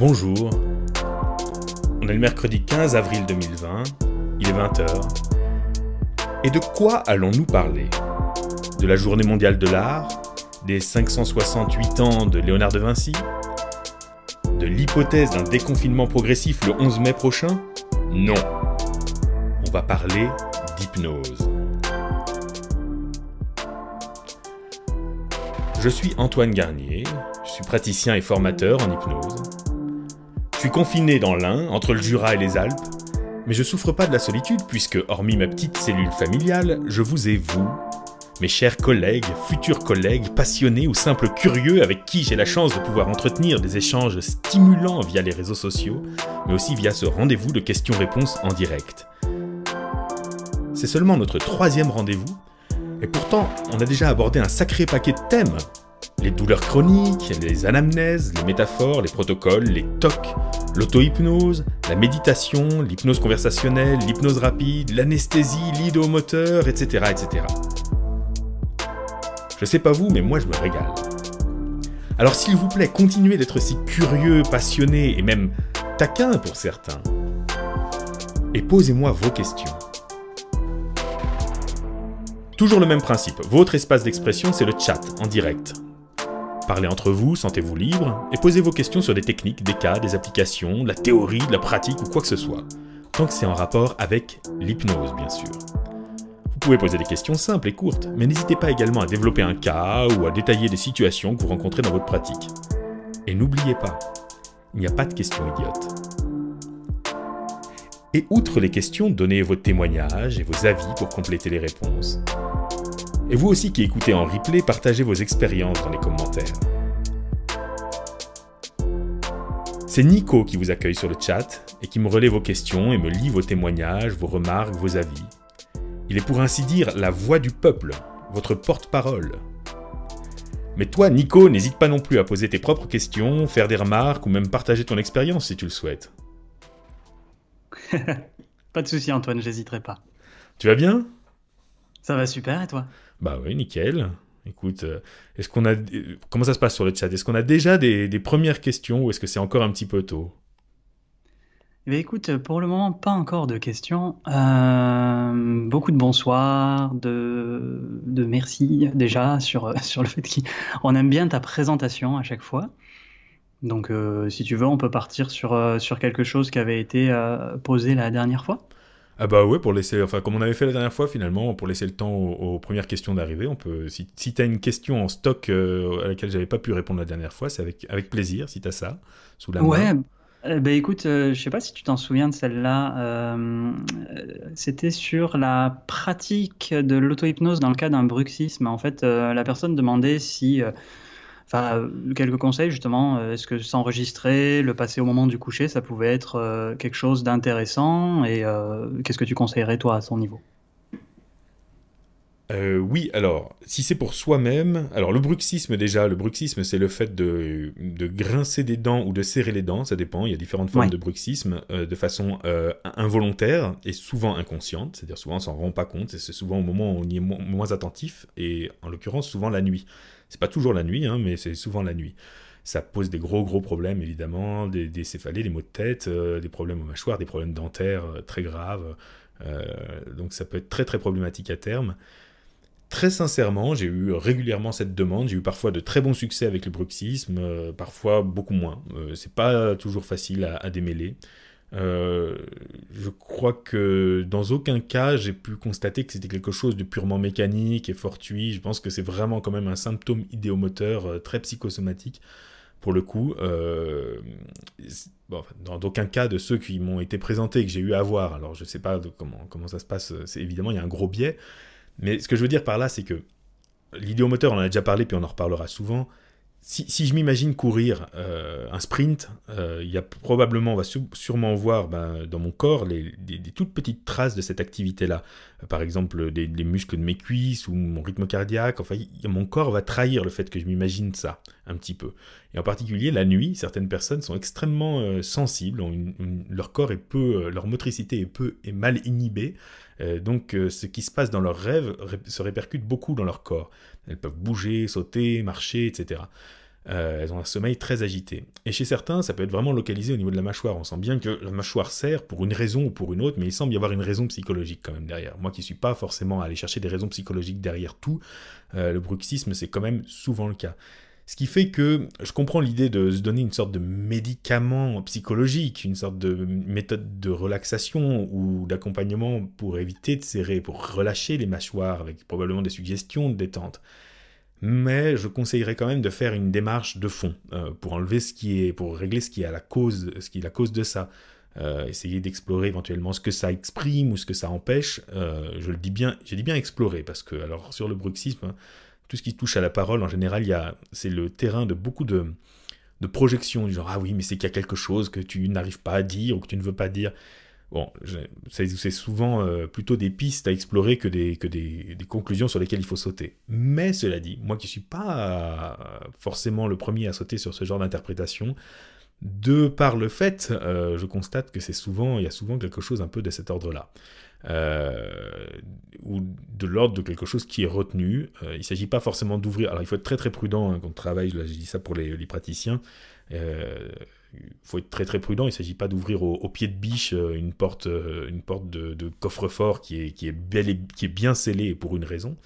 Bonjour. On est le mercredi 15 avril 2020, il est 20h. Et de quoi allons-nous parler? De la journée mondiale de l'art Des 568 ans de Léonard de Vinci De l'hypothèse d'un déconfinement progressif le 11 mai prochain? Non. On va parler d'hypnose. Je suis Antoine Garnier, je suis praticien et formateur en hypnose. Suis confiné dans l'Ain, entre le Jura et les Alpes, mais je souffre pas de la solitude puisque, hormis ma petite cellule familiale, je vous ai vous, mes chers collègues, futurs collègues, passionnés ou simples curieux avec qui j'ai la chance de pouvoir entretenir des échanges stimulants via les réseaux sociaux, mais aussi via ce rendez-vous de questions-réponses en direct. C'est seulement notre troisième rendez-vous, et pourtant on a déjà abordé un sacré paquet de thèmes. Les douleurs chroniques, les anamnèses, les métaphores, les protocoles, les tocs, l'auto-hypnose, la méditation, l'hypnose conversationnelle, l'hypnose rapide, l'anesthésie, l'idéomoteur, etc., etc. Je sais pas vous, mais moi je me régale. Alors s'il vous plaît, continuez d'être si curieux, passionné et même taquin pour certains. Et posez-moi vos questions. Toujours le même principe, votre espace d'expression c'est le chat en direct. Parlez entre vous, sentez-vous libre, et posez vos questions sur des techniques, des cas, des applications, de la théorie, de la pratique ou quoi que ce soit. Tant que c'est en rapport avec l'hypnose, bien sûr. Vous pouvez poser des questions simples et courtes, mais n'hésitez pas également à développer un cas ou à détailler des situations que vous rencontrez dans votre pratique. Et n'oubliez pas, il n'y a pas de questions idiotes. Et outre les questions, donnez vos témoignages et vos avis pour compléter les réponses. Et vous aussi qui écoutez en replay, partagez vos expériences dans les commentaires. C'est Nico qui vous accueille sur le chat et qui me relaie vos questions et me lit vos témoignages, vos remarques, vos avis. Il est pour ainsi dire la voix du peuple, votre porte-parole. Mais toi, Nico, n'hésite pas non plus à poser tes propres questions, faire des remarques ou même partager ton expérience si tu le souhaites. pas de souci, Antoine, j'hésiterai pas. Tu vas bien? Ça va super, et toi? Bah oui, nickel. Écoute, euh, est-ce qu'on a comment ça se passe sur le chat? Est-ce qu'on a déjà des, premières questions ou est-ce que c'est encore un petit peu tôt? Eh bien, écoute, pour le moment, pas encore de questions. Euh, beaucoup de bonsoir, de, de merci déjà sur, sur le fait qu'on aime bien ta présentation à chaque fois. Donc, euh, si tu veux, on peut partir sur, sur quelque chose qui avait été posé la dernière fois. Ah bah ouais, pour laisser, enfin comme on avait fait la dernière fois finalement, pour laisser le temps aux, premières questions d'arriver, on peut, si, si tu as une question en stock à laquelle j'avais pas pu répondre la dernière fois, c'est avec, avec plaisir si tu as ça sous la main. Ouais, bah écoute, je sais pas si tu t'en souviens de celle-là, c'était sur la pratique de l'auto-hypnose dans le cas d'un bruxisme. En fait, la personne demandait si Enfin, quelques conseils justement. Euh, est-ce que s'enregistrer, le passer au moment du coucher, ça pouvait être euh, quelque chose d'intéressant Et euh, qu'est-ce que tu conseillerais toi à son niveau? Euh, oui, alors, si c'est pour soi-même, alors le bruxisme déjà, le bruxisme c'est le fait de, de, grincer des dents ou de serrer les dents, ça dépend, il y a différentes formes ouais. de bruxisme, euh, de façon euh, involontaire et souvent inconsciente, c'est-à-dire souvent on s'en rend pas compte, c'est souvent au moment où on y est mo moins attentif, et en l'occurrence souvent la nuit. C'est pas toujours la nuit, hein, mais c'est souvent la nuit. Ça pose des gros gros problèmes évidemment, des, des céphalées, des maux de tête, des problèmes aux mâchoires, des problèmes dentaires très graves, donc ça peut être très très problématique à terme. Très sincèrement, j'ai eu régulièrement cette demande. J'ai eu parfois de très bons succès avec le bruxisme, euh, parfois beaucoup moins. Euh, c'est pas toujours facile à, démêler. Euh, je crois que dans aucun cas j'ai pu constater que c'était quelque chose de purement mécanique et fortuit. Je pense que c'est vraiment quand même un symptôme idéomoteur euh, très psychosomatique pour le coup. Dans aucun cas de ceux qui m'ont été présentés que j'ai eu à voir. Alors je sais pas comment, comment ça se passe. Évidemment il y a un gros biais. Mais ce que je veux dire par là, c'est que l'idéomoteur, on en a déjà parlé, puis on en reparlera souvent. Si, je m'imagine courir euh, un sprint, euh, il y a probablement, on va sûrement voir ben, dans mon corps les, des, toutes petites traces de cette activité-là. Euh, par exemple, des, des, muscles de mes cuisses ou mon rythme cardiaque. Enfin, mon corps va trahir le fait que je m'imagine ça un petit peu. Et en particulier, la nuit, certaines personnes sont extrêmement sensibles. Leur corps est peu, leur motricité est peu est mal inhibée. Euh, donc euh, ce qui se passe dans leurs rêves se répercute beaucoup dans leur corps. Elles peuvent bouger, sauter, marcher, etc. Euh, elles ont un sommeil très agité. Et chez certains, ça peut être vraiment localisé au niveau de la mâchoire. On sent bien que la mâchoire serre pour une raison ou pour une autre, mais il semble y avoir une raison psychologique quand même derrière. Moi qui suis pas forcément à aller chercher des raisons psychologiques derrière tout, le bruxisme, c'est quand même souvent le cas. Ce qui fait que je comprends l'idée de se donner une sorte de médicament psychologique, une sorte de méthode de relaxation ou d'accompagnement pour éviter de serrer, pour relâcher les mâchoires avec probablement des suggestions de détente mais je conseillerais quand même de faire une démarche de fond euh, pour enlever ce qui est, pour régler ce qui est à la cause, ce qui est la cause de ça. Euh, essayer d'explorer éventuellement ce que ça exprime ou ce que ça empêche. Euh, je le dis bien, j'ai dit bien explorer parce que alors sur le bruxisme, tout ce qui touche à la parole en général, c'est le terrain de beaucoup de projections du genre ah oui mais c'est qu'il y a quelque chose que tu n'arrives pas à dire ou que tu ne veux pas dire Bon, c'est souvent euh, plutôt des pistes à explorer que, des, conclusions sur lesquelles il faut sauter. Mais cela dit, moi qui ne suis pas forcément le premier à sauter sur ce genre d'interprétation, de par le fait, euh, je constate que c'est souvent, il y a souvent quelque chose un peu de cet ordre-là. Ou de l'ordre de quelque chose qui est retenu. il ne s'agit pas forcément d'ouvrir. Alors il faut être très très prudent hein, quand on travaille, j'ai dit ça pour les, les praticiens il faut être très très prudent. Il ne s'agit pas d'ouvrir au, pied de biche euh, une porte, euh, une porte de, coffre-fort qui est, qui, est qui est bien scellée pour une raison.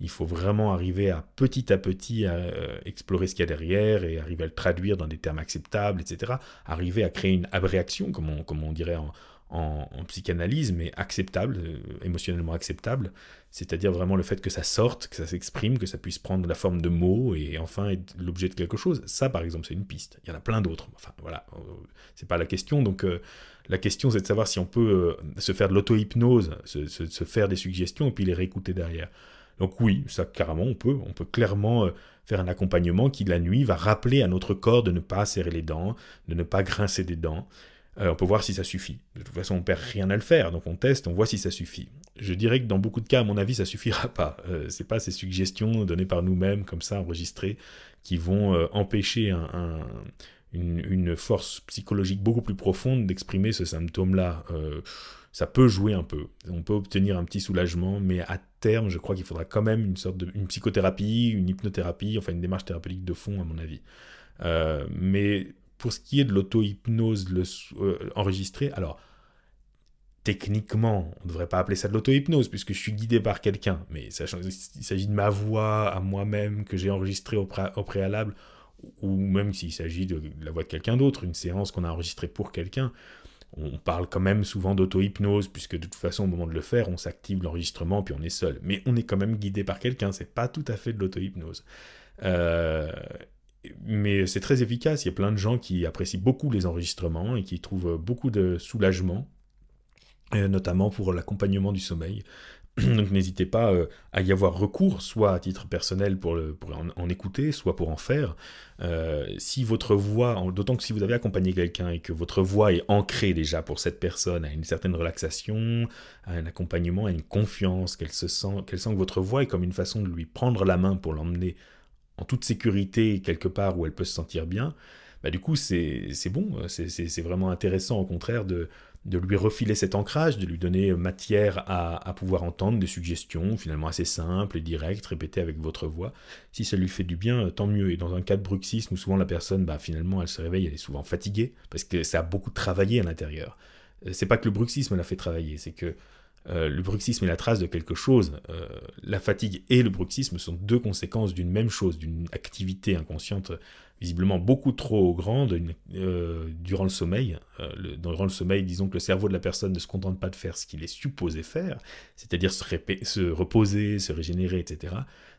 Il faut vraiment arriver à petit à petit à euh, explorer ce qu'il y a derrière et arriver à le traduire dans des termes acceptables, etc. Arriver à créer une abréaction, comme on, comme on dirait en, en, psychanalyse, mais acceptable, euh, émotionnellement acceptable, c'est-à-dire vraiment le fait que ça sorte, que ça s'exprime, que ça puisse prendre la forme de mots et enfin être l'objet de quelque chose. Ça, par exemple, c'est une piste. Il y en a plein d'autres. Enfin, voilà, euh, c'est pas la question. Donc, euh, la question, c'est de savoir si on peut se faire de l'auto-hypnose, se, faire des suggestions et puis les réécouter derrière. Donc oui, ça carrément, on peut, on peut clairement faire un accompagnement qui la nuit va rappeler à notre corps de ne pas serrer les dents, de ne pas grincer des dents, euh, on peut voir si ça suffit. De toute façon, on perd rien à le faire, donc on teste, on voit si ça suffit. Je dirais que dans beaucoup de cas, à mon avis, ça suffira pas. Euh, c'est pas ces suggestions données par nous-mêmes, comme ça, enregistrées, qui vont euh, empêcher une, force psychologique beaucoup plus profonde d'exprimer ce symptôme-là. ça peut jouer un peu. On peut obtenir un petit soulagement, mais à terme, je crois qu'il faudra quand même une sorte de une psychothérapie, une hypnothérapie, enfin une démarche thérapeutique de fond, à mon avis. mais pour ce qui est de l'auto-hypnose euh, enregistrée, alors techniquement, on ne devrait pas appeler ça de l'auto-hypnose puisque je suis guidé par quelqu'un, mais il s'agit de ma voix à moi-même que j'ai enregistrée au, préalable, ou même s'il s'agit de la voix de quelqu'un d'autre, une séance qu'on a enregistrée pour quelqu'un. On parle quand même souvent d'auto-hypnose, puisque de toute façon, au moment de le faire, on s'active l'enregistrement, puis on est seul. Mais on est quand même guidé par quelqu'un, c'est pas tout à fait de l'auto-hypnose. Euh, mais c'est très efficace. Il y a plein de gens qui apprécient beaucoup les enregistrements et qui trouvent beaucoup de soulagement, euh, notamment pour l'accompagnement du sommeil. Donc n'hésitez pas euh, à y avoir recours, soit à titre personnel pour, en, écouter, soit pour en faire. Euh, si votre voix, d'autant que si vous avez accompagné quelqu'un et que votre voix est ancrée déjà pour cette personne, à une certaine relaxation, à un accompagnement, à une confiance, qu'elle se sent, qu'elle sent que votre voix est comme une façon de lui prendre la main pour l'emmener en toute sécurité quelque part où elle peut se sentir bien, bah du coup c'est bon, c'est vraiment intéressant au contraire de, lui refiler cet ancrage, de lui donner matière à, à, pouvoir entendre des suggestions finalement assez simples et directes, répétées avec votre voix. Si ça lui fait du bien, tant mieux. Et dans un cas de bruxisme où souvent la personne, bah, finalement elle se réveille, elle est souvent fatiguée, parce que ça a beaucoup travaillé à l'intérieur. Euh, c'est pas que le bruxisme l'a fait travailler, c'est que euh, le bruxisme est la trace de quelque chose. Euh, la fatigue et le bruxisme sont deux conséquences d'une même chose, d'une activité inconsciente visiblement beaucoup trop grande euh, durant le sommeil. durant le sommeil, disons que le cerveau de la personne ne se contente pas de faire ce qu'il est supposé faire, c'est-à-dire se, reposer, se régénérer, etc.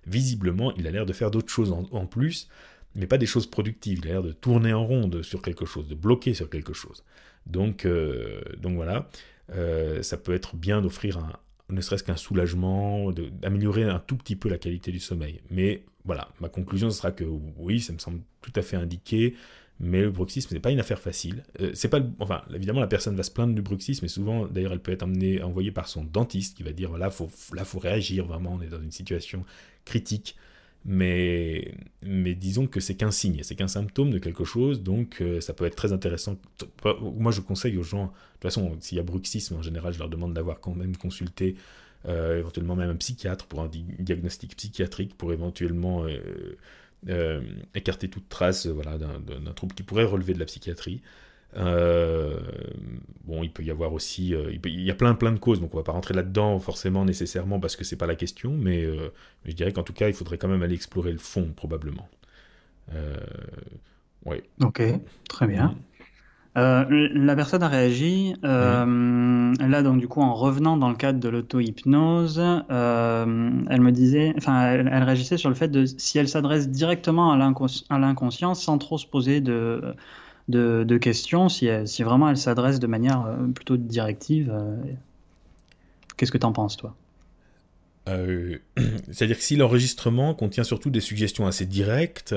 Visiblement, il a l'air de faire d'autres choses en, plus, mais pas des choses productives. Il a l'air de tourner en ronde sur quelque chose, de bloquer sur quelque chose. Donc, donc voilà. Euh, ça peut être bien d'offrir un, ne serait-ce qu'un soulagement, d'améliorer un tout petit peu la qualité du sommeil. Mais voilà, ma conclusion sera que oui, ça me semble tout à fait indiqué, mais le bruxisme n'est pas une affaire facile. Euh, c'est pas, enfin, évidemment, la personne va se plaindre du bruxisme, mais souvent, d'ailleurs, elle peut être emmenée, envoyée par son dentiste qui va dire voilà, faut, là, faut réagir vraiment, on est dans une situation critique mais, disons que c'est qu'un signe, c'est qu'un symptôme de quelque chose, donc euh, ça peut être très intéressant. Moi, je conseille aux gens, de toute façon, s'il y a bruxisme, en général, je leur demande d'avoir quand même consulté euh, éventuellement même un psychiatre pour un diagnostic psychiatrique, pour éventuellement euh, écarter toute trace voilà, d'un trouble qui pourrait relever de la psychiatrie. Euh, bon, il peut y avoir aussi, euh, il, y a plein plein de causes, donc on va pas rentrer là-dedans forcément nécessairement parce que c'est pas la question, mais, euh, je dirais qu'en tout cas, il faudrait quand même aller explorer le fond probablement. oui. Ok, très bien. la personne a réagi. Là, donc, du coup, en revenant dans le cadre de l'auto-hypnose, elle me disait, enfin, elle, elle, réagissait sur le fait de si elle s'adresse directement à l'inconscient sans trop se poser de, de, questions, si, si, vraiment elle s'adresse de manière euh, plutôt directive. Euh, qu'est-ce que tu en penses, toi? Euh, C'est-à-dire que si l'enregistrement contient surtout des suggestions assez directes,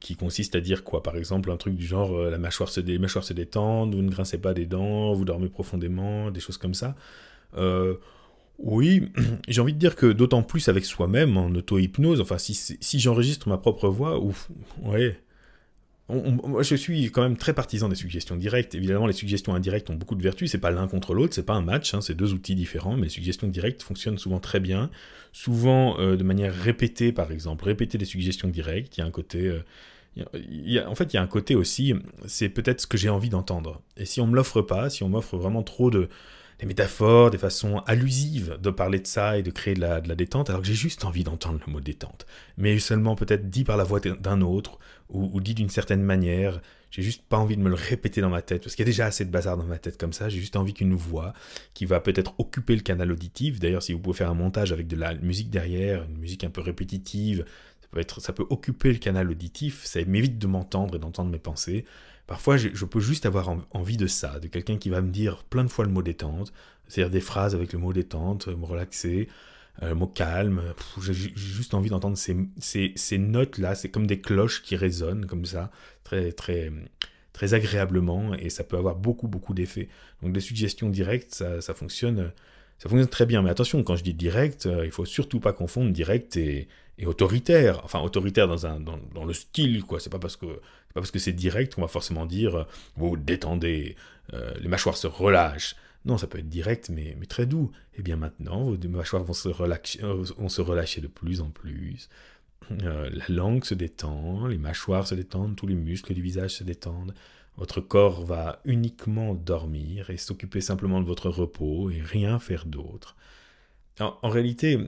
qui consistent à dire quoi? Par exemple, un truc du genre la mâchoire se, se détendent, vous ne grincez pas des dents, vous dormez profondément, des choses comme ça. oui, j'ai envie de dire que d'autant plus avec soi-même, en auto-hypnose, enfin, si, si j'enregistre ma propre voix, ouf, ouais, moi, je suis quand même très partisan des suggestions directes. Évidemment, les suggestions indirectes ont beaucoup de vertus. C'est pas l'un contre l'autre, c'est pas un match. Hein, c'est deux outils différents, mais les suggestions directes fonctionnent souvent très bien, souvent euh, de manière répétée, par exemple. Répéter des suggestions directes, il y a un côté. Euh, en fait, il y a un côté aussi, c'est peut-être ce que j'ai envie d'entendre. Et si on me l'offre pas, si on m'offre vraiment trop de, des métaphores, des façons allusives de parler de ça et de créer de la, détente, alors que j'ai juste envie d'entendre le mot détente. Mais seulement peut-être dit par la voix d'un autre, ou, dit d'une certaine manière. J'ai juste pas envie de me le répéter dans ma tête, parce qu'il y a déjà assez de bazar dans ma tête comme ça. J'ai juste envie qu'une voix qui va peut-être occuper le canal auditif. D'ailleurs, si vous pouvez faire un montage avec de la musique derrière, une musique un peu répétitive, ça peut, être, ça peut occuper le canal auditif. Ça m'évite de m'entendre et d'entendre mes pensées. Parfois, je, peux juste avoir envie de ça, de quelqu'un qui va me dire plein de fois le mot détente, c'est-à-dire des phrases avec le mot détente, me relaxer, le euh, mot calme. J'ai juste envie d'entendre ces notes-là, c'est comme des cloches qui résonnent comme ça, très, très, très agréablement, et ça peut avoir beaucoup, beaucoup d'effets. Donc des suggestions directes, ça, ça, fonctionne, ça fonctionne très bien. Mais attention, quand je dis direct, euh, il faut surtout pas confondre direct et, et autoritaire. Enfin, autoritaire dans, un, dans, le style, quoi. C'est pas parce que c'est direct qu'on va forcément dire euh, vous détendez, euh, les mâchoires se relâchent. Non, ça peut être direct, mais, mais très doux. Et eh bien maintenant, vos mâchoires vont se, relâcher, euh, vont se relâcher de plus en plus. la langue se détend, les mâchoires se détendent, tous les muscles du visage se détendent. Votre corps va uniquement dormir et s'occuper simplement de votre repos et rien faire d'autre. En, réalité,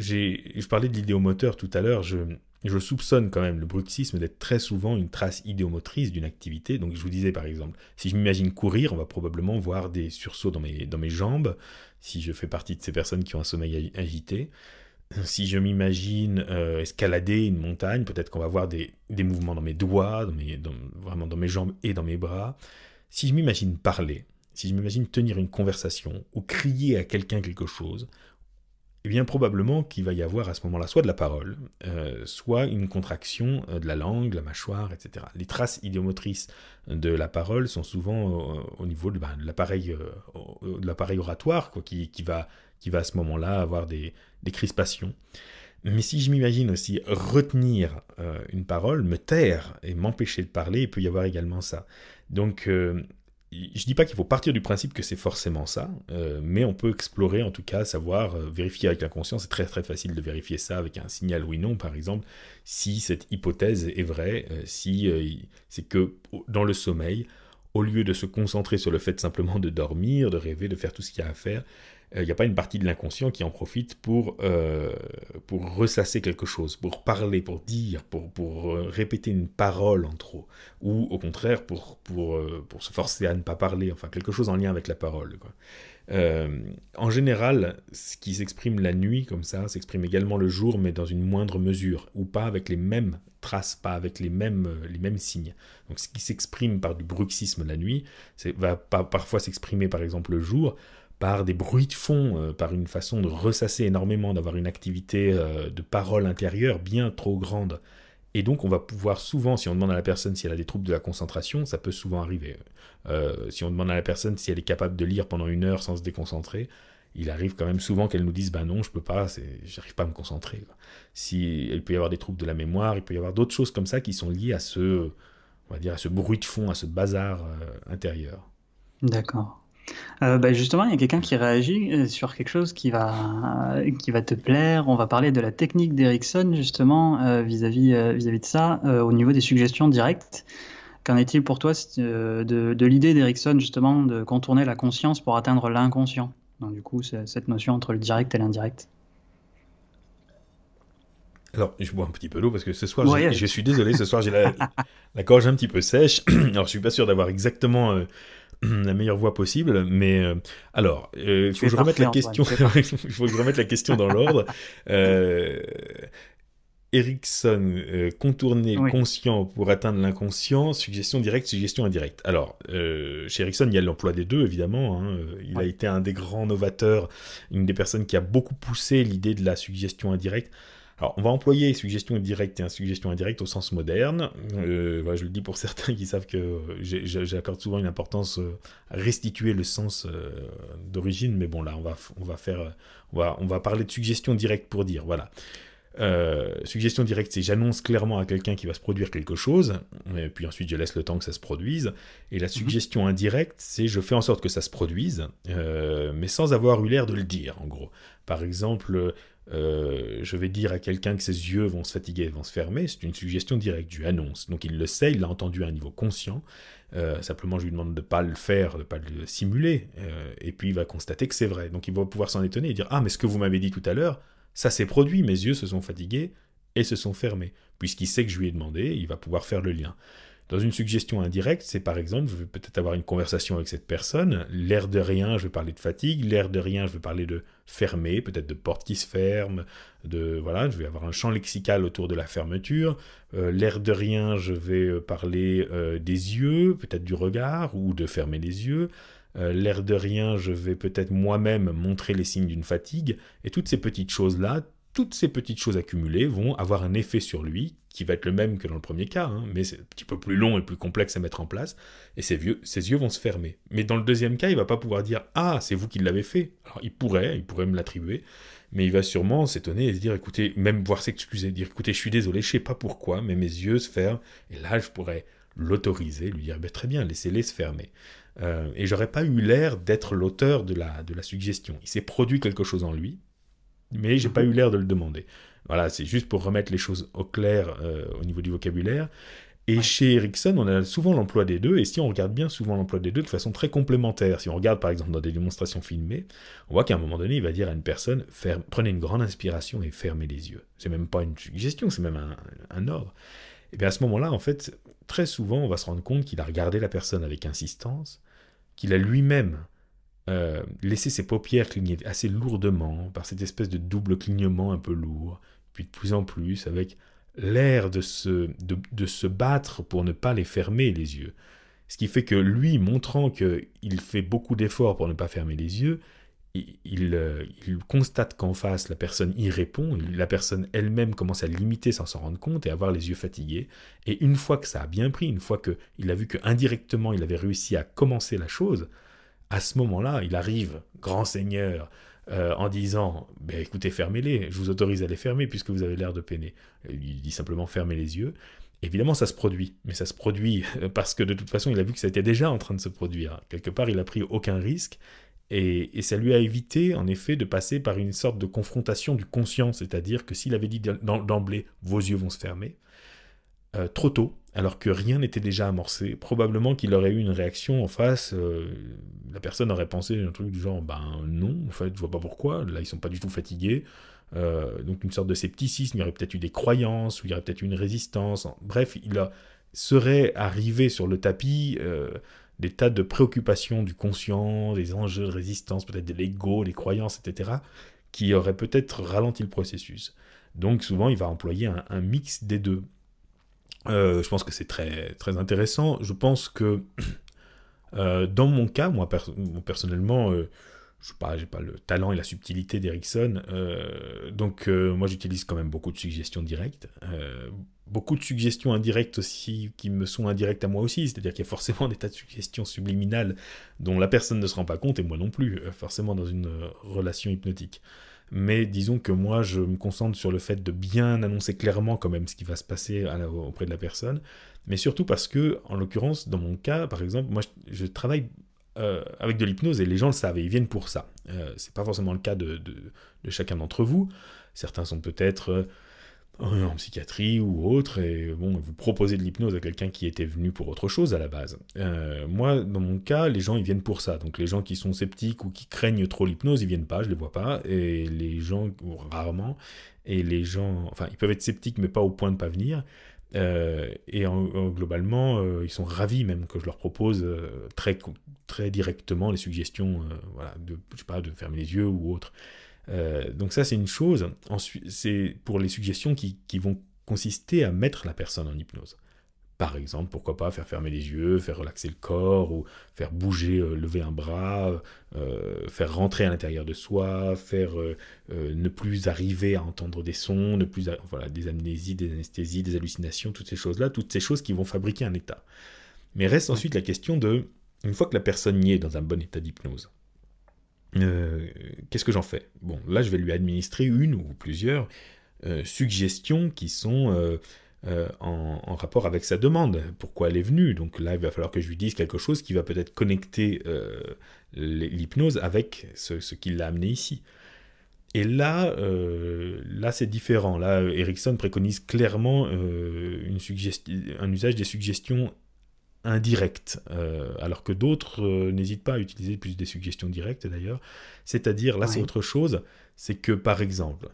je parlais de l'idéomoteur tout à l'heure, je, soupçonne quand même le bruxisme d'être très souvent une trace idéomotrice d'une activité. Donc je vous disais par exemple, si je m'imagine courir, on va probablement voir des sursauts dans mes, dans mes jambes, si je fais partie de ces personnes qui ont un sommeil agité. Si je m'imagine euh, escalader une montagne, peut-être qu'on va voir des, des, mouvements dans mes doigts, dans mes, vraiment dans mes jambes et dans mes bras. Si je m'imagine parler, si je m'imagine tenir une conversation ou crier à quelqu'un quelque chose, eh bien probablement qu'il va y avoir à ce moment-là soit de la parole, euh, soit une contraction euh, de la langue, la mâchoire, etc. Les traces idiomotrices de la parole sont souvent euh, au niveau de, ben, l'appareil, de l'appareil oratoire, quoi, qui, qui, va, qui va à ce moment-là avoir des, des, crispations. Mais si je m'imagine aussi retenir une parole, me taire et m'empêcher de parler, il peut y avoir également ça. Donc je dis pas qu'il faut partir du principe que c'est forcément ça, euh, mais on peut explorer en tout cas, savoir, euh, vérifier avec la conscience. C'est très très facile de vérifier ça avec un signal oui/non, par exemple, si cette hypothèse est vraie, euh, si c'est que dans le sommeil, au lieu de se concentrer sur le fait simplement de dormir, de rêver, de faire tout ce qu'il y a à faire, il euh, n'y a pas une partie de l'inconscient qui en profite pour, euh, pour ressasser quelque chose, pour parler, pour dire, pour, pour euh, répéter une parole en trop, ou au contraire pour, pour, pour se forcer à ne pas parler, enfin quelque chose en lien avec la parole. en général, ce qui s'exprime la nuit comme ça s'exprime également le jour, mais dans une moindre mesure, ou pas avec les mêmes traces, pas avec les mêmes, les mêmes signes. Donc ce qui s'exprime par du bruxisme la nuit, va parfois s'exprimer par exemple le jour, par des bruits de fond, euh, par une façon de ressasser énormément, d'avoir une activité euh, de parole intérieure bien trop grande. Et donc on va pouvoir souvent, si on demande à la personne si elle a des troubles de la concentration, ça peut souvent arriver. Euh, si on demande à la personne si elle est capable de lire pendant une heure sans se déconcentrer, il arrive quand même souvent qu'elle nous dise bah non je peux pas j'arrive pas à me concentrer si il peut y avoir des troubles de la mémoire il peut y avoir d'autres choses comme ça qui sont liées à ce on va dire à ce bruit de fond à ce bazar intérieur d'accord Euh, bah, justement, il y a quelqu'un qui réagit euh, sur quelque chose qui va, qui va te plaire. On va parler de la technique d'Erickson, justement, euh, vis-à-vis vis-à-vis de ça, au niveau des suggestions directes. Qu'en est-il pour toi de, de l'idée d'Erickson, justement, de contourner la conscience pour atteindre l'inconscient? Donc, du coup, cette notion entre le direct et l'indirect. Alors, je bois un petit peu d'eau parce que ce soir, je suis désolé, ce soir j'ai la, la, gorge un petit peu sèche. Alors, je suis pas sûr d'avoir exactement la meilleure voie possible, mais euh, alors, euh, il faut que je remette la question. Il faut que je remette la question dans l'ordre. Euh, Erickson, contourner le conscient pour atteindre l'inconscient, suggestion directe, suggestion indirecte. Alors, chez Erickson, il y a l'emploi des deux, évidemment. Hein. Il a été un des grands novateurs, une des personnes qui a beaucoup poussé l'idée de la suggestion indirecte. Alors, on va employer suggestion directe et suggestion indirecte au sens moderne. Euh, je le dis pour certains qui savent que j'accorde souvent une importance euh, à restituer le sens euh, d'origine, mais bon, là, on va, on va faire, on va, on va parler de suggestion directe pour dire, voilà. suggestion directe, c'est j'annonce clairement à quelqu'un qui va se produire quelque chose, et puis ensuite je laisse le temps que ça se produise. Et la mhm. suggestion indirecte, c'est je fais en sorte que ça se produise, mais sans avoir eu l'air de le dire, en gros. Par exemple, euh, je vais dire à quelqu'un que ses yeux vont se fatiguer, vont se fermer, c'est une suggestion directe, je annonce. Donc il le sait, il l'a entendu à un niveau conscient. Euh, simplement, je lui demande de ne pas le faire, de ne pas le simuler, euh, et puis il va constater que c'est vrai. Donc il va pouvoir s'en étonner et dire Ah, mais ce que vous m'avez dit tout à l'heure, ça s'est produit, mes yeux se sont fatigués et se sont fermés. Puisqu'il sait que je lui ai demandé, il va pouvoir faire le lien. Dans une suggestion indirecte, c'est par exemple, je vais peut-être avoir une conversation avec cette personne, l'air de rien, je vais parler de fatigue, l'air de rien, je vais parler de fermer, peut-être de porte qui se ferme, de voilà, je vais avoir un champ lexical autour de la fermeture. Euh, l'air de rien, je vais euh, parler euh, des yeux, peut-être du regard ou de fermer les yeux. l'air de rien, je vais peut-être moi-même montrer les signes d'une fatigue. Et toutes ces petites choses-là, toutes ces petites choses accumulées vont avoir un effet sur lui qui va être le même que dans le premier cas, hein, mais c'est un petit peu plus long et plus complexe à mettre en place, et ses, ses, yeux vont se fermer. Mais dans le deuxième cas, il va pas pouvoir dire « Ah, c'est vous qui l'avez fait ». Alors il pourrait, il pourrait me l'attribuer, mais il va sûrement s'étonner et se dire « Écoutez, même voir s'excuser, dire « Écoutez, je suis désolé, je sais pas pourquoi, mais mes yeux se ferment », et là je pourrais l'autoriser, lui dire ben, Très bien, laissez-les se fermer euh, Et j'aurais pas eu l'air d'être l'auteur de la, de la suggestion. Il s'est produit quelque chose en lui, mais j'ai pas eu l'air de le demander. Voilà, c'est juste pour remettre les choses au clair euh, au niveau du vocabulaire. Et chez Ericsson, on a souvent l'emploi des deux, et si on regarde bien souvent l'emploi des deux de façon très complémentaire, si on regarde par exemple dans des démonstrations filmées, on voit qu'à un moment donné, il va dire à une personne, prenez une grande inspiration et fermez les yeux. C'est même pas une suggestion, c'est même un, un, ordre. Et bien à ce moment-là, en fait, très souvent, on va se rendre compte qu'il a regardé la personne avec insistance, qu'il a lui-même euh, laisser ses paupières cligner assez lourdement, par cette espèce de double clignement un peu lourd, puis de plus en plus, avec l'air de se, de, se battre pour ne pas les fermer les yeux. Ce qui fait que lui, montrant qu'il fait beaucoup d'efforts pour ne pas fermer les yeux, il, euh, constate qu'en face, la personne y répond, la personne elle-même commence à limiter sans s'en rendre compte et avoir les yeux fatigués. Et une fois que ça a bien pris, une fois qu'il a vu qu'indirectement il avait réussi à commencer la chose, à ce moment-là, il arrive, grand seigneur, euh, en disant ben, écoutez, fermez-les, je vous autorise à les fermer puisque vous avez l'air de peiner. Il dit simplement fermez les yeux. Évidemment, ça se produit, mais ça se produit parce que de toute façon, il a vu que ça était déjà en train de se produire. Quelque part, il a pris aucun risque et, ça lui a évité, en effet, de passer par une sorte de confrontation du conscient, c'est-à-dire que s'il avait dit d'emblée vos yeux vont se fermer, euh, trop tôt, alors que rien n'était déjà amorcé. Probablement qu'il aurait eu une réaction en face. Euh, la personne aurait pensé un truc du genre ben non, en fait, je vois pas pourquoi. Là, ils sont pas du tout fatigués. Euh, donc une sorte de scepticisme. Il y aurait peut-être eu des croyances, ou il y aurait peut-être eu une résistance. Bref, il serait arrivé sur le tapis euh, des tas de préoccupations du conscient, des enjeux de résistance, peut-être de l'ego, des croyances, etc., qui auraient peut-être ralenti le processus. Donc souvent, il va employer un mix des deux. Euh, je pense que c'est très, très intéressant. Je pense que euh, dans mon cas, moi personnellement, euh, je n'ai pas, pas le talent et la subtilité d'Erickson, donc moi j'utilise quand même beaucoup de suggestions directes. beaucoup de suggestions indirectes aussi qui me sont indirectes à moi aussi, c'est-à-dire qu'il y a forcément des tas de suggestions subliminales dont la personne ne se rend pas compte et moi non plus, forcément dans une relation hypnotique mais disons que moi je me concentre sur le fait de bien annoncer clairement quand même ce qui va se passer auprès de la personne, mais surtout parce que, en l'occurrence, dans mon cas, par exemple, moi je, travaille avec de l'hypnose et les gens le savent et ils viennent pour ça. c'est pas forcément le cas de, de chacun d'entre vous. Certains sont peut-être en psychiatrie ou autre, et bon, vous proposez de l'hypnose à quelqu'un qui était venu pour autre chose à la base. Euh, moi, dans mon cas, les gens, ils viennent pour ça. Donc les gens qui sont sceptiques ou qui craignent trop l'hypnose, ils viennent pas, je les vois pas, et les gens, rarement, et les gens, enfin, ils peuvent être sceptiques, mais pas au point de pas venir. Euh, et globalement, euh, ils sont ravis même que je leur propose très, très directement les suggestions, voilà, de, je sais pas, de fermer les yeux ou autre. Euh, donc ça, c'est une chose. Ensuite, c'est pour les suggestions qui, vont consister à mettre la personne en hypnose. Par exemple, pourquoi pas faire fermer les yeux, faire relaxer le corps, ou faire bouger, euh, lever un bras, euh, faire rentrer à l'intérieur de soi, faire ne plus arriver à entendre des sons, ne plus, voilà, des amnésies, des anesthésies, des hallucinations, toutes ces choses-là, toutes ces choses qui vont fabriquer un état. Mais reste ensuite la question de, une fois que la personne y est dans un bon état d'hypnose, euh, qu'est-ce que j'en fais? Bon, là, je vais lui administrer une ou plusieurs euh, suggestions qui sont euh, en, rapport avec sa demande, pourquoi elle est venue? Donc là, il va falloir que je lui dise quelque chose qui va peut-être connecter l'hypnose avec ce, qui l'a amené ici. Et là, là c'est différent. Là, Erickson préconise clairement un usage des suggestions indirect, euh, alors que d'autres euh, n'hésitent pas à utiliser plus des suggestions directes d'ailleurs. C'est-à-dire, là c'est autre chose, c'est que par exemple,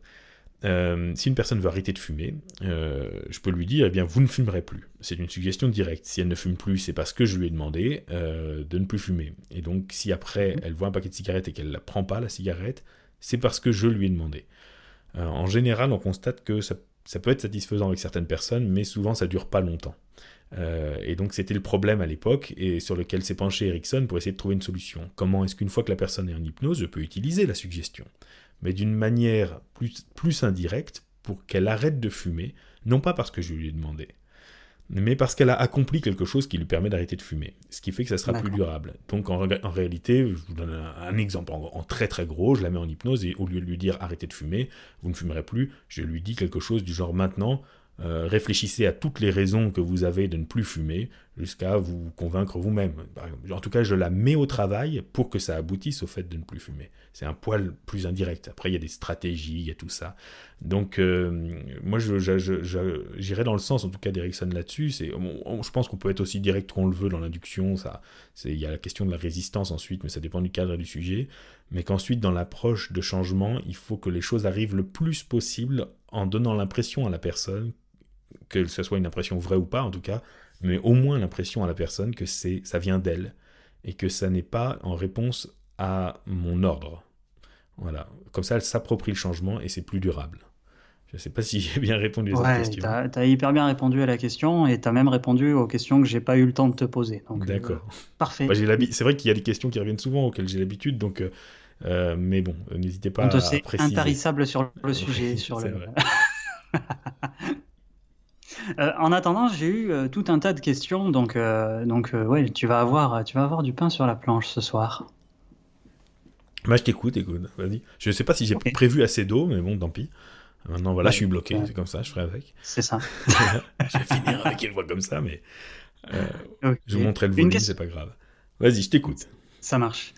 euh, si une personne veut arrêter de fumer, je peux lui dire, eh bien, vous ne fumerez plus. C'est une suggestion directe. Si elle ne fume plus, c'est parce que je lui ai demandé de ne plus fumer. Et donc, si après, mhm. elle voit un paquet de cigarettes et qu'elle ne prend pas, la cigarette, c'est parce que je lui ai demandé. en général, on constate que ça, ça, peut être satisfaisant avec certaines personnes, mais souvent, ça dure pas longtemps. Euh, et donc c'était le problème à l'époque et sur lequel s'est penché Erickson pour essayer de trouver une solution. Comment est-ce qu'une fois que la personne est en hypnose, je peux utiliser la suggestion, mais d'une manière plus, plus indirecte pour qu'elle arrête de fumer, non pas parce que je lui ai demandé, mais parce qu'elle a accompli quelque chose qui lui permet d'arrêter de fumer, ce qui fait que ça sera plus durable. Donc en, réalité, je vous donne un, exemple en, en, très très gros, je la mets en hypnose et au lieu de lui dire arrêtez de fumer, vous ne fumerez plus, je lui dis quelque chose du genre maintenant, euh, réfléchissez à toutes les raisons que vous avez de ne plus fumer jusqu'à vous convaincre vous-même. En tout cas, je la mets au travail pour que ça aboutisse au fait de ne plus fumer. C'est un poil plus indirect. Après, il y a des stratégies, il y a tout ça. Donc, euh, moi, j'irais dans le sens, en tout cas, d'Erickson là-dessus. je pense qu'on peut être aussi direct qu'on le veut dans l'induction. Il y a la question de la résistance ensuite, mais ça dépend du cadre et du sujet. Mais qu'ensuite, dans l'approche de changement, il faut que les choses arrivent le plus possible en donnant l'impression à la personne que ce soit une impression vraie ou pas en tout cas, mais au moins l'impression à la personne que c'est ça vient d'elle et que ça n'est pas en réponse à mon ordre. Voilà, comme ça elle s'approprie le changement et c'est plus durable. Je ne sais pas si j'ai bien répondu à cette question. Tu as, hyper bien répondu à la question et tu as même répondu aux questions que j'ai pas eu le temps de te poser. Euh, D'accord. parfait. Bah, c'est vrai qu'il y a des questions qui reviennent souvent auxquelles j'ai l'habitude, donc euh, euh, mais bon, n'hésitez pas à préciser. intarissable sur le sujet. sur le... Euh, en attendant, j'ai eu euh, tout un tas de questions, donc, euh, donc ouais, tu vas, avoir, tu vas avoir du pain sur la planche ce soir. Moi, je t'écoute, écoute, vas-y. Je ne sais pas si j'ai prévu assez d'eau, mais bon, tant pis. Maintenant, voilà, je suis bloqué, c'est comme ça, je ferai avec. C'est ça. je vais finir avec une voix comme ça, mais je montrerai le volume, c'est pas grave. Vas-y, je t'écoute. Ça marche.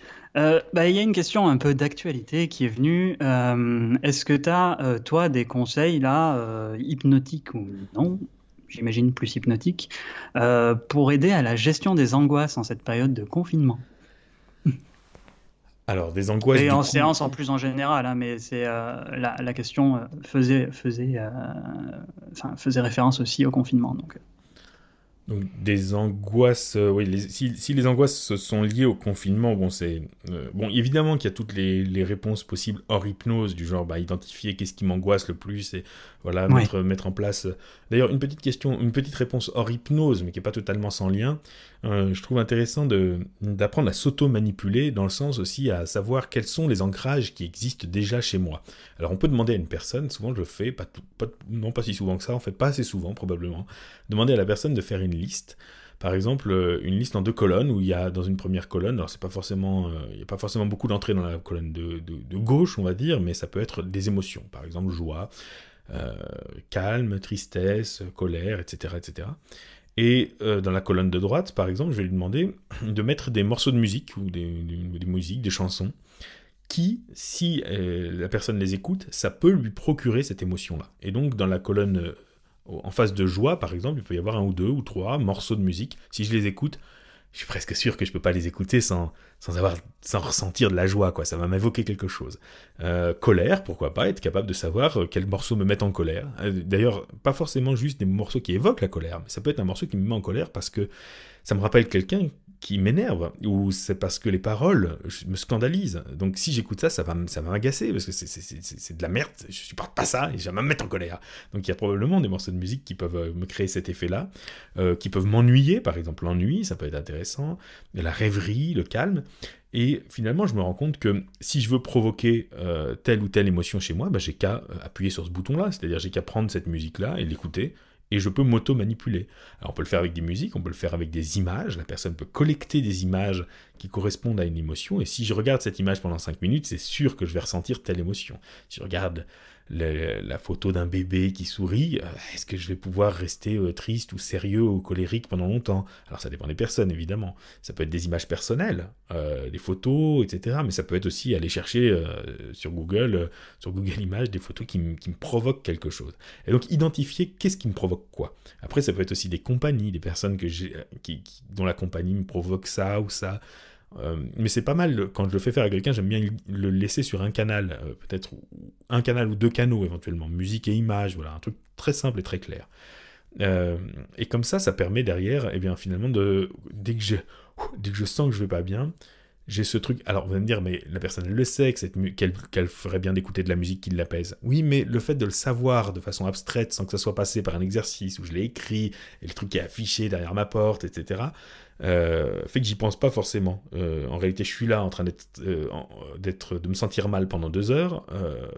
Bah, il y a une question un peu d'actualité qui est venue. Est-ce que tu as, toi, des conseils là, hypnotiques ou non, j'imagine plus hypnotique, euh, pour aider à la gestion des angoisses en cette période de confinement. Alors, des angoisses. Et en séance en plus en général, hein, mais c'est euh, la, question euh, faisait, faisait, faisait référence aussi au confinement. Donc. Donc des angoisses, euh, oui, si, les angoisses sont liées au confinement, bon, c'est euh, bon, évidemment qu'il y a toutes les, réponses possibles hors hypnose, du genre bah, identifier qu'est-ce qui m'angoisse le plus et voilà mettre, mettre en place. D'ailleurs, une petite question, une petite réponse hors hypnose, mais qui est pas totalement sans lien. Euh, je trouve intéressant d'apprendre à s'auto-manipuler, dans le sens aussi à savoir quels sont les ancrages qui existent déjà chez moi. Alors on peut demander à une personne, souvent je le fais, non pas si souvent que ça, en fait pas assez souvent probablement, demander à la personne de faire une liste. Par exemple, euh, une liste en deux colonnes où il y a dans une première colonne, alors c'est pas forcément, euh, il n'y a pas forcément beaucoup d'entrées dans la colonne de, gauche, on va dire, mais ça peut être des émotions, par exemple joie, calme, tristesse, colère, etc., etc. Et dans la colonne de droite, par exemple, je vais lui demander de mettre des morceaux de musique ou des, musiques, des chansons, qui, si la personne les écoute, ça peut lui procurer cette émotion-là. Et donc, dans la colonne en face de joie, par exemple, il peut y avoir un ou deux ou trois morceaux de musique. Si je les écoute, je suis presque sûr que je peux pas les écouter sans, sans, avoir, sans ressentir de la joie, quoi. Ça va m'évoquer quelque chose. Euh, colère, pourquoi pas, être capable de savoir euh, quels morceaux me mettent en colère. Euh, d'ailleurs, pas forcément juste des morceaux qui évoquent la colère, mais ça peut être un morceau qui me met en colère parce que ça me rappelle quelqu'un qui m'énerve, ou c'est parce que les paroles me scandalisent. Donc si j'écoute ça, ça va, ça va m'agacer, parce que c'est de la merde, je supporte pas ça, et ça va me mettre en colère. Donc il y a probablement des morceaux de musique qui peuvent me créer cet effet-là, qui peuvent m'ennuyer, par exemple l'ennui, ça peut être intéressant, la rêverie, le calme. Et finalement, je me rends compte que si je veux provoquer euh, telle ou telle émotion chez moi, bah, j'ai qu'à appuyer sur ce bouton-là, c'est-à-dire j'ai qu'à prendre cette musique-là et l'écouter, et je peux m'auto-manipuler. Alors on peut le faire avec des musiques, on peut le faire avec des images, la personne peut collecter des images qui correspondent à une émotion, et si je regarde cette image pendant 5 minutes, c'est sûr que je vais ressentir telle émotion. Si je regarde la photo d'un bébé qui sourit, euh, est-ce que je vais pouvoir rester euh, triste ou sérieux ou colérique pendant longtemps? Alors ça dépend des personnes évidemment. Ça peut être des images personnelles, euh, des photos, etc. Mais ça peut être aussi aller chercher sur Google, sur Google Images, des photos qui, me provoquent quelque chose. Et donc identifier qu'est-ce qui me provoque quoi? Après ça peut être aussi des compagnies, des personnes que qui, dont la compagnie me provoque ça ou ça. Euh, mais c'est pas mal, quand je le fais faire à quelqu'un, j'aime bien le laisser sur un canal, euh, peut-être un canal ou deux canaux éventuellement, musique et image, voilà, un truc très simple et très clair. Euh, et comme ça, ça permet derrière, et eh bien finalement, dès, que je, dès que je sens que je vais pas bien, j'ai ce truc. Alors, vous allez me dire, mais la personne le sait qu'elle ferait bien d'écouter de la musique qui l'apaise. Oui, mais le fait de le savoir de façon abstraite, sans que ça soit passé par un exercice où je l'ai écrit, et le truc est affiché derrière ma porte, etc., euh, fait que j'y pense pas forcément. Euh, en réalité, je suis là en train euh, d'être, de me sentir mal pendant deux heures,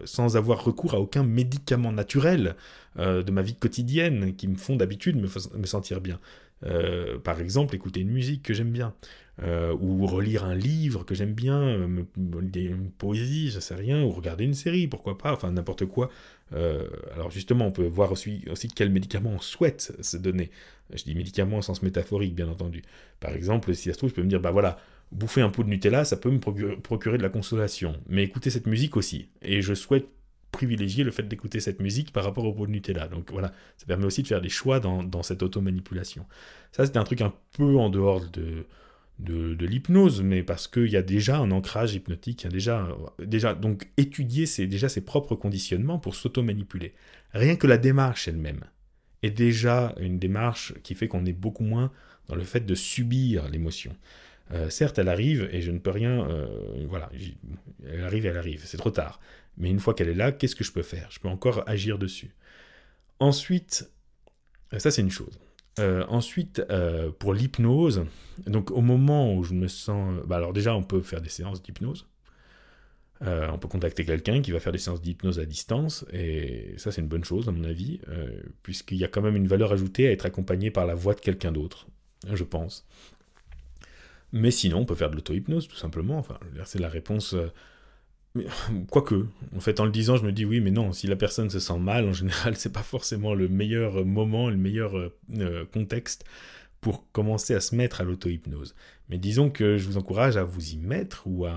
sans avoir recours à aucun médicament naturel de ma vie quotidienne qui me font d'habitude me, me sentir bien. par exemple, écouter une musique que j'aime bien. Euh, ou relire un livre que j'aime bien, euh, une poésie, je sais rien, ou regarder une série, pourquoi pas, enfin n'importe quoi. Euh, alors justement, on peut voir aussi, aussi quel médicament on souhaite se donner. Je dis médicament au sens métaphorique, bien entendu. Par exemple, si ça se trouve, je peux me dire, bah voilà, bouffer un pot de Nutella, ça peut me procurer de la consolation. Mais écouter cette musique aussi. Et je souhaite privilégier le fait d'écouter cette musique par rapport au pot de Nutella. Donc voilà, ça permet aussi de faire des choix dans, cette auto-manipulation. Ça, c'est un truc un peu en dehors de, l'hypnose, mais parce qu'il y a déjà un ancrage hypnotique, déjà, déjà donc étudier c'est déjà ses propres conditionnements pour s'auto-manipuler. Rien que la démarche elle-même est déjà une démarche qui fait qu'on est beaucoup moins dans le fait de subir l'émotion. Euh, certes, elle arrive et je ne peux rien. Euh, voilà, elle arrive, elle arrive, c'est trop tard. Mais une fois qu'elle est là, qu'est-ce que je peux faire? Je peux encore agir dessus. Ensuite, ça c'est une chose. Euh, ensuite, euh, pour l'hypnose, donc au moment où je me sens... Bah alors déjà, on peut faire des séances d'hypnose. Euh, on peut contacter quelqu'un qui va faire des séances d'hypnose à distance, et ça c'est une bonne chose à mon avis, puisqu'il y a quand même une valeur ajoutée à être accompagné par la voix de quelqu'un d'autre, je pense. Mais sinon, on peut faire de l'auto-hypnose, tout simplement. Enfin, c'est la réponse Quoique, en fait, en le disant, je me dis oui, mais non, si la personne se sent mal, en général, c'est pas forcément le meilleur moment, le meilleur euh, euh, contexte pour commencer à se mettre à l'auto-hypnose. Mais disons que je vous encourage à vous y mettre ou à,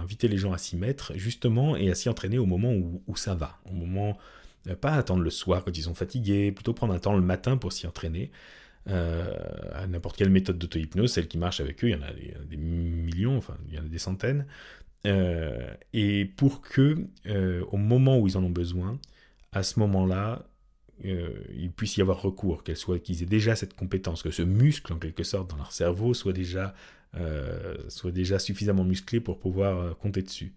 inviter les gens à s'y mettre, justement, et à s'y entraîner au moment où, ça va. Au moment, euh, pas attendre le soir quand ils sont fatigués, plutôt prendre un temps le matin pour s'y entraîner. à n'importe quelle méthode d'auto-hypnose, celle qui marche avec eux, il y en a des millions, enfin, il y en a des centaines. Euh, et pour que, euh, au moment où ils en ont besoin, à ce moment-là, euh, il puisse y avoir recours, qu'ils soit, qu'ils aient déjà cette compétence, que ce muscle, en quelque sorte, dans leur cerveau soit déjà, soit déjà suffisamment musclé pour pouvoir compter dessus.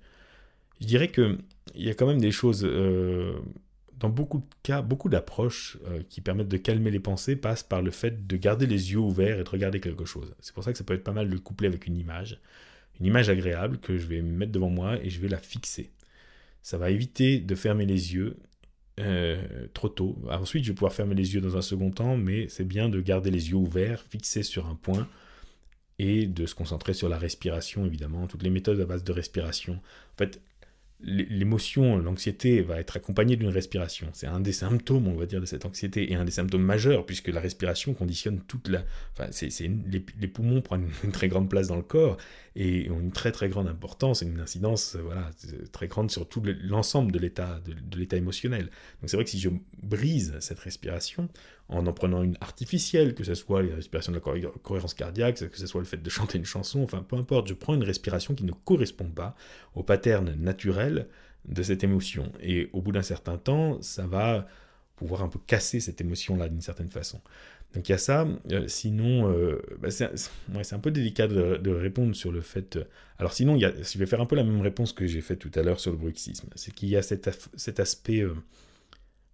Je dirais qu'il y a quand même des choses, dans beaucoup de cas, beaucoup d'approches qui permettent de calmer les pensées passent par le fait de garder les yeux ouverts et de regarder quelque chose. C'est pour ça que ça peut être pas mal de le coupler avec une image une image agréable que je vais mettre devant moi et je vais la fixer. Ça va éviter de fermer les yeux euh, trop tôt. Ensuite, je vais pouvoir fermer les yeux dans un second temps, mais c'est bien de garder les yeux ouverts, fixés sur un point, et de se concentrer sur la respiration, évidemment, toutes les méthodes à base de respiration. En fait, l'émotion, l'anxiété va être accompagnée d'une respiration. C'est un des symptômes, on va dire, de cette anxiété et un des symptômes majeurs, puisque la respiration conditionne toute la. Enfin, c'est, les, poumons prennent une très grande place dans le corps et ont une très très grande importance et une incidence voilà, très grande sur tout l'ensemble de l'état, de, l'état émotionnel. Donc c'est vrai que si je brise cette respiration en en prenant une artificielle, que ce soit la respiration de la cohérence cardiaque, que ce soit le fait de chanter une chanson, enfin peu importe, je prends une respiration qui ne correspond pas au pattern naturel de cette émotion. Et au bout d'un certain temps, ça va pouvoir un peu casser cette émotion-là d'une certaine façon. Donc il y a ça. Euh, sinon, euh, bah, c'est un peu délicat de, répondre sur le fait. Euh, alors sinon, y a, je vais faire un peu la même réponse que j'ai faite tout à l'heure sur le bruxisme. C'est qu'il y a cet aspect.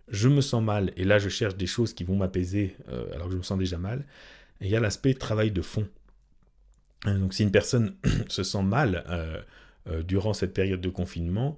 Je me sens mal et là je cherche des choses qui vont m'apaiser alors que je me sens déjà mal. Il y a l'aspect travail de fond. donc si une personne se sent mal durant cette période de confinement,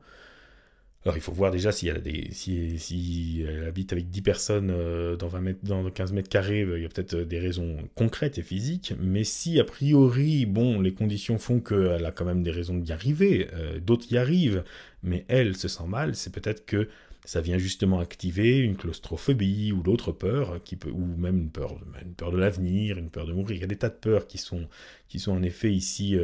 alors il faut voir déjà si elle, des, si, elle habite avec 10 personnes euh, dans, 20 mètres, dans 15 mètres carrés, euh, il y a peut-être euh, des raisons concrètes et physiques, mais si a priori, bon, les conditions font qu'elle a quand même des raisons d'y arriver, d'autres y arrivent, mais elle se sent mal, c'est peut-être que ça vient justement activer une claustrophobie ou d'autres peurs, qui peut, ou même une peur, une peur de l'avenir, une peur de mourir. Il y a des tas de peurs qui sont, qui sont en effet ici...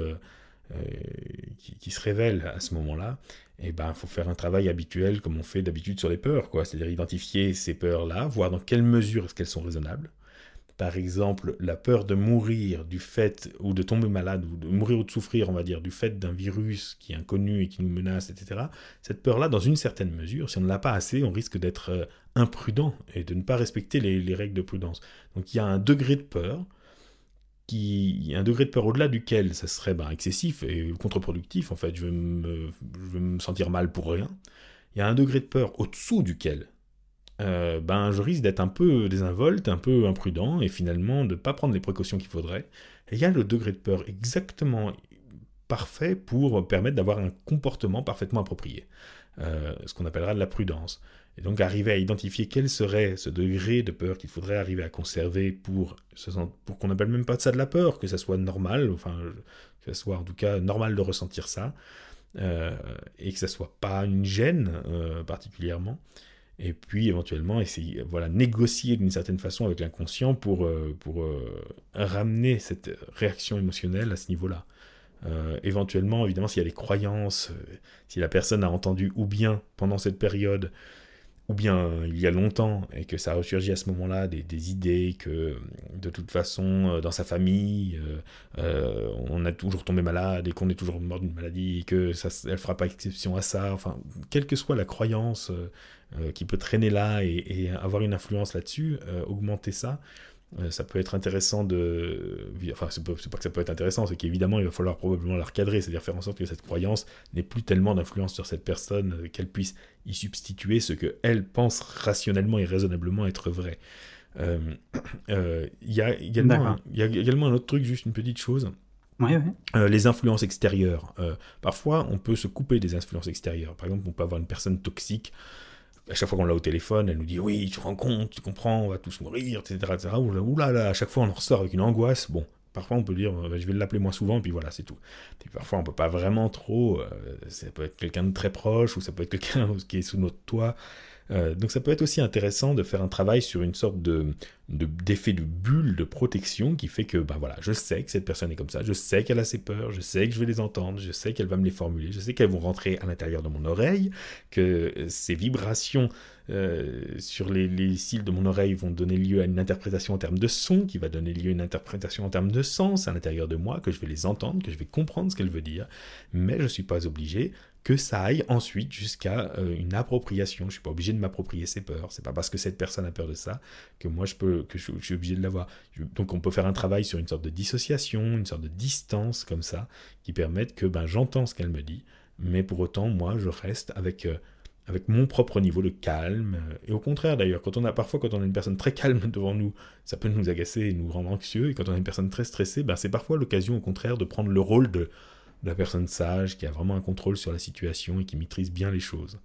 qui, qui, se révèlent à ce moment-là et eh ben, il faut faire un travail habituel comme on fait d'habitude sur les peurs, quoi. C'est-à-dire identifier ces peurs-là, voir dans quelle mesure est-ce qu'elles sont raisonnables. Par exemple, la peur de mourir du fait, ou de tomber malade, ou de mourir ou de souffrir, on va dire, du fait d'un virus qui est inconnu et qui nous menace, etc. Cette peur-là, dans une certaine mesure, si on ne l'a pas assez, on risque d'être euh, imprudent et de ne pas respecter les, les règles de prudence. Donc il y a un degré de peur qui un degré de peur au-delà duquel ça serait ben, excessif et contre-productif, en fait, je vais, me, me sentir mal pour rien. Il y a un degré de peur au-dessous duquel euh, ben, je risque d'être un peu désinvolte, un peu imprudent, et finalement de ne pas prendre les précautions qu'il faudrait. Il y a le degré de peur exactement parfait pour permettre d'avoir un comportement parfaitement approprié, euh, ce qu'on appellera de la prudence. Et donc arriver à identifier quel serait ce degré de peur qu'il faudrait arriver à conserver pour, pour qu'on n'appelle même pas ça de la peur, que ça soit normal, enfin que ça soit en tout cas normal de ressentir ça, euh, et que ça soit pas une gêne particulièrement. Et puis éventuellement essayer, voilà, négocier d'une certaine façon avec l'inconscient pour, euh, pour ramener cette réaction émotionnelle à ce niveau-là. éventuellement, évidemment, s'il y a des croyances, si la personne a entendu ou bien pendant cette période ou bien il y a longtemps et que ça a ressurgi à ce moment-là des, idées que de toute façon euh, dans sa famille euh, euh, on a toujours tombé malade et qu'on est toujours mort d'une maladie et que ça elle fera pas exception à ça. Enfin quelle que soit la croyance qui peut traîner là et avoir une influence là-dessus augmenter ça euh, ça peut être intéressant de. Enfin, c'est pas que ça peut être intéressant, c'est qu'évidemment, il va falloir probablement la recadrer, c'est-à-dire faire en sorte que cette croyance n'ait plus tellement d'influence sur cette personne euh, qu'elle puisse y substituer ce qu'elle pense rationnellement et raisonnablement être vrai. Euh, il y, a également, y a également un autre truc, juste une petite chose. les influences extérieures. parfois, on peut se couper des influences extérieures. Par exemple, on peut avoir une personne toxique à chaque fois qu'on l'a au téléphone, elle nous dit oui, tu te rends compte, tu comprends, on va tous mourir, etc. etc. Ouh là à chaque fois on en ressort avec une angoisse. Bon, parfois on peut dire euh, je vais l'appeler moins souvent, et puis voilà, c'est tout. Parfois on peut pas vraiment trop, euh, ça peut être quelqu'un de très proche, ou ça peut être quelqu'un qui est sous notre toit. Euh, donc ça peut être aussi intéressant de faire un travail sur une sorte de d'effet de, bulle de protection qui fait que ben voilà, je sais que cette personne est comme ça, je sais qu'elle a ses peurs, je sais que je vais les entendre, je sais qu'elle va me les formuler, je sais qu'elles vont rentrer à l'intérieur de mon oreille, que ces vibrations euh, sur les, les, cils de mon oreille vont donner lieu à une interprétation en termes de son, qui va donner lieu à une interprétation en termes de sens à l'intérieur de moi, que je vais les entendre, que je vais comprendre ce qu'elle veut dire, mais je ne suis pas obligé que ça aille ensuite jusqu'à euh, une appropriation. Je suis pas obligé de m'approprier ses peurs. C'est pas parce que cette personne a peur de ça que moi je peux que je, suis obligé de l'avoir. Donc on peut faire un travail sur une sorte de dissociation, une sorte de distance comme ça, qui permettent que ben j'entends ce qu'elle me dit, mais pour autant moi je reste avec euh, avec mon propre niveau de calme. Et au contraire d'ailleurs, quand on a parfois quand on a une personne très calme devant nous, ça peut nous agacer et nous rendre anxieux. Et quand on a une personne très stressée, ben, c'est parfois l'occasion au contraire de prendre le rôle de la personne sage qui a vraiment un contrôle sur la situation et qui maîtrise bien les choses.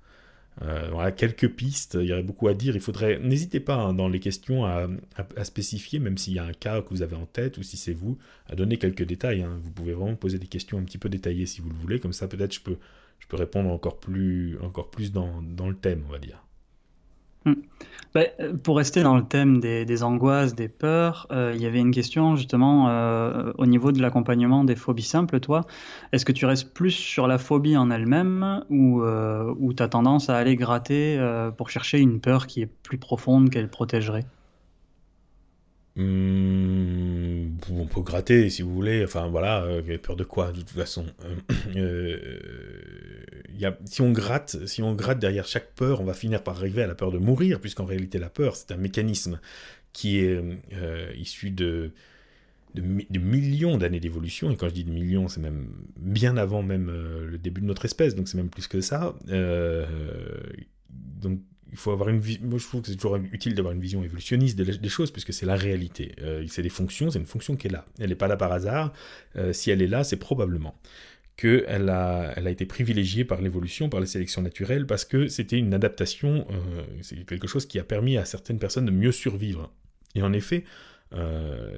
Euh, voilà quelques pistes, il y aurait beaucoup à dire. Il faudrait, n'hésitez pas hein, dans les questions à, spécifier, même s'il y a un cas que vous avez en tête ou si c'est vous, à donner quelques détails. Hein. Vous pouvez vraiment poser des questions un petit peu détaillées si vous le voulez, comme ça peut-être je peux, je peux répondre encore plus, encore plus dans, dans le thème, on va dire. Hmm. Bah, euh, pour rester dans le thème des, angoisses, des peurs, euh, il y avait une question justement euh, au niveau de l'accompagnement des phobies simples, toi. Est-ce que tu restes plus sur la phobie en elle-même ou, ou tu as tendance à aller gratter pour chercher une peur qui est plus profonde qu'elle protégerait? Hmm, on peut gratter si vous voulez. Enfin voilà, euh, peur de quoi de toute façon. Euh, euh, si on gratte, si on gratte derrière chaque peur, on va finir par arriver à la peur de mourir, puisqu'en réalité la peur c'est un mécanisme qui est issu de, millions d'années d'évolution. Et quand je dis de millions, c'est même bien avant même le début de notre espèce, donc c'est même plus que ça. donc il faut avoir une moi je trouve que c'est toujours utile d'avoir une vision évolutionniste des, choses puisque c'est la réalité euh, c'est des fonctions c'est une fonction qui est là elle n'est pas là par hasard euh, si elle est là c'est probablement qu'elle a, elle a été privilégiée par l'évolution, par la sélection naturelle, parce que c'était une adaptation, euh, c'est quelque chose qui a permis à certaines personnes de mieux survivre. Et en effet,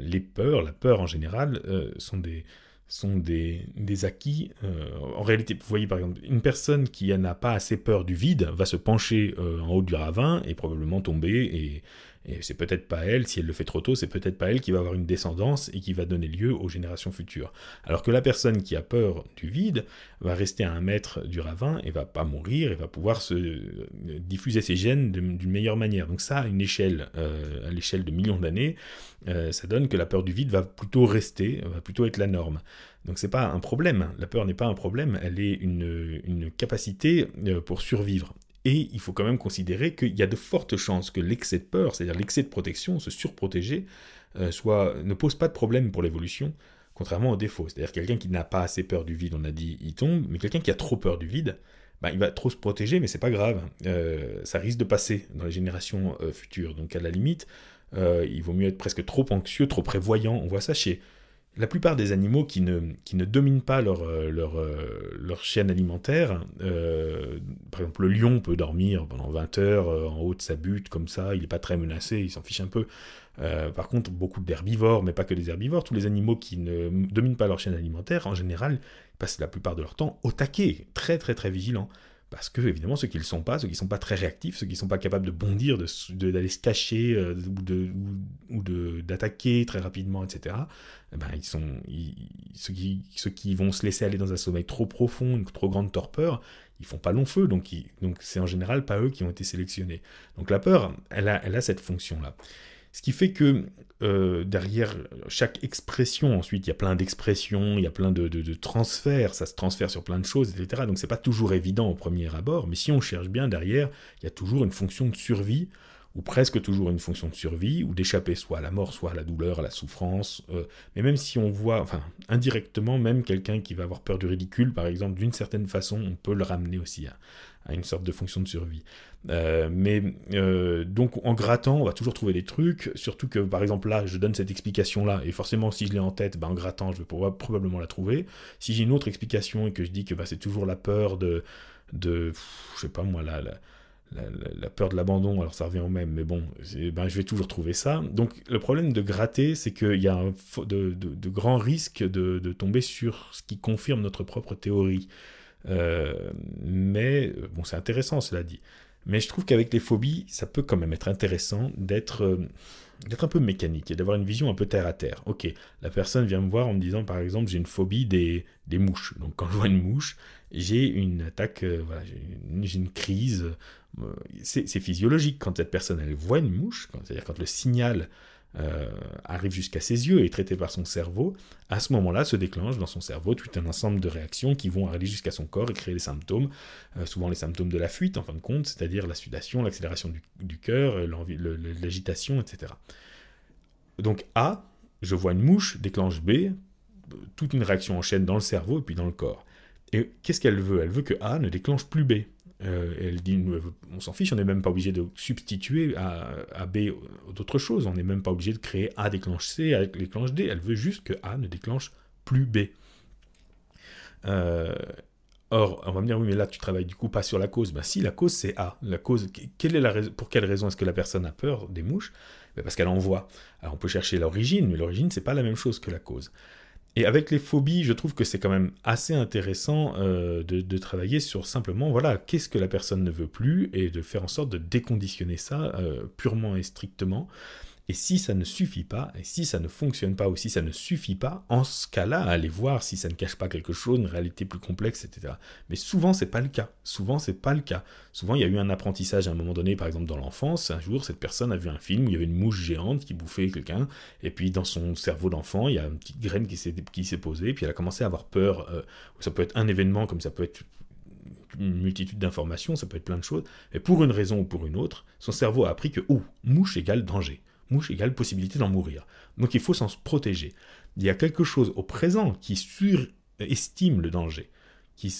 les peurs, la peur en général, sont des, sont des, des acquis. Euh, en réalité, vous voyez par exemple, une personne qui n'a pas assez peur du vide va se pencher euh, en haut du ravin et probablement tomber et, et c'est peut-être pas elle, si elle le fait trop tôt, c'est peut-être pas elle qui va avoir une descendance et qui va donner lieu aux générations futures. Alors que la personne qui a peur du vide va rester à un mètre du ravin et va pas mourir et va pouvoir se euh, diffuser ses gènes d'une meilleure manière. Donc ça, à une échelle, euh, à l'échelle de millions d'années, euh, ça donne que la peur du vide va plutôt rester, va plutôt être la norme. Donc c'est pas un problème. La peur n'est pas un problème, elle est une capacité pour survivre. Et il faut quand même considérer qu'il y a de fortes chances que l'excès de peur, c'est-à-dire l'excès de protection, se surprotéger, euh, soit, ne pose pas de problème pour l'évolution, contrairement au défaut. C'est-à-dire quelqu'un qui n'a pas assez peur du vide, on a dit, il tombe, mais quelqu'un qui a trop peur du vide, bah, il va trop se protéger, mais c'est pas grave. Euh, ça risque de passer dans les générations euh, futures. Donc à la limite, il vaut mieux être presque trop anxieux, trop prévoyant. On voit ça chez la plupart des animaux qui ne, dominent pas leur, euh, euh, chaîne alimentaire, euh, par exemple le lion peut dormir pendant 20 heures en haut de sa butte comme ça, il n'est pas très menacé, il s'en fiche un peu. par contre, beaucoup d'herbivores, mais pas que des herbivores, tous les animaux qui ne dominent pas leur chaîne alimentaire, en général, passent la plupart de leur temps au taquet, très très très vigilants. Parce que, évidemment, ceux qui ne le sont pas, ceux qui ne sont pas très réactifs, ceux qui ne sont pas capables de bondir, d'aller se cacher ou d'attaquer très rapidement, etc., ben, ils sont, ceux, qui, ceux qui vont se laisser aller dans un sommeil trop profond, une trop grande torpeur, ils font pas long feu, donc c'est en général pas eux qui ont été sélectionnés. Donc la peur, elle a, elle a cette fonction-là. Ce qui fait que euh, derrière chaque expression, ensuite, il y a plein d'expressions, il y a plein de, transferts, ça se transfère sur plein de choses, etc. Donc c'est pas toujours évident au premier abord, mais si on cherche bien derrière, il y a toujours une fonction de survie, ou presque toujours une fonction de survie, ou d'échapper soit à la mort, soit à la douleur, à la souffrance. Euh, mais même si on voit, enfin, indirectement, même quelqu'un qui va avoir peur du ridicule, par exemple, d'une certaine façon, on peut le ramener aussi à, une sorte de fonction de survie. Euh, mais euh, donc en grattant, on va toujours trouver des trucs, surtout que par exemple là, je donne cette explication-là, et forcément si je l'ai en tête, ben, en grattant, je vais pouvoir probablement la trouver. Si j'ai une autre explication et que je dis que ben, c'est toujours la peur de, de je sais pas moi, la, la peur de l'abandon, alors ça revient au même, mais bon, ben, je vais toujours trouver ça. Donc le problème de gratter, c'est qu'il y a de, de, grands risques de, de, tomber sur ce qui confirme notre propre théorie. Euh, mais, bon, c'est intéressant, cela dit. Mais je trouve qu'avec les phobies, ça peut quand même être intéressant d'être euh, d'être un peu mécanique et d'avoir une vision un peu terre à terre. Ok, la personne vient me voir en me disant par exemple j'ai une phobie des, des, mouches. Donc quand je vois une mouche, j'ai une attaque, euh, voilà, j'ai une, crise. C'est physiologique quand cette personne elle voit une mouche, c'est-à-dire quand le signal euh, arrive jusqu'à ses yeux et est traité par son cerveau, à ce moment-là se déclenche dans son cerveau tout un ensemble de réactions qui vont aller jusqu'à son corps et créer des symptômes, euh, souvent les symptômes de la fuite en fin de compte, c'est-à-dire la sudation, l'accélération du, du cœur, l'agitation, etc. Donc A, je vois une mouche, déclenche B, toute une réaction en chaîne dans le cerveau et puis dans le corps. Et qu'est-ce qu'elle veut? Elle veut que A ne déclenche plus B. Euh, elle dit, on s'en fiche, on n'est même pas obligé de substituer à, B d'autres choses, on n'est même pas obligé de créer A déclenche C, A déclenche D, elle veut juste que A ne déclenche plus B. Euh, or, on va me dire, oui, mais là, tu travailles du coup pas sur la cause. Ben si, la cause, c'est A. La cause, quelle est la pour quelle raison est-ce que la personne a peur des mouches? Ben Parce qu'elle en voit. Alors, on peut chercher l'origine, mais l'origine, c'est pas la même chose que la cause. Et avec les phobies, je trouve que c'est quand même assez intéressant euh, de, travailler sur simplement, voilà, qu'est-ce que la personne ne veut plus et de faire en sorte de déconditionner ça euh, purement et strictement. Et si ça ne suffit pas, et si ça ne fonctionne pas, ou si ça ne suffit pas, en ce cas-là, allez voir si ça ne cache pas quelque chose, une réalité plus complexe, etc. Mais souvent, c'est pas le cas. Souvent, c'est pas le cas. Souvent, il y a eu un apprentissage à un moment donné, par exemple dans l'enfance. Un jour, cette personne a vu un film où il y avait une mouche géante qui bouffait quelqu'un, et puis dans son cerveau d'enfant, il y a une petite graine qui s'est, posée, et puis elle a commencé à avoir peur. Euh, ça peut être un événement, comme ça peut être une multitude d'informations, ça peut être plein de choses, mais pour une raison ou pour une autre, son cerveau a appris que, oh, mouche égale danger mouche égale possibilité d'en mourir. Donc il faut s'en protéger. Il y a quelque chose au présent qui surestime le danger, qui,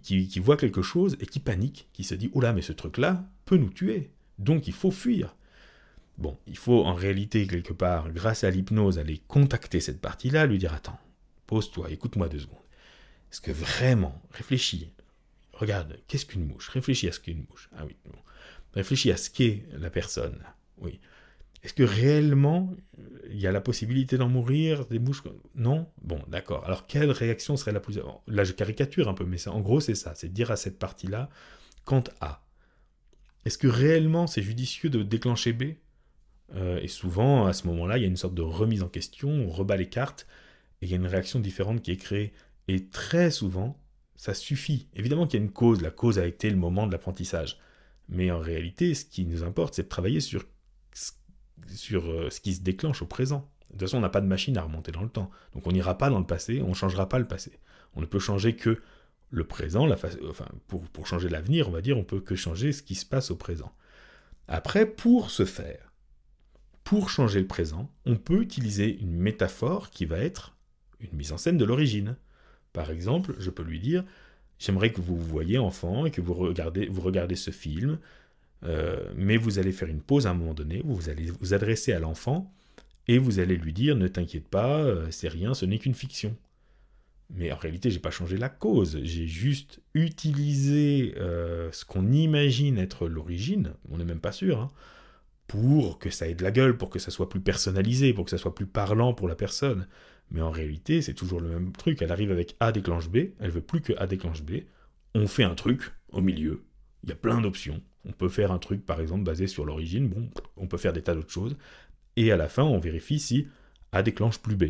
qui, voit quelque chose et qui panique, qui se dit Oula, mais ce truc-là peut nous tuer, donc il faut fuir. Bon, il faut en réalité, quelque part, grâce à l'hypnose, aller contacter cette partie-là, lui dire Attends, pose-toi, écoute-moi deux secondes. Est-ce que vraiment, réfléchis, regarde, qu'est-ce qu'une mouche? Réfléchis à ce qu'est une mouche. Ah oui, Réfléchis à ce qu'est la personne. Oui. Est-ce que réellement il y a la possibilité d'en mourir des mouches Non? Bon, d'accord. Alors quelle réaction serait la plus... Là, je caricature un peu, mais en gros, c'est ça. C'est dire à cette partie-là, quant à... Est-ce que réellement c'est judicieux de déclencher B? Euh, Et souvent, à ce moment-là, il y a une sorte de remise en question, on rebat les cartes, et il y a une réaction différente qui est créée. Et très souvent, ça suffit. Évidemment qu'il y a une cause, la cause a été le moment de l'apprentissage. Mais en réalité, ce qui nous importe, c'est de travailler sur sur euh, ce qui se déclenche au présent. De toute façon, on n'a pas de machine à remonter dans le temps. Donc on n'ira pas dans le passé, on ne changera pas le passé. On ne peut changer que le présent, la enfin, pour, pour changer l'avenir, on va dire, on peut que changer ce qui se passe au présent. Après, pour ce faire, pour changer le présent, on peut utiliser une métaphore qui va être une mise en scène de l'origine. Par exemple, je peux lui dire, j'aimerais que vous vous voyez enfant et que vous regardez, vous regardez ce film, euh, mais vous allez faire une pause à un moment donné, vous allez vous adresser à l'enfant et vous allez lui dire ne t'inquiète pas, euh, c'est rien, ce n'est qu'une fiction. Mais en réalité, j'ai pas changé la cause, j'ai juste utilisé euh, ce qu'on imagine être l'origine, on n'est même pas sûr, hein, pour que ça ait de la gueule, pour que ça soit plus personnalisé, pour que ça soit plus parlant pour la personne. Mais en réalité, c'est toujours le même truc. Elle arrive avec A déclenche B, elle veut plus que A déclenche B. On fait un truc au milieu. Il y a plein d'options. On peut faire un truc, par exemple, basé sur l'origine. Bon, on peut faire des tas d'autres choses. Et à la fin, on vérifie si A déclenche plus B.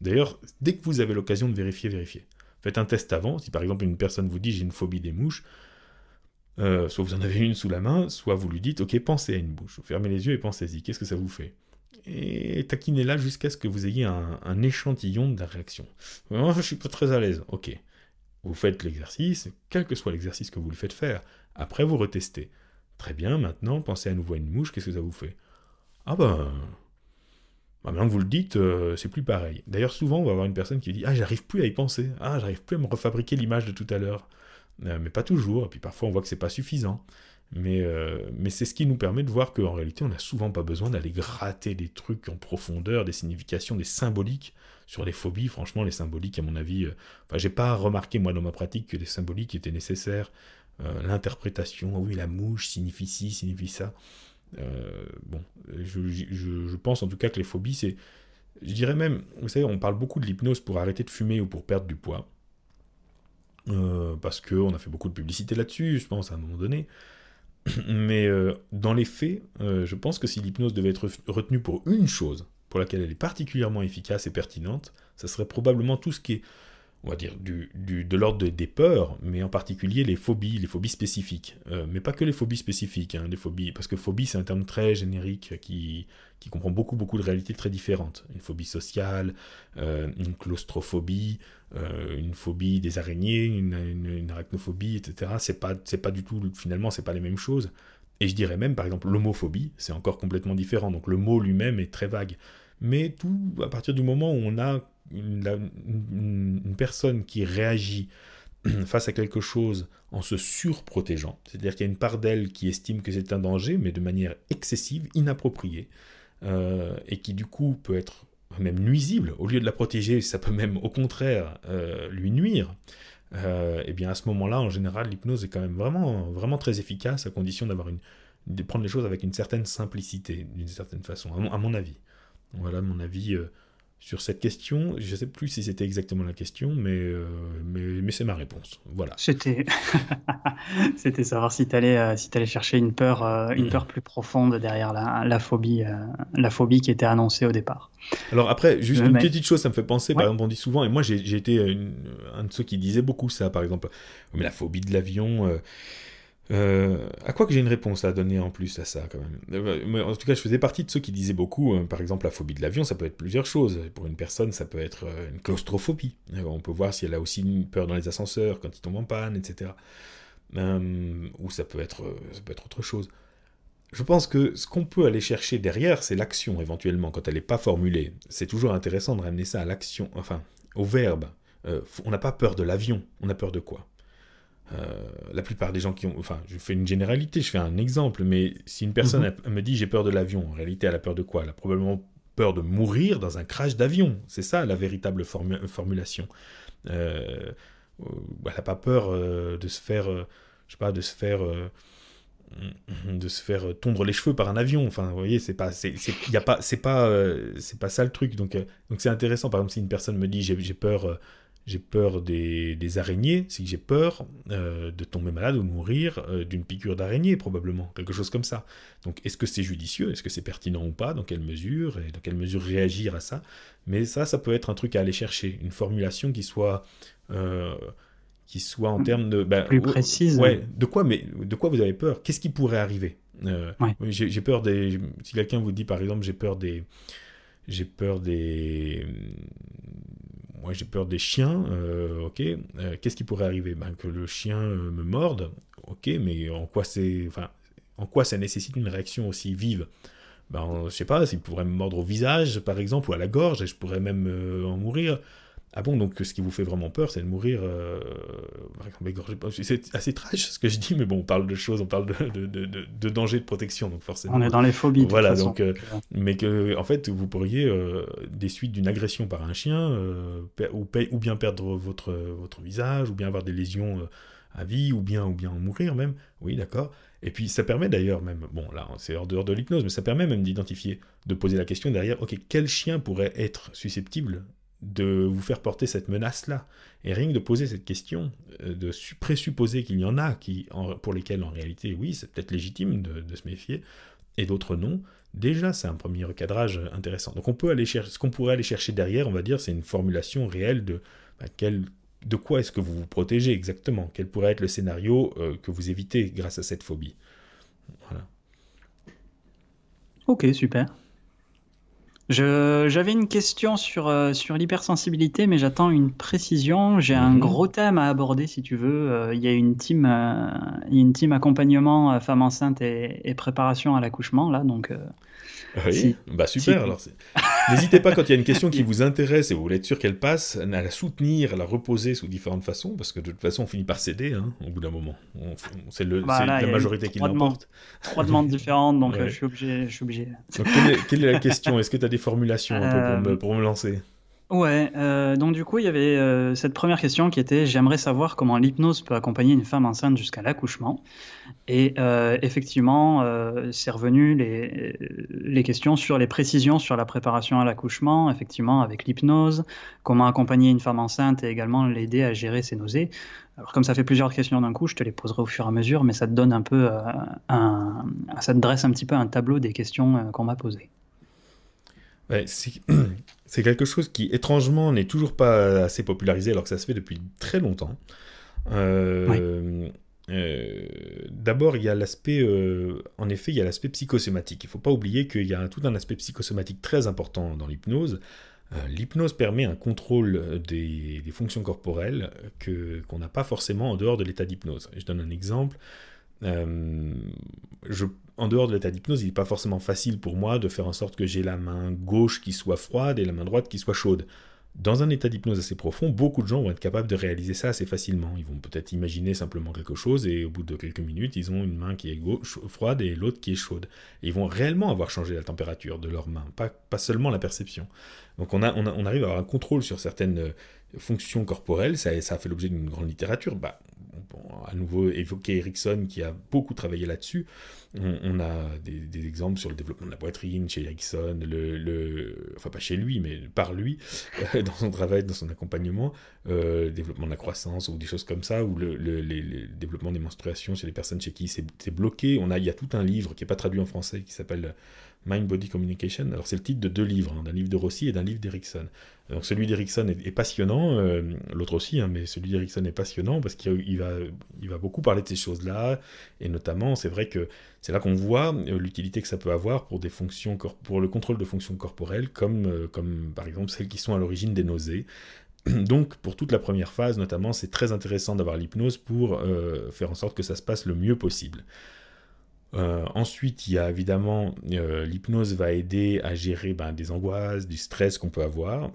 D'ailleurs, dès que vous avez l'occasion de vérifier, vérifiez. Faites un test avant. Si par exemple une personne vous dit j'ai une phobie des mouches, euh, soit vous en avez une sous la main, soit vous lui dites ok, pensez à une mouche. Fermez les yeux et pensez-y. Qu'est-ce que ça vous fait? Et taquinez-la jusqu'à ce que vous ayez un, échantillon de la réaction. Moi, je suis pas très à l'aise. Ok. Vous faites l'exercice, quel que soit l'exercice que vous le faites faire. Après, vous retestez. Très bien, maintenant, pensez à nouveau à une mouche, qu'est-ce que ça vous fait? Ah ben... Bah maintenant que vous le dites, euh, c'est plus pareil. D'ailleurs, souvent, on va avoir une personne qui dit Ah, j'arrive plus à y penser. Ah, j'arrive plus à me refabriquer l'image de tout à l'heure. Euh, mais pas toujours. Et puis parfois, on voit que c'est pas suffisant. Mais, euh, mais c'est ce qui nous permet de voir qu'en réalité, on n'a souvent pas besoin d'aller gratter des trucs en profondeur, des significations, des symboliques sur les phobies. Franchement, les symboliques, à mon avis, enfin, j'ai pas remarqué, moi, dans ma pratique, que les symboliques étaient nécessaires euh, l'interprétation, oui, la mouche signifie ci, signifie ça. Euh, bon, je, pense en tout cas que les phobies, c'est. Je dirais même, vous savez, on parle beaucoup de l'hypnose pour arrêter de fumer ou pour perdre du poids. Euh, parce qu'on a fait beaucoup de publicité là-dessus, je pense, à un moment donné. Mais dans les faits, je pense que si l'hypnose devait être retenue pour une chose, pour laquelle elle est particulièrement efficace et pertinente, ça serait probablement tout ce qui est on va dire, du, de l'ordre des peurs, mais en particulier les phobies, les phobies spécifiques. Euh, mais pas que les phobies spécifiques, hein, phobies, parce que phobie, c'est un terme très générique qui, qui comprend beaucoup, beaucoup de réalités très différentes. Une phobie sociale, euh, une claustrophobie, euh, une phobie des araignées, une, une, arachnophobie, etc. C'est pas, c'est pas du tout, finalement, c'est pas les mêmes choses. Et je dirais même, par exemple, l'homophobie, c'est encore complètement différent. Donc le mot lui-même est très vague. Mais tout, à partir du moment où on a une, personne qui réagit face à quelque chose en se surprotégeant, c'est-à-dire qu'il y a une part d'elle qui estime que c'est un danger, mais de manière excessive, inappropriée, euh, et qui du coup peut être même nuisible, au lieu de la protéger, ça peut même au contraire euh, lui nuire, et euh, eh bien à ce moment-là, en général, l'hypnose est quand même vraiment, vraiment très efficace, à condition d'avoir une, de prendre les choses avec une certaine simplicité, d'une certaine façon, à mon, avis. Voilà mon avis sur cette question. Je ne sais plus si c'était exactement la question, mais, euh, mais, mais c'est ma réponse. Voilà. C'était, c'était savoir si tu allais, euh, si allais chercher une peur, euh, une peur plus profonde derrière la, la phobie, la phobie qui était annoncée au départ. Alors après, juste une petite chose, ça me fait penser, par exemple, on dit souvent, et moi j'ai été un de ceux qui disait beaucoup ça, par exemple, mais la phobie de l'avion. Euh, à quoi que j'ai une réponse à donner en plus à ça quand même euh, En tout cas, je faisais partie de ceux qui disaient beaucoup, euh, par exemple, la phobie de l'avion, ça peut être plusieurs choses. Pour une personne, ça peut être une claustrophobie. On peut voir si elle a aussi une peur dans les ascenseurs quand il tombe en panne, etc. ou ça peut être autre chose. Je pense que ce qu'on peut aller chercher derrière, c'est l'action éventuellement, quand elle n'est pas formulée. C'est toujours intéressant de ramener ça à l'action, enfin, au verbe. on n'a pas peur de l'avion, on a peur de quoi? Euh, la plupart des gens qui ont... Enfin, je fais une généralité, je fais un exemple, mais si une personne mhm. me dit j'ai peur de l'avion, en réalité elle a peur de quoi? Elle a probablement peur de mourir dans un crash d'avion. C'est ça la véritable formulation. Euh, elle n'a pas peur euh, de se faire... je sais pas, de se faire de se faire tondre les cheveux par un avion. Enfin, vous voyez, c'est pas, c'est, y a pas, c'est pas, c'est pas ça le truc. Donc, donc c'est intéressant. Par exemple, si une personne me dit j'ai peur j'ai peur des, araignées, c'est que j'ai peur euh, de tomber malade ou de mourir euh, d'une piqûre d'araignée, probablement, quelque chose comme ça. Donc, est-ce que c'est judicieux? Est-ce que c'est pertinent ou pas? Dans quelle mesure? Et dans quelle mesure réagir à ça? Mais ça, ça peut être un truc à aller chercher, une formulation qui soit, euh, qui soit en termes de... Ben, Plus précise. Ouais, de quoi, mais de quoi vous avez peur? Qu'est-ce qui pourrait arriver? J'ai peur des... Si quelqu'un vous dit, par exemple, j'ai peur des... J'ai peur des moi j'ai peur des chiens, euh, ok, euh, qu'est-ce qui pourrait arriver? Ben, Que le chien euh, me morde, ok, mais en quoi, c'est, en quoi ça nécessite une réaction aussi vive? Ben, Je sais pas, s'il pourrait me mordre au visage par exemple, ou à la gorge, et je pourrais même en mourir. Ah bon, donc ce qui vous fait vraiment peur, c'est de mourir euh, C'est assez trash ce que je dis, mais bon, on parle de choses, on parle de, de, de, de danger de protection, donc forcément. On est dans les phobies. Voilà, donc, euh, mais que en fait, vous pourriez, euh, des suites d'une agression par un chien, ou, ou, bien perdre votre, votre visage, ou bien avoir des lésions à vie, ou bien, ou bien en mourir même. Oui, d'accord. Et puis ça permet d'ailleurs même, bon là c'est hors dehors de l'hypnose, mais ça permet même d'identifier, de poser la question derrière, ok, quel chien pourrait être susceptible de vous faire porter cette menace-là. Et rien que de poser cette question, euh, de présupposer qu'il y en a qui, pour lesquels en réalité, oui, c'est peut-être légitime de, se méfier, et d'autres non, déjà c'est un premier recadrage intéressant. Donc on peut aller chercher, ce qu'on pourrait aller chercher derrière, on va dire, c'est une formulation réelle de bah, de quoi est-ce que vous vous protégez exactement, quel pourrait être le scénario euh, que vous évitez grâce à cette phobie? Voilà. Ok, super. J'avais une question sur, euh, sur l'hypersensibilité, mais j'attends une précision. J'ai un mhm. gros thème à aborder, si tu veux. Euh, il y a une team, euh, une team accompagnement femme enceinte et, et préparation à l'accouchement, là, donc oui, bah super. Alors, n'hésitez pas quand il y a une question qui vous intéresse et vous voulez être sûr qu'elle passe, à la soutenir, à la reposer sous différentes façons, parce que de toute façon, on finit par céder hein, au bout d'un moment. C'est bah, la majorité qui l'emporte. Trois demandes différentes, donc euh, je suis obligé. Je suis obligé. quelle, est, la question? Est-ce que tu as des formulations un peu pour, me, euh, pour me lancer? Ouais, euh, donc du coup, il y avait euh, cette première question qui était j'aimerais savoir comment l'hypnose peut accompagner une femme enceinte jusqu'à l'accouchement. Et euh, effectivement, c'est revenu les, questions sur les précisions sur la préparation à l'accouchement, effectivement, avec l'hypnose, comment accompagner une femme enceinte et également l'aider à gérer ses nausées. Alors, comme ça fait plusieurs questions d'un coup, je te les poserai au fur et à mesure, mais ça te donne un peu un, ça te dresse un petit peu un tableau des questions qu'on m'a posées. Ouais, c'est quelque chose qui, étrangement, n'est toujours pas assez popularisé alors que ça se fait depuis très longtemps. Euh, euh, d'abord, il y a l'aspect, euh, en effet, il y a l'aspect psychosomatique. Il ne faut pas oublier qu'il y a tout un aspect psychosomatique très important dans l'hypnose. L'hypnose permet un contrôle des, des fonctions corporelles que, qu'on n'a pas forcément en dehors de l'état d'hypnose. Je donne un exemple. je en dehors de l'état d'hypnose, il n'est pas forcément facile pour moi de faire en sorte que j'ai la main gauche qui soit froide et la main droite qui soit chaude. Dans un état d'hypnose assez profond, beaucoup de gens vont être capables de réaliser ça assez facilement. Ils vont peut-être imaginer simplement quelque chose et au bout de quelques minutes, ils ont une main qui est froide et l'autre qui est chaude. Ils vont réellement avoir changé la température de leur main, pas, seulement la perception. Donc on, arrive à avoir un contrôle sur certaines euh, fonctions corporelles, ça, ça a fait l'objet d'une grande littérature. Bah, à nouveau évoquer Ericsson qui a beaucoup travaillé là-dessus. On, a des, exemples sur le développement de la poitrine chez Ericsson, le, enfin pas chez lui, mais par lui, dans son travail, dans son accompagnement, le développement de la croissance ou des choses comme ça, ou le, développement des menstruations chez les personnes chez qui c'est bloqué. On a, il y a tout un livre qui n'est pas traduit en français qui s'appelle Mind Body Communication. Alors c'est le titre de deux livres, hein, d'un livre de Rossi et d'un livre d'Erickson. Donc celui d'Erickson est, passionnant, euh, l'autre aussi, hein, mais celui d'Erickson est passionnant parce qu'il va, il va beaucoup parler de ces choses-là, et notamment c'est vrai que c'est là qu'on voit euh, l'utilité que ça peut avoir pour des fonctions pour le contrôle de fonctions corporelles, comme, euh, comme par exemple celles qui sont à l'origine des nausées. Donc, pour toute la première phase, notamment, c'est très intéressant d'avoir l'hypnose pour faire en sorte que ça se passe le mieux possible. Euh, ensuite, il y a évidemment euh, l'hypnose va aider à gérer ben, des angoisses, du stress qu'on peut avoir.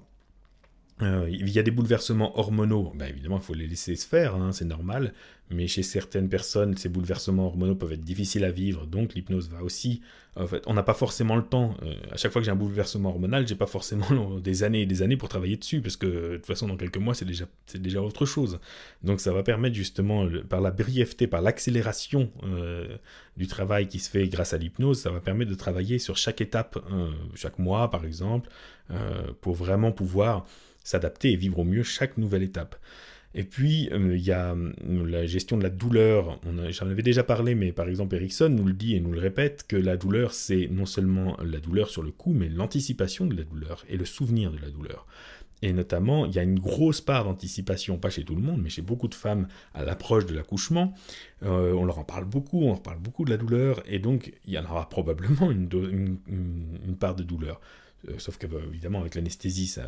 Euh, il y a des bouleversements hormonaux, ben, évidemment il faut les laisser se faire, hein, c'est normal, mais chez certaines personnes, ces bouleversements hormonaux peuvent être difficiles à vivre, donc l'hypnose va aussi... En fait, on n'a pas forcément le temps, euh, à chaque fois que j'ai un bouleversement hormonal, j'ai pas forcément des années et des années pour travailler dessus, parce que de toute façon dans quelques mois c'est déjà, c'est déjà autre chose. Donc ça va permettre justement, par la brièveté, par l'accélération euh, du travail qui se fait grâce à l'hypnose, ça va permettre de travailler sur chaque étape, chaque mois par exemple, pour vraiment pouvoir s'adapter et vivre au mieux chaque nouvelle étape. Et puis, euh, il y a euh, la gestion de la douleur. J'en avais déjà parlé, mais par exemple, Erickson nous le dit et nous le répète, que la douleur, c'est non seulement la douleur sur le coup, mais l'anticipation de la douleur et le souvenir de la douleur. Et notamment, il y a une grosse part d'anticipation, pas chez tout le monde, mais chez beaucoup de femmes à l'approche de l'accouchement. Euh, on leur en parle beaucoup, on leur parle beaucoup de la douleur, et donc il y en aura probablement une, part de douleur. Euh, sauf que, bah, évidemment, avec l'anesthésie, ça,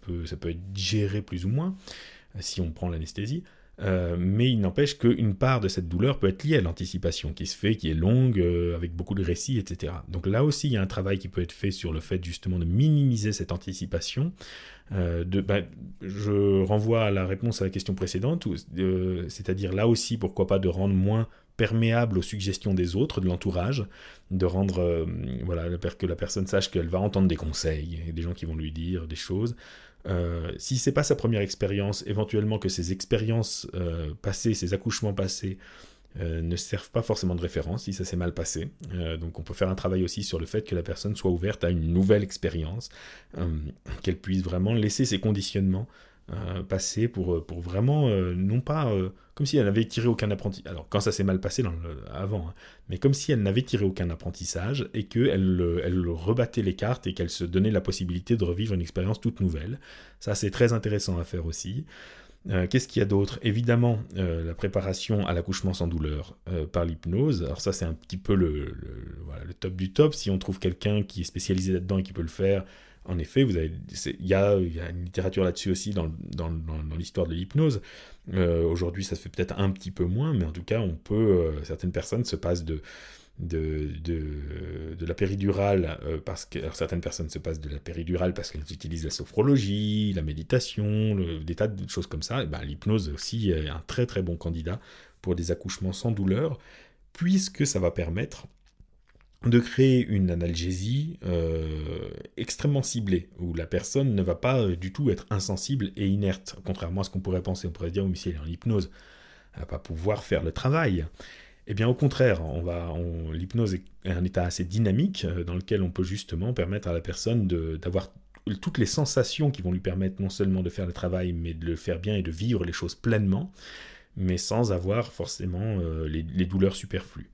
peut, ça peut être géré plus ou moins, si on prend l'anesthésie. Euh, mais il n'empêche qu'une part de cette douleur peut être liée à l'anticipation qui se fait, qui est longue, avec beaucoup de récits, etc. Donc là aussi, il y a un travail qui peut être fait sur le fait justement de minimiser cette anticipation. de, bah, je renvoie à la réponse à la question précédente, c'est-à-dire là aussi, pourquoi pas de rendre moins perméable aux suggestions des autres, de l'entourage, de rendre euh, voilà, que la personne sache qu'elle va entendre des conseils, des gens qui vont lui dire des choses. Euh, si c'est pas sa première expérience, éventuellement que ces expériences euh, passées, ces accouchements passés, euh, ne servent pas forcément de référence si ça s'est mal passé. donc on peut faire un travail aussi sur le fait que la personne soit ouverte à une nouvelle expérience, qu'elle puisse vraiment laisser ses conditionnements passer pour, pour vraiment, non pas comme si elle n'avait tiré aucun apprentissage. Alors, quand ça s'est mal passé avant, hein, mais comme si elle n'avait tiré aucun apprentissage et qu'elle elle rebattait les cartes et qu'elle se donnait la possibilité de revivre une expérience toute nouvelle. Ça, c'est très intéressant à faire aussi. Euh, qu'est-ce qu'il y a d'autre? Évidemment, euh, la préparation à l'accouchement sans douleur euh, par l'hypnose. Alors ça, c'est un petit peu le, le, top du top. Si on trouve quelqu'un qui est spécialisé là-dedans et qui peut le faire, en effet, vous avez, il y, a, une littérature là-dessus aussi dans, l'histoire de l'hypnose. Euh, aujourd'hui, ça se fait peut-être un petit peu moins, mais en tout cas, on peut. Euh, certaines personnes se passent de la péridurale euh, parce que certaines personnes se passent de la péridurale parce qu'elles utilisent la sophrologie, la méditation, des tas de choses comme ça. Et ben, l'hypnose aussi est un très très bon candidat pour des accouchements sans douleur, puisque ça va permettre de créer une analgésie euh, extrêmement ciblée, où la personne ne va pas euh, du tout être insensible et inerte, contrairement à ce qu'on pourrait penser. On pourrait dire, oui, si elle est en hypnose, elle va pas pouvoir faire le travail. Eh bien, au contraire, l'hypnose est un état assez dynamique euh, dans lequel on peut justement permettre à la personne d'avoir toutes les sensations qui vont lui permettre non seulement de faire le travail, mais de le faire bien et de vivre les choses pleinement, mais sans avoir forcément les douleurs superflues.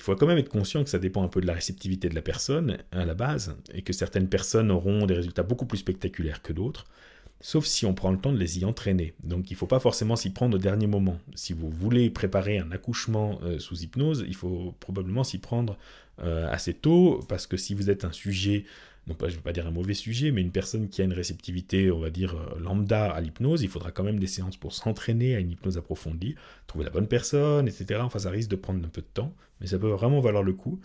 Il faut quand même être conscient que ça dépend un peu de la réceptivité de la personne à la base, et que certaines personnes auront des résultats beaucoup plus spectaculaires que d'autres, sauf si on prend le temps de les y entraîner. Donc il ne faut pas forcément s'y prendre au dernier moment. Si vous voulez préparer un accouchement euh, sous hypnose, il faut probablement s'y prendre euh, assez tôt, parce que si vous êtes un sujet non pas, je ne vais pas dire un mauvais sujet, mais une personne qui a une réceptivité, on va dire, euh, lambda à l'hypnose, il faudra quand même des séances pour s'entraîner à une hypnose approfondie, trouver la bonne personne, etc. Enfin, ça risque de prendre un peu de temps, mais ça peut vraiment valoir le coup.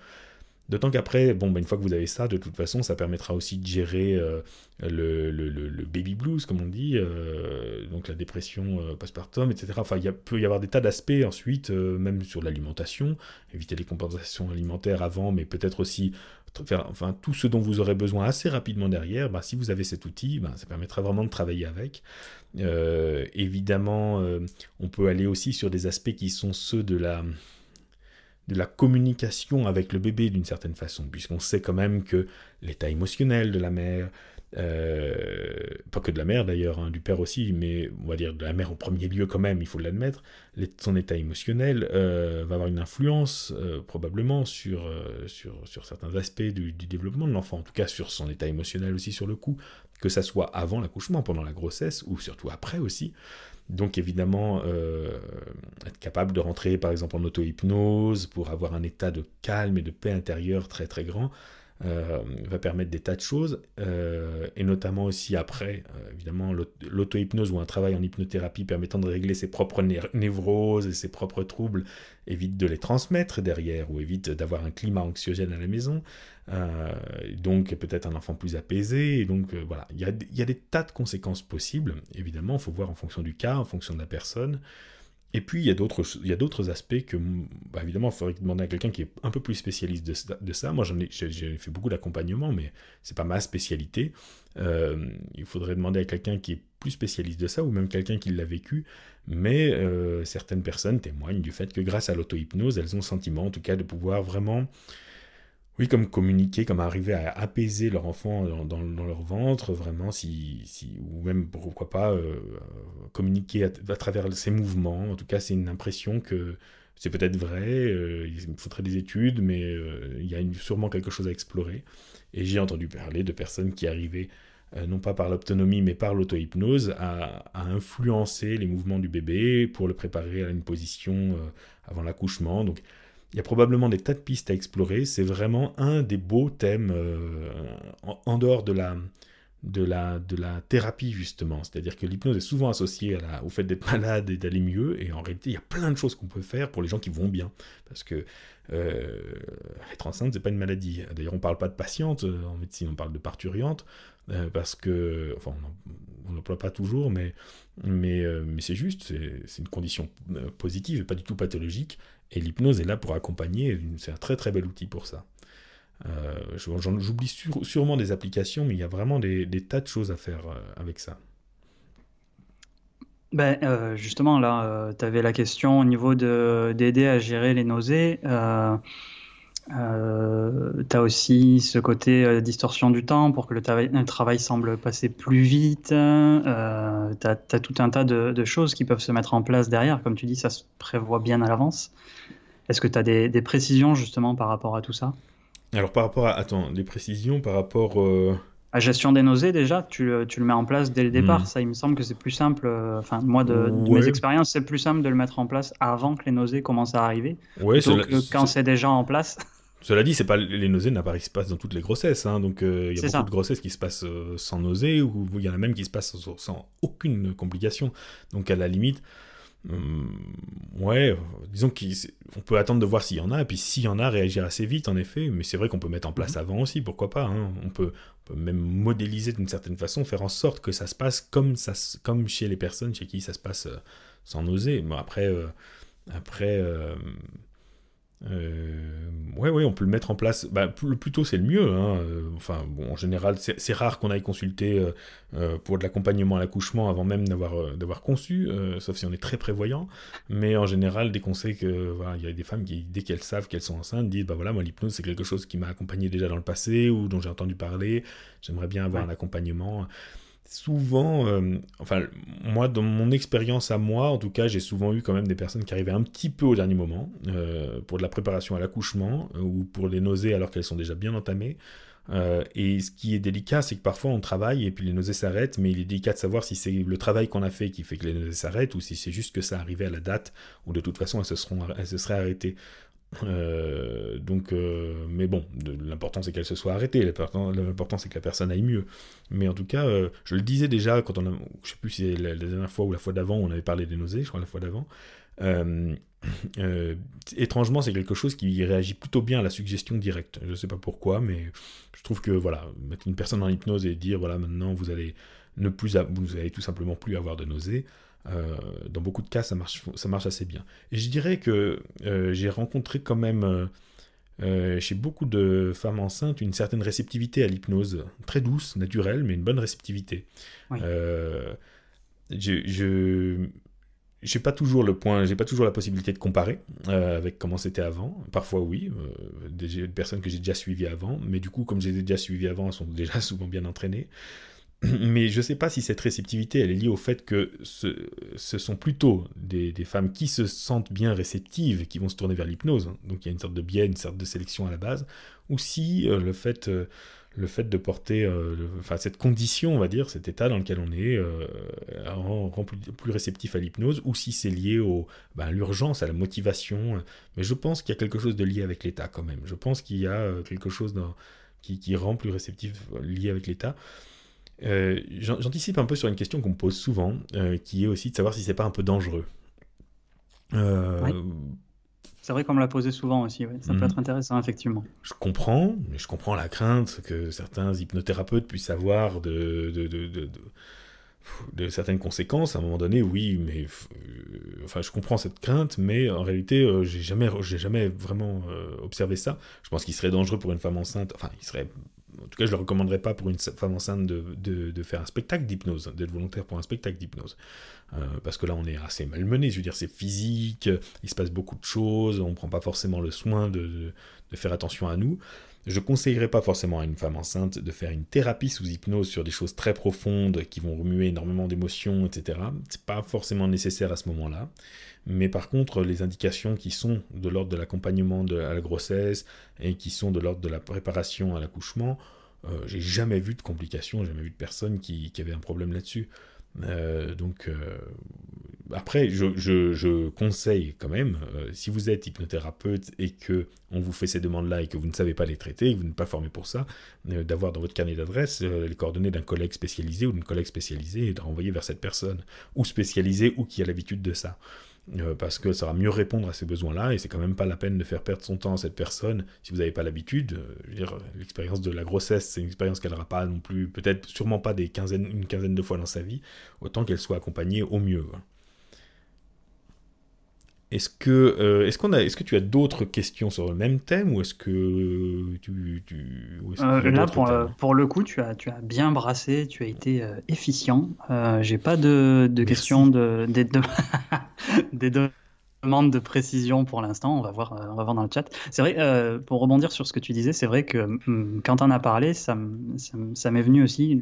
D'autant qu'après, bon, bah, une fois que vous avez ça, de toute façon, ça permettra aussi de gérer euh, le, baby blues, comme on dit, euh, donc la dépression euh, postpartum, etc. Enfin, il peut y avoir des tas d'aspects ensuite, même sur l'alimentation, éviter les compensations alimentaires avant, mais peut-être aussi enfin, tout ce dont vous aurez besoin assez rapidement derrière. Bah, si vous avez cet outil, bah, ça permettra vraiment de travailler avec. évidemment, on peut aller aussi sur des aspects qui sont ceux de la de la communication avec le bébé d'une certaine façon, puisqu'on sait quand même que l'état émotionnel de la mère, euh, pas que de la mère d'ailleurs, hein, du père aussi, mais on va dire de la mère en premier lieu quand même, il faut l'admettre, son état émotionnel euh, va avoir une influence euh, probablement sur, sur, certains aspects du, développement de l'enfant, en tout cas sur son état émotionnel aussi sur le coup, que ça soit avant l'accouchement, pendant la grossesse, ou surtout après aussi. Donc évidemment, être capable de rentrer par exemple en auto-hypnose pour avoir un état de calme et de paix intérieure très très grand, euh, va permettre des tas de choses, euh, et notamment aussi après, euh, évidemment, l'auto-hypnose ou un travail en hypnothérapie permettant de régler ses propres névroses et ses propres troubles évite de les transmettre derrière, ou évite d'avoir un climat anxiogène à la maison, donc peut-être un enfant plus apaisé, donc voilà, il y a, des tas de conséquences possibles, évidemment, il faut voir en fonction du cas, en fonction de la personne, et puis, il y a d'autres, aspects que, bah, évidemment, il faudrait demander à quelqu'un qui est un peu plus spécialiste de, ça. Moi, j'ai fait beaucoup d'accompagnement, mais c'est pas ma spécialité. Euh, il faudrait demander à quelqu'un qui est plus spécialiste de ça, ou même quelqu'un qui l'a vécu. Mais euh, certaines personnes témoignent du fait que grâce à l'auto-hypnose, elles ont le sentiment, en tout cas, de pouvoir vraiment oui, comme communiquer, comme arriver à apaiser leur enfant dans, leur ventre, vraiment, si, ou même pourquoi pas euh, communiquer à, travers ses mouvements. En tout cas, c'est une impression que c'est peut-être vrai, euh, il faudrait des études, mais euh, il y a sûrement quelque chose à explorer. Et j'ai entendu parler de personnes qui arrivaient, non pas par l'autonomie, mais par l'auto-hypnose, à, à, influencer les mouvements du bébé pour le préparer à une position avant l'accouchement. Donc, il y a probablement des tas de pistes à explorer. C'est vraiment un des beaux thèmes euh, en, dehors de la, de la, de la thérapie, justement. C'est-à-dire que l'hypnose est souvent associée au fait d'être malade et d'aller mieux. Et en réalité, il y a plein de choses qu'on peut faire pour les gens qui vont bien. Parce que euh, être enceinte, c'est pas une maladie. D'ailleurs, on parle pas de patiente euh, en médecine, on parle de parturiante. parce que, enfin, on n'emploie pas toujours, mais, mais, mais c'est juste, c'est une condition positive et pas du tout pathologique. Et l'hypnose est là pour accompagner, c'est un très très bel outil pour ça. Euh, j'oublie sûrement des applications, mais il y a vraiment des, tas de choses à faire euh, avec ça. Ben, euh, justement, là, tu avais la question au niveau d'aider à gérer les nausées. Euh, tu as aussi ce côté euh, distorsion du temps pour que le, travail semble passer plus vite. Euh, tu as, tout un tas de, choses qui peuvent se mettre en place derrière. Comme tu dis, ça se prévoit bien à l'avance. Est-ce que tu as des, précisions justement par rapport à tout ça? Alors par rapport à... Attends, des précisions par rapport... La gestion des nausées, déjà, tu, tu, le mets en place dès le départ. Hmm. Ça, il me semble que c'est plus simple. Enfin, moi, de, mes expériences, c'est plus simple de le mettre en place avant que les nausées commencent à arriver. Ouais, plutôt que quand c'est déjà en place. Cela dit, c'est pas les nausées n'apparaissent pas dans toutes les grossesses, hein, donc euh, il y a beaucoup de grossesses qui se passent euh, sans nausées ou il y en a même qui se passent sans, aucune complication. Donc à la limite, hum, ouais, disons qu'on peut attendre de voir s'il y en a, et puis s'il y en a, réagir assez vite en effet. Mais c'est vrai qu'on peut mettre en place mhm. avant aussi, pourquoi pas. Hein. On, peut, même modéliser d'une certaine façon, faire en sorte que ça se passe comme ça, comme chez les personnes chez qui ça se passe euh, sans nausées. Bon après, après euh, ouais, ouais, on peut le mettre en place. Bah, le plus tôt, c'est le mieux. Hein. Euh, enfin, bon, en général, c'est rare qu'on aille consulter euh, pour de l'accompagnement à l'accouchement avant même d'avoir d'avoir conçu, sauf si on est très prévoyant. Mais en général, dès qu'on sait que voilà, il y a des femmes qui, dès qu'elles savent qu'elles sont enceintes, disent bah voilà, moi l'hypnose c'est quelque chose qui m'a accompagné déjà dans le passé ou dont j'ai entendu parler. J'aimerais bien avoir un accompagnement souvent, euh, enfin, moi, dans mon expérience à moi, en tout cas, j'ai souvent eu quand même des personnes qui arrivaient un petit peu au dernier moment euh, pour de la préparation à l'accouchement euh, ou pour les nausées alors qu'elles sont déjà bien entamées. et ce qui est délicat, c'est que parfois on travaille et puis les nausées s'arrêtent, mais il est délicat de savoir si c'est le travail qu'on a fait qui fait que les nausées s'arrêtent ou si c'est juste que ça arrivait à la date où de toute façon elles se, elles se seraient arrêtées. Euh, donc, euh, mais bon, l'important c'est qu'elle se soit arrêtée, l'important c'est que la personne aille mieux. Mais en tout cas, euh, je le disais déjà quand on a, je sais plus si c'est la, dernière fois ou la fois d'avant, on avait parlé des nausées, je crois la fois d'avant. étrangement, c'est quelque chose qui réagit plutôt bien à la suggestion directe. Je sais pas pourquoi, mais je trouve que voilà, mettre une personne en hypnose et dire voilà, maintenant vous allez ne plus, vous allez tout simplement plus avoir de nausées. Dans beaucoup de cas, ça marche, ça marche assez bien. Et je dirais que j'ai rencontré quand même euh, chez beaucoup de femmes enceintes une certaine réceptivité à l'hypnose, très douce, naturelle, mais une bonne réceptivité. Euh, je, j'ai pas toujours le point, j'ai pas toujours la possibilité de comparer euh, avec comment c'était avant. Parfois oui, des personnes que j'ai déjà suivies avant, mais du coup comme j'ai déjà suivies avant, elles sont déjà souvent bien entraînées. mais je ne sais pas si cette réceptivité, elle est liée au fait que ce, sont plutôt des, femmes qui se sentent bien réceptives qui vont se tourner vers l'hypnose. Donc il y a une sorte de biais, une sorte de sélection à la base. Ou si euh, le, fait, euh, le fait de porter euh, enfin, cette condition, on va dire, cet état dans lequel on est, rend, plus, réceptif à l'hypnose, ou si c'est lié au, ben, à l'urgence, à la motivation. Mais je pense qu'il y a quelque chose de lié avec l'état quand même. Je pense qu'il y a quelque chose qui, qui rend plus réceptif lié avec l'état. Euh, j'anticipe un peu sur une question qu'on me pose souvent, euh, qui est aussi de savoir si c'est pas un peu dangereux. Euh, c'est vrai qu'on me l'a posé souvent aussi, ça peut mhm. être intéressant, effectivement. Je comprends, mais je comprends la crainte que certains hypnothérapeutes puissent avoir de, de, de, de, de certaines conséquences. À un moment donné, oui, mais enfin, je comprends cette crainte, mais en réalité, j'ai jamais, j'ai jamais vraiment observé ça. Je pense qu'il serait dangereux pour une femme enceinte. Enfin, il serait en tout cas, je ne le recommanderais pas pour une femme enceinte de, faire un spectacle d'hypnose, d'être volontaire pour un spectacle d'hypnose. Euh, parce que là, on est assez malmené. Je veux dire, c'est physique, il se passe beaucoup de choses, on ne prend pas forcément le soin de faire attention à nous. Je conseillerais pas forcément à une femme enceinte de faire une thérapie sous hypnose sur des choses très profondes qui vont remuer énormément d'émotions, etc. C'est pas forcément nécessaire à ce moment-là. Mais par contre, les indications qui sont de l'ordre de l'accompagnement à la grossesse et qui sont de l'ordre de la préparation à l'accouchement, euh, j'ai jamais vu de complications, jamais vu de personne qui, qui avait un problème là-dessus. Euh, donc, euh, après, je, conseille quand même, si vous êtes hypnothérapeute et que on vous fait ces demandes-là et que vous ne savez pas les traiter, que vous n'êtes pas formé pour ça, d'avoir dans votre carnet d'adresse les coordonnées d'un collègue spécialisé ou d'une collègue spécialisée et de renvoyer vers cette personne, ou spécialisée ou qui a l'habitude de ça. Euh, parce que ça va mieux répondre à ces besoins-là, et c'est quand même pas la peine de faire perdre son temps à cette personne si vous n'avez pas l'habitude. Euh, l'expérience de la grossesse, c'est une expérience qu'elle n'aura pas non plus, peut-être sûrement pas des quinzaines, une quinzaine de fois dans sa vie, autant qu'elle soit accompagnée au mieux. Est-ce que, euh, est-ce qu'on a, est-ce que tu as d'autres questions sur le même thème ou est-ce que tu, tu euh, là pour, pour, le coup tu as, tu as bien brassé, tu as été euh, efficient. J'ai pas de, de questions de, de, des demandes de précision pour l'instant. On va voir, on va voir dans le chat. C'est vrai, pour rebondir sur ce que tu disais, c'est vrai que hum, quand on a parlé, ça, ça m'est venu aussi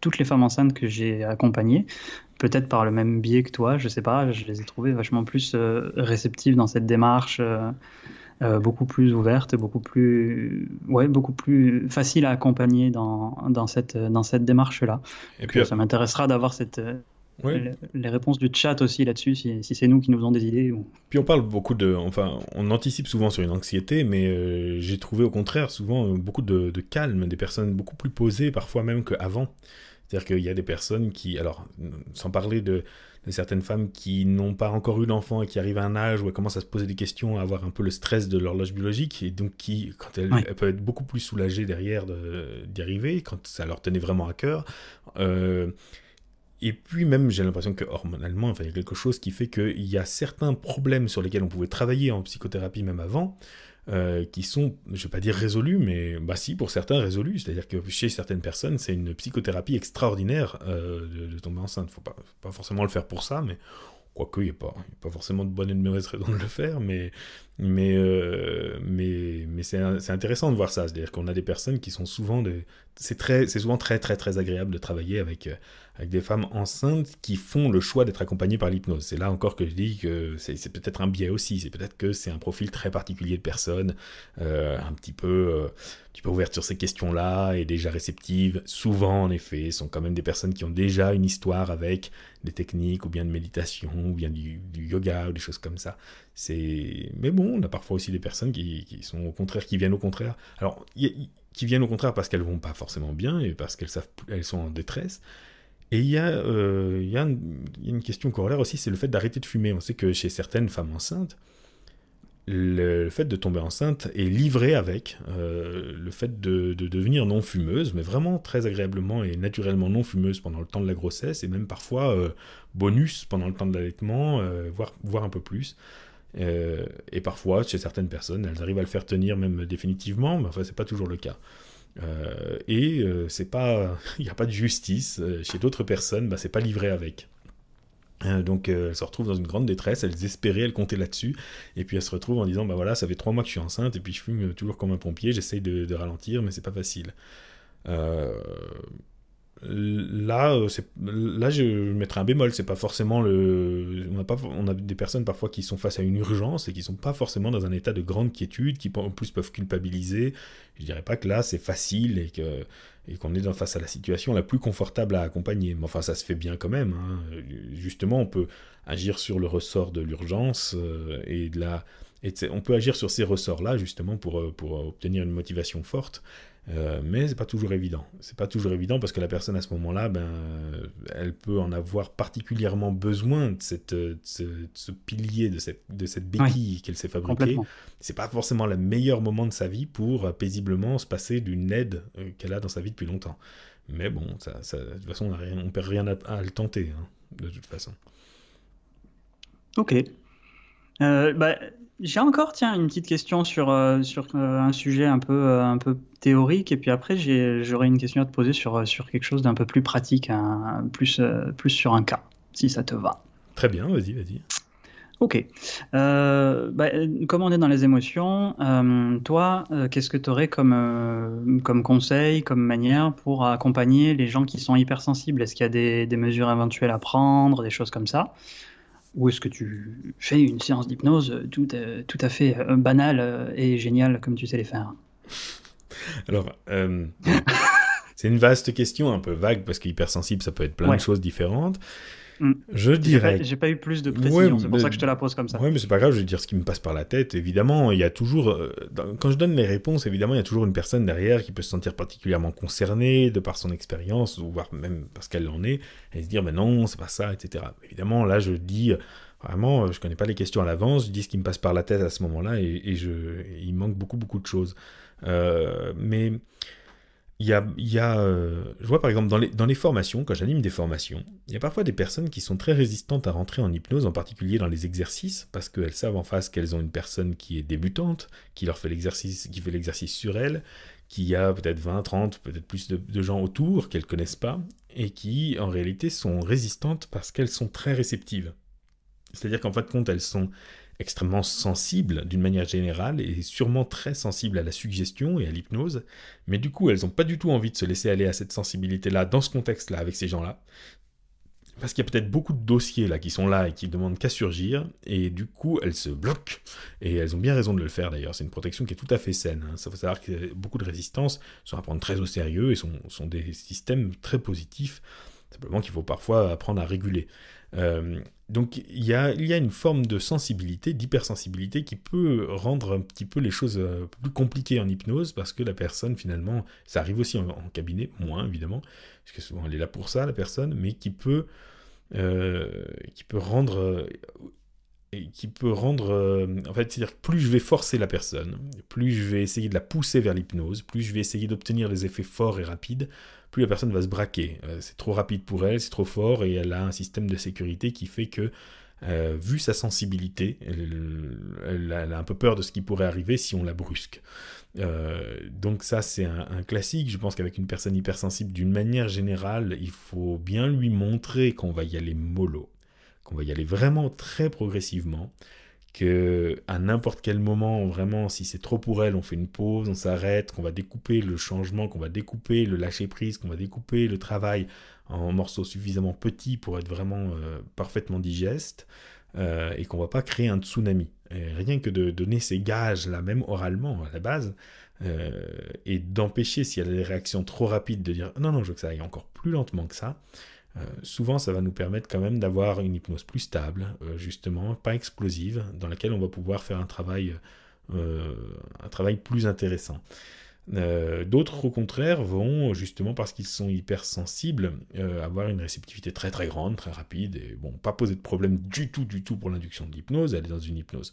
toutes les femmes enceintes que j'ai accompagnées peut-être par le même biais que toi, je sais pas, je les ai trouvées vachement plus euh, réceptives dans cette démarche, euh, euh, beaucoup plus ouvertes, beaucoup plus, ouais, beaucoup plus facile à accompagner dans, dans cette, dans cette démarche-là. Et puis, ça m'intéressera d'avoir cette, les, réponses du chat aussi là-dessus, si, si c'est nous qui nous faisons des idées. Ou... Puis on parle beaucoup de, enfin, on anticipe souvent sur une anxiété, mais j'ai trouvé au contraire souvent beaucoup de, de calme, des personnes beaucoup plus posées, parfois même qu'avant. C'est-à-dire qu'il y a des personnes qui, alors, sans parler de, certaines femmes qui n'ont pas encore eu d'enfant et qui arrivent à un âge où elles commencent à se poser des questions, à avoir un peu le stress de l'horloge biologique, et donc qui, quand elles, peuvent être beaucoup plus soulagées derrière d'y arriver, quand ça leur tenait vraiment à cœur. Euh, et puis même, j'ai l'impression que hormonalement, enfin, il y a quelque chose qui fait qu'il y a certains problèmes sur lesquels on pouvait travailler en psychothérapie même avant, euh, qui sont, je ne vais pas dire résolus, mais bah si, pour certains résolus. C'est-à-dire que chez certaines personnes, c'est une psychothérapie extraordinaire euh, de, tomber enceinte. Il ne faut pas, pas forcément le faire pour ça, mais quoique il n'y a, pas, pas forcément de bonne et de mauvaise raison de le faire, mais, mais, euh, mais c'est intéressant de voir ça. C'est-à-dire qu'on a des personnes qui sont souvent... C'est souvent très, très, très agréable de travailler avec, avec des femmes enceintes qui font le choix d'être accompagnées par l'hypnose. C'est là encore que je dis que c'est peut-être un biais aussi, c'est peut-être que c'est un profil très particulier de personnes, euh, un petit peu, euh, sur ces questions-là et déjà réceptive. Souvent, en effet, sont quand même des personnes qui ont déjà une histoire avec des techniques ou bien de méditation ou bien du, yoga ou des choses comme ça. Mais bon, on a parfois aussi des personnes qui, qui sont au contraire, qui viennent au contraire. Alors, qui viennent au contraire parce qu'elles vont pas forcément bien et parce qu'elles savent, elles sont en détresse Et il y, a, il, y a une, question corollaire aussi, c'est le fait d'arrêter de fumer. On sait que chez certaines femmes enceintes, le fait de tomber enceinte est livré avec euh, le fait de, devenir non fumeuse, mais vraiment très agréablement et naturellement non fumeuse pendant le temps de la grossesse, et même parfois euh, bonus pendant le temps de l'allaitement, euh, voire, un peu plus. et parfois, chez certaines personnes, elles arrivent à le faire tenir même définitivement, mais enfin, c'est pas toujours le cas. Et c'est pas, il n'y a pas de justice. Chez d'autres personnes, bah, c'est pas livré avec. Euh, donc euh, elles se retrouvent dans une grande détresse, elles espéraient, elles comptaient là-dessus, et puis elles se retrouvent en disant bah voilà, ça fait trois mois que je suis enceinte, et puis je fume toujours comme un pompier, j'essaye de, ralentir, mais c'est pas facile. Euh, là, là, je mettrais un bémol. C'est pas forcément le. On a, pas, on a des personnes parfois qui sont face à une urgence et qui sont pas forcément dans un état de grande quiétude, qui en plus peuvent culpabiliser. Je dirais pas que là c'est facile et que et qu'on est face à la situation la plus confortable à accompagner. Mais enfin, ça se fait bien quand même. Hein. Justement, on peut agir sur le ressort de l'urgence euh, et de la. On peut agir sur ces ressorts-là justement pour, euh, pour obtenir une motivation forte. Euh, mais c'est pas toujours évident. C'est pas toujours évident parce que la personne à ce moment-là, ben, elle peut en avoir particulièrement besoin de, cette, ce, pilier, de cette, de cette béquille qu'elle s'est fabriquée. C'est pas forcément le meilleur moment de sa vie pour paisiblement se passer d'une aide euh, qu'elle a dans sa vie depuis longtemps. Mais bon, ça, ça, de toute façon, on ne perd rien à, le tenter, hein, de toute façon. Ok. Euh, bah, j'ai encore, tiens, une petite question sur, euh, sur euh, un sujet un peu, euh, un peu théorique, et puis après, j'aurais une question à te poser sur, sur quelque chose d'un peu plus pratique, plus, plus sur un cas, si ça te va. Très bien, vas-y, vas-y. Ok. Bah, comme on est dans les émotions, toi, qu'est-ce que tu aurais comme, comme conseil, comme manière pour accompagner les gens qui sont hypersensibles? Est-ce qu'il y a des, des mesures éventuelles à prendre, des choses comme ça? Ou est-ce que tu fais une séance d'hypnose tout, euh, tout à fait euh, banale euh, et géniale comme tu sais les faire Alors, c'est une vaste question, un peu vague, parce qu'hypersensible, ça peut être plein de choses différentes. Mm. Je dirais. J'ai pas, eu plus de précision, c'est pour ça que je te la pose comme ça. Oui, mais c'est pas grave, je vais dire ce qui me passe par la tête. Évidemment, il y a toujours. Euh, quand je donne les réponses, évidemment, il y a toujours une personne derrière qui peut se sentir particulièrement concernée de par son expérience, ou voire même parce qu'elle en est, et se dire, mais non, c'est pas ça, etc. Évidemment, là, je dis. Vraiment, je connais pas les questions à l'avance, je dis ce qui me passe par la tête à ce moment-là, et, je, il manque beaucoup, beaucoup de choses. Euh, mais il y a, euh, je vois par exemple dans les, dans les formations, quand j'anime des formations, il y a parfois des personnes qui sont très résistantes à rentrer en hypnose, en particulier dans les exercices, parce qu'elles savent en face qu'elles ont une personne qui est débutante, qui leur fait l'exercice, qui fait l'exercice sur elles, qui a peut-être 20, 30, peut-être plus de, de gens autour qu'elles connaissent pas, et qui en réalité sont résistantes parce qu'elles sont très réceptives. C'est-à-dire qu'en fin de compte, elles sont extrêmement sensibles d'une manière générale et sûrement très sensibles à la suggestion et à l'hypnose, mais du coup elles n'ont pas du tout envie de se laisser aller à cette sensibilité-là dans ce contexte-là avec ces gens-là. Parce qu'il y a peut-être beaucoup de dossiers là qui sont là et qui demandent qu'à surgir, et du coup elles se bloquent, et elles ont bien raison de le faire d'ailleurs, c'est une protection qui est tout à fait saine. Hein. Ça faut savoir que beaucoup de résistances sont à prendre très au sérieux et sont, sont des systèmes très positifs, simplement qu'il faut parfois apprendre à réguler. Euh, donc il y, a, une forme de sensibilité, d'hypersensibilité qui peut rendre un petit peu les choses euh, plus compliquées en hypnose parce que la personne finalement, ça arrive aussi en, cabinet, moins évidemment, parce que souvent elle est là pour ça la personne, mais qui peut, euh, rendre et qui peut rendre. en fait, c'est-à-dire plus je vais forcer la personne, plus je vais essayer de la pousser vers l'hypnose, plus je vais essayer d'obtenir des effets forts et rapides, plus la personne va se braquer. Euh, c'est trop rapide pour elle, c'est trop fort, et elle a un système de sécurité qui fait que, euh, vu sa sensibilité, elle, a un peu peur de ce qui pourrait arriver si on la brusque. Euh, donc ça, c'est un, un, classique. Je pense qu'avec une personne hypersensible, d'une manière générale, il faut bien lui montrer qu'on va y aller mollo, qu'on va y aller vraiment très progressivement que à n'importe quel moment, vraiment, si c'est trop pour elle, on fait une pause, on s'arrête, qu'on va découper le changement, qu'on va découper le lâcher prise, qu'on va découper le travail en morceaux suffisamment petits pour être vraiment euh, parfaitement digeste, euh, et qu'on va pas créer un tsunami. rien que de donner ces gages là, même oralement à la base, euh, et d'empêcher s'il y a des réactions trop rapides de dire non non je veux que ça aille encore plus lentement que ça euh, souvent, ça va nous permettre quand même d'avoir une hypnose plus stable, euh, justement, pas explosive, dans laquelle on va pouvoir faire un travail, euh, un travail plus intéressant. D'autres, au contraire, vont, justement parce qu'ils sont hypersensibles, avoir une réceptivité très très grande, très rapide, et bon, pas poser de problème du tout, du tout pour l'induction de l'hypnose, aller dans une hypnose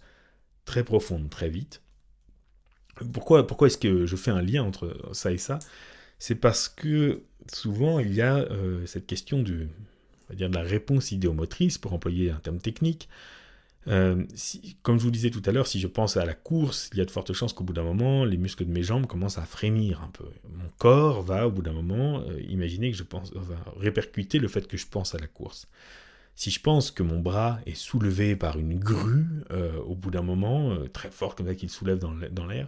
très profonde, très vite. Pourquoi, pourquoi est-ce que je fais un lien entre ça et ça? C'est parce que souvent il y a euh, cette question de la réponse idéomotrice, pour employer un terme technique, euh, comme je vous disais tout à l'heure, si je pense à la course, il y a de fortes chances qu'au bout d'un moment, les muscles de mes jambes commencent à frémir un peu. Mon corps va, au bout d'un moment, euh, imaginer que je pense, répercuter le fait que je pense à la course. Si je pense que mon bras est soulevé par une grue, au bout d'un moment, très fort comme ça qu'il soulève dans l'air,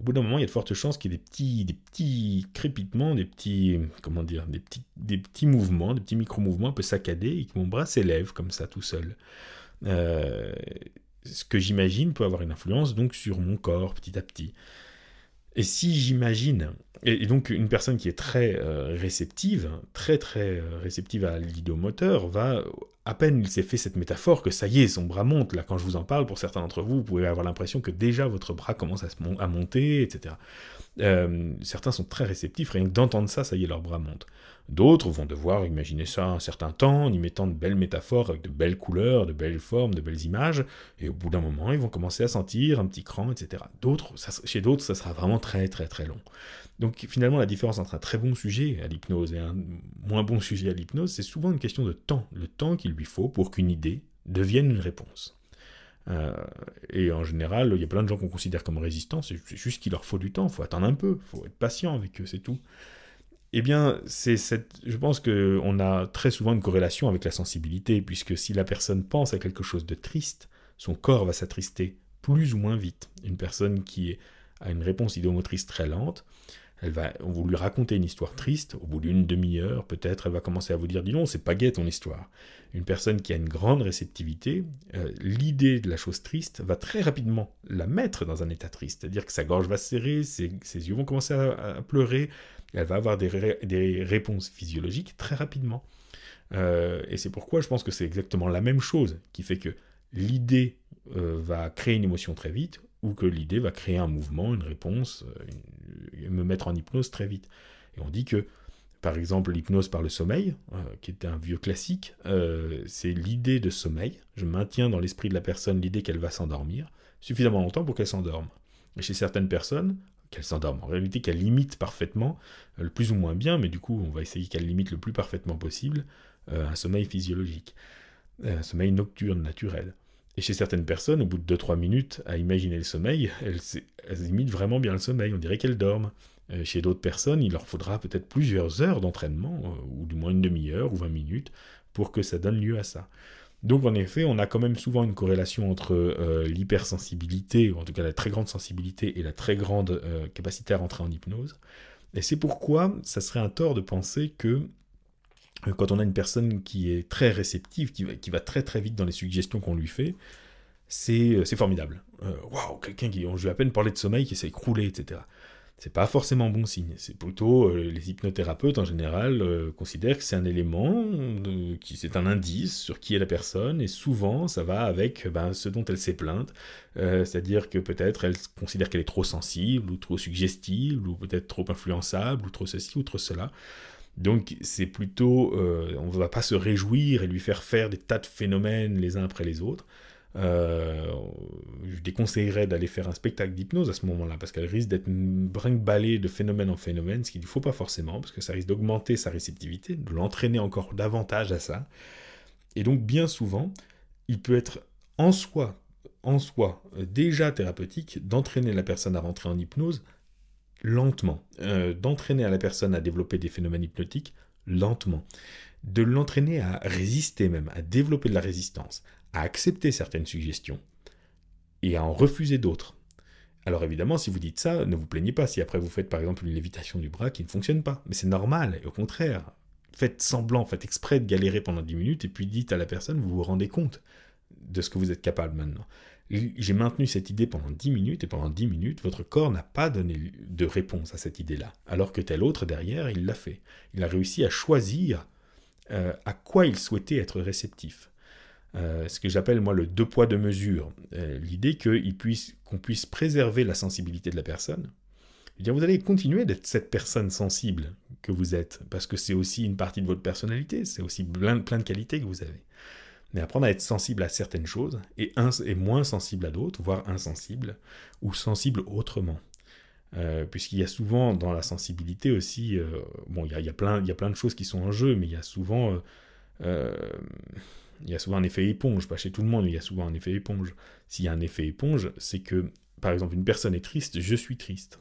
au bout d'un moment, il y a de fortes chances qu'il y ait des petits, des petits crépitements, des petits, comment dire, des petits, des petits mouvements, des petits micro-mouvements un peu saccadés et que mon bras s'élève comme ça tout seul. Euh, ce que j'imagine peut avoir une influence donc sur mon corps petit à petit. Et si j'imagine, et, donc une personne qui est très euh, réceptive, très très euh, réceptive à l'idéomoteur, va, à peine il s'est fait cette métaphore que ça y est, son bras monte. Là, quand je vous en parle, pour certains d'entre vous, vous pouvez avoir l'impression que déjà votre bras commence à, à monter, etc. certains sont très réceptifs, rien que d'entendre ça, ça y est, leur bras monte. D'autres vont devoir imaginer ça un certain temps en y mettant de belles métaphores avec de belles couleurs, de belles formes, de belles images, et au bout d'un moment, ils vont commencer à sentir un petit cran, etc. D'autres, chez d'autres, ça sera vraiment très très très long. Donc finalement, la différence entre un très bon sujet à l'hypnose et un moins bon sujet à l'hypnose, c'est souvent une question de temps, le temps qu'il lui faut pour qu'une idée devienne une réponse. Euh, et en général, il y a plein de gens qu'on considère comme résistants, c'est juste qu'il leur faut du temps, il faut attendre un peu, il faut être patient avec eux, c'est tout. Eh bien, c'est cette... je pense qu'on a très souvent une corrélation avec la sensibilité, puisque si la personne pense à quelque chose de triste, son corps va s'attrister plus ou moins vite. Une personne qui a une réponse idéomotrice très lente, elle va, vous lui raconter une histoire triste, au bout d'une demi-heure, peut-être, elle va commencer à vous dire, dis non, c'est pas gai ton histoire. Une personne qui a une grande réceptivité, euh, l'idée de la chose triste va très rapidement la mettre dans un état triste, c'est-à-dire que sa gorge va se serrer, ses, yeux vont commencer à pleurer, elle va avoir des, réponses physiologiques très rapidement. Euh, et c'est pourquoi je pense que c'est exactement la même chose qui fait que l'idée euh, va créer une émotion très vite ou que l'idée va créer un mouvement, une réponse, me mettre en hypnose très vite. Et on dit que, par exemple, l'hypnose par le sommeil, qui est un vieux classique, c'est l'idée de sommeil. Je maintiens dans l'esprit de la personne l'idée qu'elle va s'endormir suffisamment longtemps pour qu'elle s'endorme. Et chez certaines personnes, qu'elle s'endorme. En réalité, qu'elle limite parfaitement, euh, le plus ou moins bien, mais du coup, on va essayer qu'elle limite le plus parfaitement possible euh, un sommeil physiologique, euh, un sommeil nocturne naturel. Et chez certaines personnes, au bout de 2-3 minutes à imaginer le sommeil, elles, imitent vraiment bien le sommeil, on dirait qu'elles dorment. chez d'autres personnes, il leur faudra peut-être plusieurs heures d'entraînement, ou du moins une demi-heure ou 20 minutes, pour que ça donne lieu à ça. Donc en effet, on a quand même souvent une corrélation entre euh, l'hypersensibilité, ou en tout cas la très grande sensibilité, et la très grande euh, capacité à rentrer en hypnose. Et c'est pourquoi ça serait un tort de penser que euh, quand on a une personne qui est très réceptive, qui va, très très vite dans les suggestions qu'on lui fait, c'est formidable. Waouh, quelqu'un qui, on lui a à peine parlé de sommeil, qui s'est écroulé, etc c'est pas forcément bon signe. C'est plutôt euh, les hypnothérapeutes en général euh, considèrent que c'est un élément, c'est un indice sur qui est la personne, et souvent ça va avec ben, ce dont elle s'est plainte, euh, c'est-à-dire que peut-être elle considère qu'elle est trop sensible ou trop suggestive ou peut-être trop influençable ou trop ceci ou trop cela. Donc c'est plutôt, on ne va pas se réjouir et lui faire faire des tas de phénomènes les uns après les autres. Euh, je déconseillerais d'aller faire un spectacle d'hypnose à ce moment-là, parce qu'elle risque d'être brinque-ballée de phénomène en phénomène, ce qu'il ne faut pas forcément, parce que ça risque d'augmenter sa réceptivité, de l'entraîner encore davantage à ça. Et donc, bien souvent, il peut être en soi, en soi, déjà thérapeutique d'entraîner la personne à rentrer en hypnose lentement, euh, d'entraîner la personne à développer des phénomènes hypnotiques lentement, de l'entraîner à résister même, à développer de la résistance, à accepter certaines suggestions et à en refuser d'autres. Alors évidemment, si vous dites ça, ne vous plaignez pas si après vous faites par exemple une lévitation du bras qui ne fonctionne pas. Mais c'est normal, au contraire, faites semblant, faites exprès de galérer pendant 10 minutes, et puis dites à la personne, vous vous rendez compte de ce que vous êtes capable maintenant. J'ai maintenu cette idée pendant 10 minutes, et pendant 10 minutes, votre corps n'a pas donné de réponse à cette idée-là, alors que tel autre derrière, il l'a fait. Il a réussi à choisir euh, à quoi il souhaitait être réceptif. Euh, ce que j'appelle moi le deux poids deux mesures. Euh, l'idée qu'on puisse, préserver la sensibilité de la personne, vous allez continuer d'être cette personne sensible que vous êtes, parce que c'est aussi une partie de votre personnalité, c'est aussi plein, plein de qualités que vous avez. Mais apprendre à être sensible à certaines choses et, moins sensible à d'autres, voire insensible, ou sensible autrement. Euh, puisqu'il y a souvent dans la sensibilité aussi, euh, bon, il y a, plein, y a plein de choses qui sont en jeu, mais il y a souvent, euh, il y a souvent un effet éponge, pas chez tout le monde, mais il y a souvent un effet éponge. S'il y a un effet éponge, c'est que, par exemple, une personne est triste, je suis triste.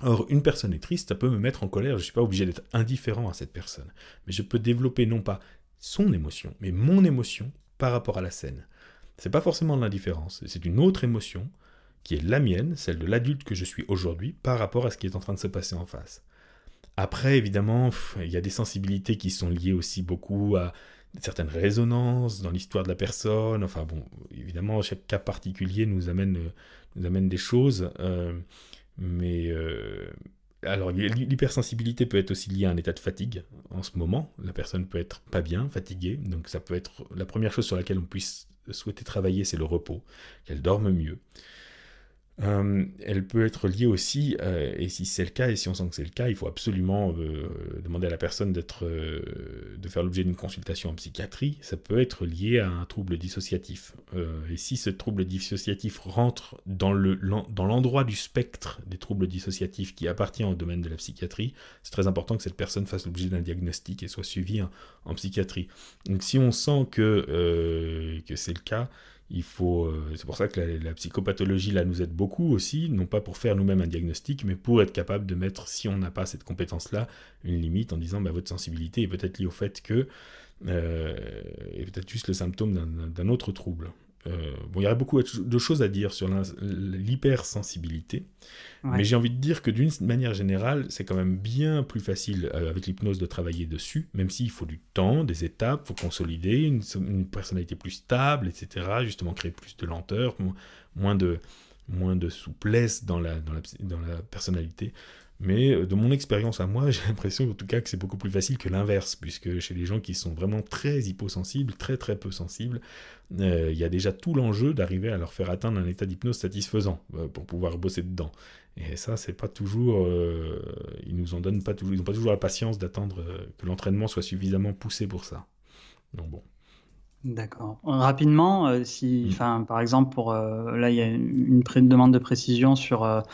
Or, une personne est triste, ça peut me mettre en colère, je ne suis pas obligé d'être indifférent à cette personne, mais je peux développer non pas son émotion, mais mon émotion par rapport à la scène. C'est pas forcément de l'indifférence, c'est une autre émotion qui est la mienne, celle de l'adulte que je suis aujourd'hui, par rapport à ce qui est en train de se passer en face. Après, évidemment, il y a des sensibilités qui sont liées aussi beaucoup à certaines résonances dans l'histoire de la personne. Enfin bon, évidemment, chaque cas particulier nous amène, nous amène des choses. Euh, mais euh, alors, l'hypersensibilité peut être aussi liée à un état de fatigue en ce moment. La personne peut être pas bien, fatiguée. Donc, ça peut être la première chose sur laquelle on puisse souhaiter travailler, c'est le repos, qu'elle dorme mieux. Euh, elle peut être liée aussi, euh, et si c'est le cas, et si on sent que c'est le cas, il faut absolument euh, demander à la personne d'être, de faire l'objet d'une consultation en psychiatrie. Ça peut être lié à un trouble dissociatif. et si ce trouble dissociatif rentre dans, le, l'endroit du spectre des troubles dissociatifs qui appartient au domaine de la psychiatrie, c'est très important que cette personne fasse l'objet d'un diagnostic et soit suivie en, en psychiatrie. Donc si on sent que, que c'est le cas, il faut, euh, c'est pour ça que la, psychopathologie là nous aide beaucoup aussi, non pas pour faire nous-mêmes un diagnostic, mais pour être capable de mettre, si on n'a pas cette compétence-là, une limite en disant bah, votre sensibilité est peut-être liée au fait que, euh, est peut-être juste le symptôme d'un autre trouble. Euh, bon, il y aurait beaucoup de choses à dire sur l'hypersensibilité, mais j'ai envie de dire que d'une manière générale, c'est quand même bien plus facile euh, avec l'hypnose de travailler dessus, même s'il faut du temps, des étapes, il faut consolider une, personnalité plus stable, etc. Justement, créer plus de lenteur, moins de, moins de souplesse dans la, dans la, dans la personnalité. Mais euh, de mon expérience à moi, j'ai l'impression en tout cas que c'est beaucoup plus facile que l'inverse, puisque chez les gens qui sont vraiment très hyposensibles, très très peu sensibles, euh, il y a déjà tout l'enjeu d'arriver à leur faire atteindre un état d'hypnose satisfaisant euh, pour pouvoir bosser dedans. Et ça, c'est pas toujours. ils nous en donnent pas toujours. Ils n'ont pas toujours la patience d'attendre que l'entraînement soit suffisamment poussé pour ça. Donc bon. D'accord. Rapidement, si, mmh. par exemple, pour là, il y a une, une demande de précision sur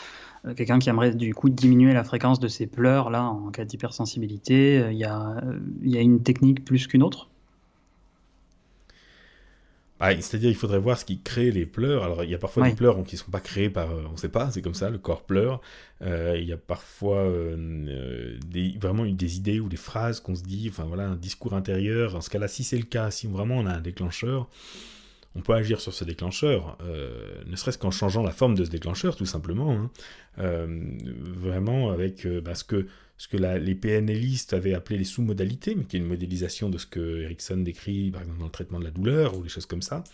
quelqu'un qui aimerait du coup diminuer la fréquence de ses pleurs là en cas d'hypersensibilité, euh, il y, a, euh, y a une technique plus qu'une autre? Bah, C'est-à-dire il faudrait voir ce qui crée les pleurs. Alors il y a parfois des pleurs qui ne sont pas créés par... on ne sait pas, c'est comme ça, le corps pleure. il y a parfois des, vraiment des idées ou des phrases qu'on se dit, enfin voilà, un discours intérieur. En ce cas-là, si c'est le cas, si vraiment on a un déclencheur, on peut agir sur ce déclencheur, euh, ne serait-ce qu'en changeant la forme de ce déclencheur, tout simplement. Hein. Euh, vraiment avec euh, bah, ce que, les PNListes avaient appelé les sous-modalités, mais qui est une modélisation de ce que Erickson décrit, par exemple, dans le traitement de la douleur ou des choses comme ça.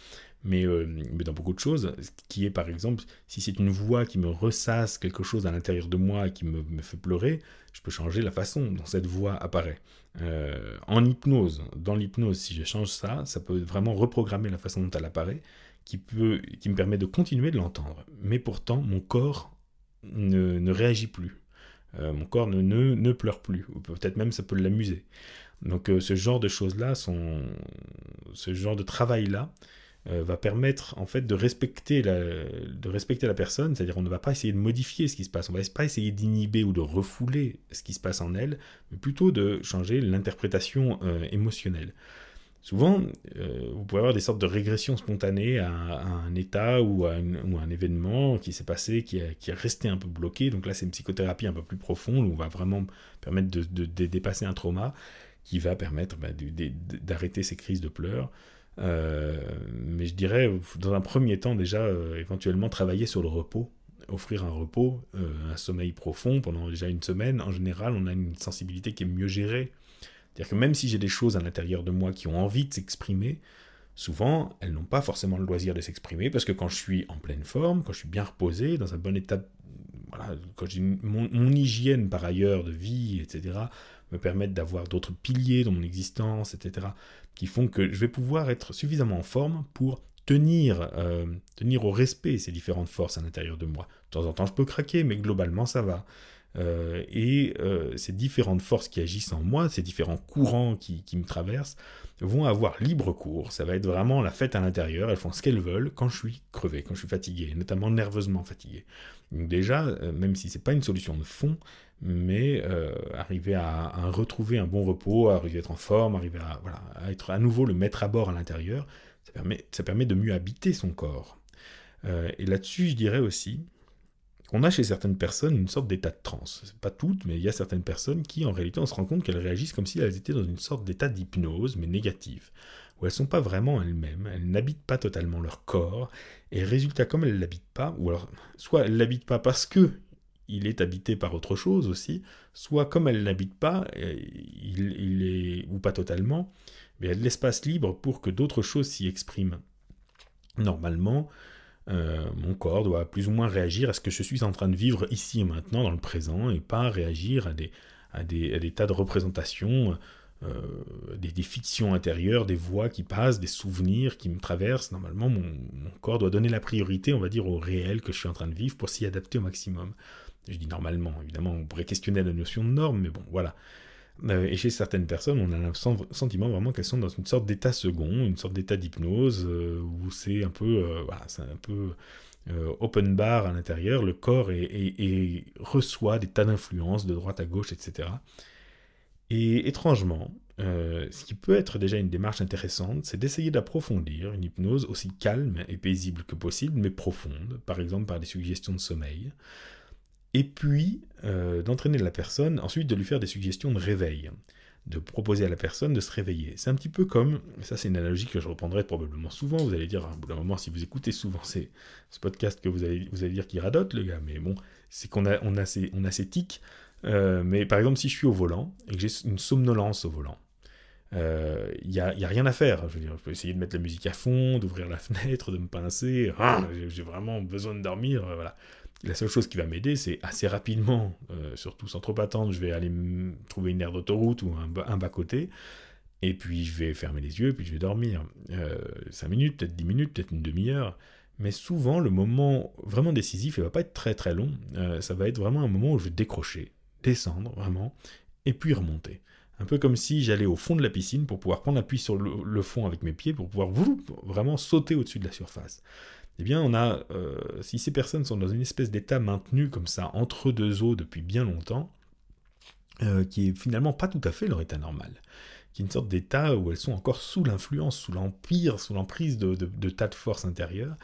Mais, dans beaucoup de choses, qui est par exemple, si c'est une voix qui me ressasse quelque chose à l'intérieur de moi et qui me fait pleurer, je peux changer la façon dont cette voix apparaît. Euh, en hypnose, dans l'hypnose, si je change ça, ça peut vraiment reprogrammer la façon dont elle apparaît, qui, peut, qui me permet de continuer de l'entendre. Mais pourtant, mon corps ne, réagit plus. Euh, mon corps ne, ne, pleure plus. Peut-être même ça peut l'amuser. Donc euh, ce genre de choses-là, ce genre de travail-là, euh, va permettre en fait de respecter la, de respecter la personne, c'est-à-dire on ne va pas essayer de modifier ce qui se passe, on va pas essayer d'inhiber ou de refouler ce qui se passe en elle, mais plutôt de changer l'interprétation euh, émotionnelle. Souvent, euh, vous pouvez avoir des sortes de régressions spontanées à, un état ou à, un événement qui s'est passé, qui, qui est resté un peu bloqué. Donc là, c'est une psychothérapie un peu plus profonde où on va vraiment permettre de, de, dépasser un trauma qui va permettre bah, d'arrêter ces crises de pleurs. Euh, mais je dirais, dans un premier temps, déjà, euh, éventuellement travailler sur le repos, offrir un repos, euh, un sommeil profond pendant déjà une semaine. En général, on a une sensibilité qui est mieux gérée. C'est-à-dire que même si j'ai des choses à l'intérieur de moi qui ont envie de s'exprimer, souvent, elles n'ont pas forcément le loisir de s'exprimer parce que quand je suis en pleine forme, quand je suis bien reposé, dans un bon état, voilà, quand j'ai mon, mon, hygiène par ailleurs de vie, etc., me permettent d'avoir d'autres piliers dans mon existence, etc., qui font que je vais pouvoir être suffisamment en forme pour tenir, euh, tenir au respect ces différentes forces à l'intérieur de moi. De temps en temps, je peux craquer, mais globalement, ça va. Euh, et euh, ces différentes forces qui agissent en moi, ces différents courants qui, me traversent, vont avoir libre cours. Ça va être vraiment la fête à l'intérieur. Elles font ce qu'elles veulent quand je suis crevé, quand je suis fatigué, notamment nerveusement fatigué. Donc déjà, même si c'est pas une solution de fond, mais arriver à, retrouver un bon repos, arriver à être en forme, arriver à, être à nouveau le maître à bord à l'intérieur, ça permet, de mieux habiter son corps. Euh, et là-dessus, je dirais aussi qu'on a chez certaines personnes une sorte d'état de transe. Pas toutes, mais il y a certaines personnes qui, en réalité, on se rend compte qu'elles réagissent comme si elles étaient dans une sorte d'état d'hypnose, mais négatif, où elles ne sont pas vraiment elles-mêmes, elles, n'habitent pas totalement leur corps, et résultat, comme elles ne l'habitent pas, ou alors, soit elles ne l'habitent pas parce que il est habité par autre chose aussi, soit comme elles n'habitent pas, euh, il, est, ou pas totalement, mais y a de l'espace libre pour que d'autres choses s'y expriment. Normalement, euh, mon corps doit plus ou moins réagir à ce que je suis en train de vivre ici et maintenant, dans le présent, et pas réagir à des, tas de représentations, euh, des, fictions intérieures, des voix qui passent, des souvenirs qui me traversent. Normalement, mon, corps doit donner la priorité, on va dire, au réel que je suis en train de vivre pour s'y adapter au maximum. Je dis normalement, évidemment, on pourrait questionner la notion de norme, mais bon, voilà. Euh, et chez certaines personnes, on a le sentiment vraiment qu'elles sont dans une sorte d'état second, une sorte d'état d'hypnose, euh, où c'est un peu, euh, voilà, c'est un peu open bar à l'intérieur, le corps reçoit des tas d'influences de droite à gauche, etc. Et étrangement, ce qui peut être déjà une démarche intéressante, c'est d'essayer d'approfondir une hypnose aussi calme et paisible que possible, mais profonde, par exemple par des suggestions de sommeil, et puis euh, d'entraîner la personne, ensuite de lui faire des suggestions de réveil, de proposer à la personne de se réveiller. C'est un petit peu comme, ça c'est une analogie que je reprendrai probablement souvent, vous allez dire, à un bout d'un moment, si vous écoutez souvent ce podcast, que vous allez, vous allez dire qu'il radote le gars, mais bon, c'est qu'on a, on a, ces, on a ces tics, euh, mais par exemple si je suis au volant, et que j'ai une somnolence au volant, il euh, n'y a, a, rien à faire. Je veux dire, je peux essayer de mettre la musique à fond, d'ouvrir la fenêtre, de me pincer. Ah, j'ai vraiment besoin de dormir. Voilà. La seule chose qui va m'aider, c'est assez rapidement, euh, surtout sans trop attendre, je vais aller trouver une aire d'autoroute ou un, bas-côté, et puis je vais fermer les yeux, puis je vais dormir. Euh, 5 minutes, peut-être 10 minutes, peut-être une demi-heure. Mais souvent, le moment vraiment décisif, il va pas être très très long. Euh, ça va être vraiment un moment où je vais décrocher, descendre vraiment, et puis remonter. Un peu comme si j'allais au fond de la piscine pour pouvoir prendre appui sur le, fond avec mes pieds, pour pouvoir vraiment sauter au-dessus de la surface eh bien, on a, euh, si ces personnes sont dans une espèce d'état maintenu comme ça, entre deux eaux depuis bien longtemps, euh, qui est finalement pas tout à fait leur état normal, qui est une sorte d'état où elles sont encore sous l'influence, sous l'empire, sous l'emprise de, tas de forces intérieures,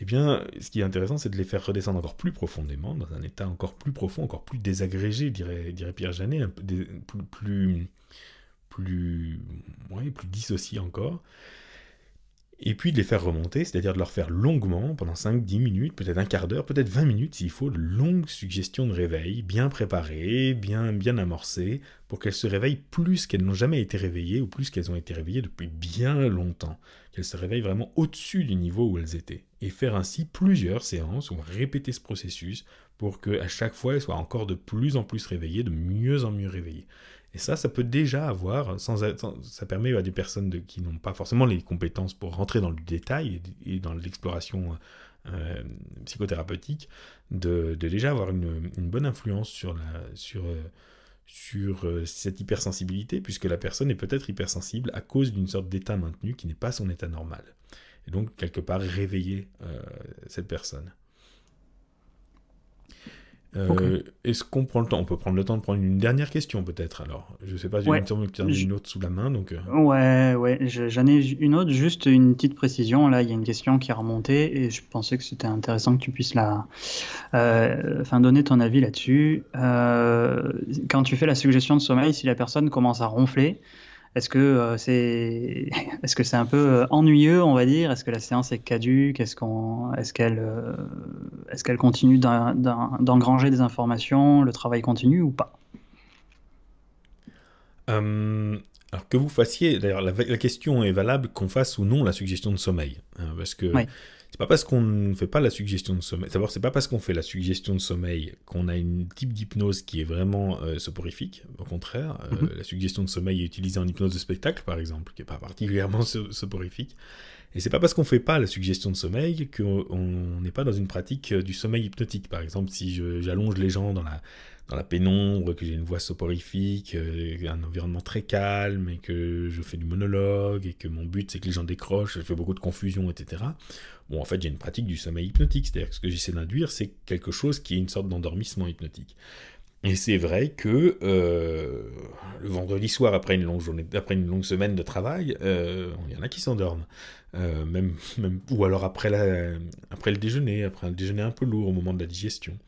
eh bien, ce qui est intéressant, c'est de les faire redescendre encore plus profondément, dans un état encore plus profond, encore plus désagrégé, dirait, Pierre Janet, plus, plus, plus, plus dissocié encore, et puis de les faire remonter, c'est-à-dire de leur faire longuement, pendant 5-10 minutes, peut-être un quart d'heure, peut-être 20 minutes s'il faut, de longues suggestions de réveil, bien préparées, bien, bien amorcées, pour qu'elles se réveillent plus qu'elles n'ont jamais été réveillées, ou plus qu'elles ont été réveillées depuis bien longtemps, qu'elles se réveillent vraiment au-dessus du niveau où elles étaient, et faire ainsi plusieurs séances, ou répéter ce processus, pour qu'à chaque fois elles soient encore de plus en plus réveillées, de mieux en mieux réveillées. Et ça, ça peut déjà avoir, sans, ça permet à des personnes qui n'ont pas forcément les compétences pour rentrer dans le détail et, dans l'exploration euh, psychothérapeutique, de, déjà avoir une, bonne influence sur, euh, euh, cette hypersensibilité, puisque la personne est peut-être hypersensible à cause d'une sorte d'état maintenu qui n'est pas son état normal. Et donc, quelque part, réveiller cette personne. Euh, est-ce qu'on prend le temps On peut prendre le temps de prendre une dernière question peut-être alors? Je sais pas, j'ai une, autre sous la main donc. Euh. Ouais, ouais, j'en ai une autre, juste une petite précision. Là, il y a une question qui a remonté et je pensais que c'était intéressant que tu puisses la, euh, enfin, donner ton avis là-dessus. quand tu fais la suggestion de sommeil, si la personne commence à ronfler, est-ce que euh, c'est est-ce que c'est un peu euh, ennuyeux, on va dire? Est-ce que la séance est caduque? Est-ce qu'on est-ce qu'elle euh, est-ce qu'elle continue d'engranger des informations? Le travail continue ou pas? Alors que vous fassiez, d'ailleurs, la, question est valable qu'on fasse ou non la suggestion de sommeil, hein, parce que c'est pas parce qu'on ne fait pas la suggestion de sommeil. D'abord, c'est pas parce qu'on fait la suggestion de sommeil qu'on a une type d'hypnose qui est vraiment euh, soporifique. Au contraire, euh, mhm. la suggestion de sommeil est utilisée en hypnose de spectacle, par exemple, qui est pas particulièrement soporifique. Et c'est pas parce qu'on fait pas la suggestion de sommeil qu'on n'est pas dans une pratique du sommeil hypnotique. Par exemple, si j'allonge les gens dans la, dans la pénombre, que j'ai une voix soporifique, euh, un environnement très calme, et que je fais du monologue, et que mon but c'est que les gens décrochent, je fais beaucoup de confusion, etc. Bon, en fait, j'ai une pratique du sommeil hypnotique, c'est-à-dire que ce que j'essaie d'induire, c'est quelque chose qui est une sorte d'endormissement hypnotique. Et c'est vrai que euh, le vendredi soir, après une longue journée, après une longue semaine de travail, euh, il y en a qui s'endorment. Même, même, ou alors après, la, après le déjeuner, après un déjeuner un peu lourd au moment de la digestion.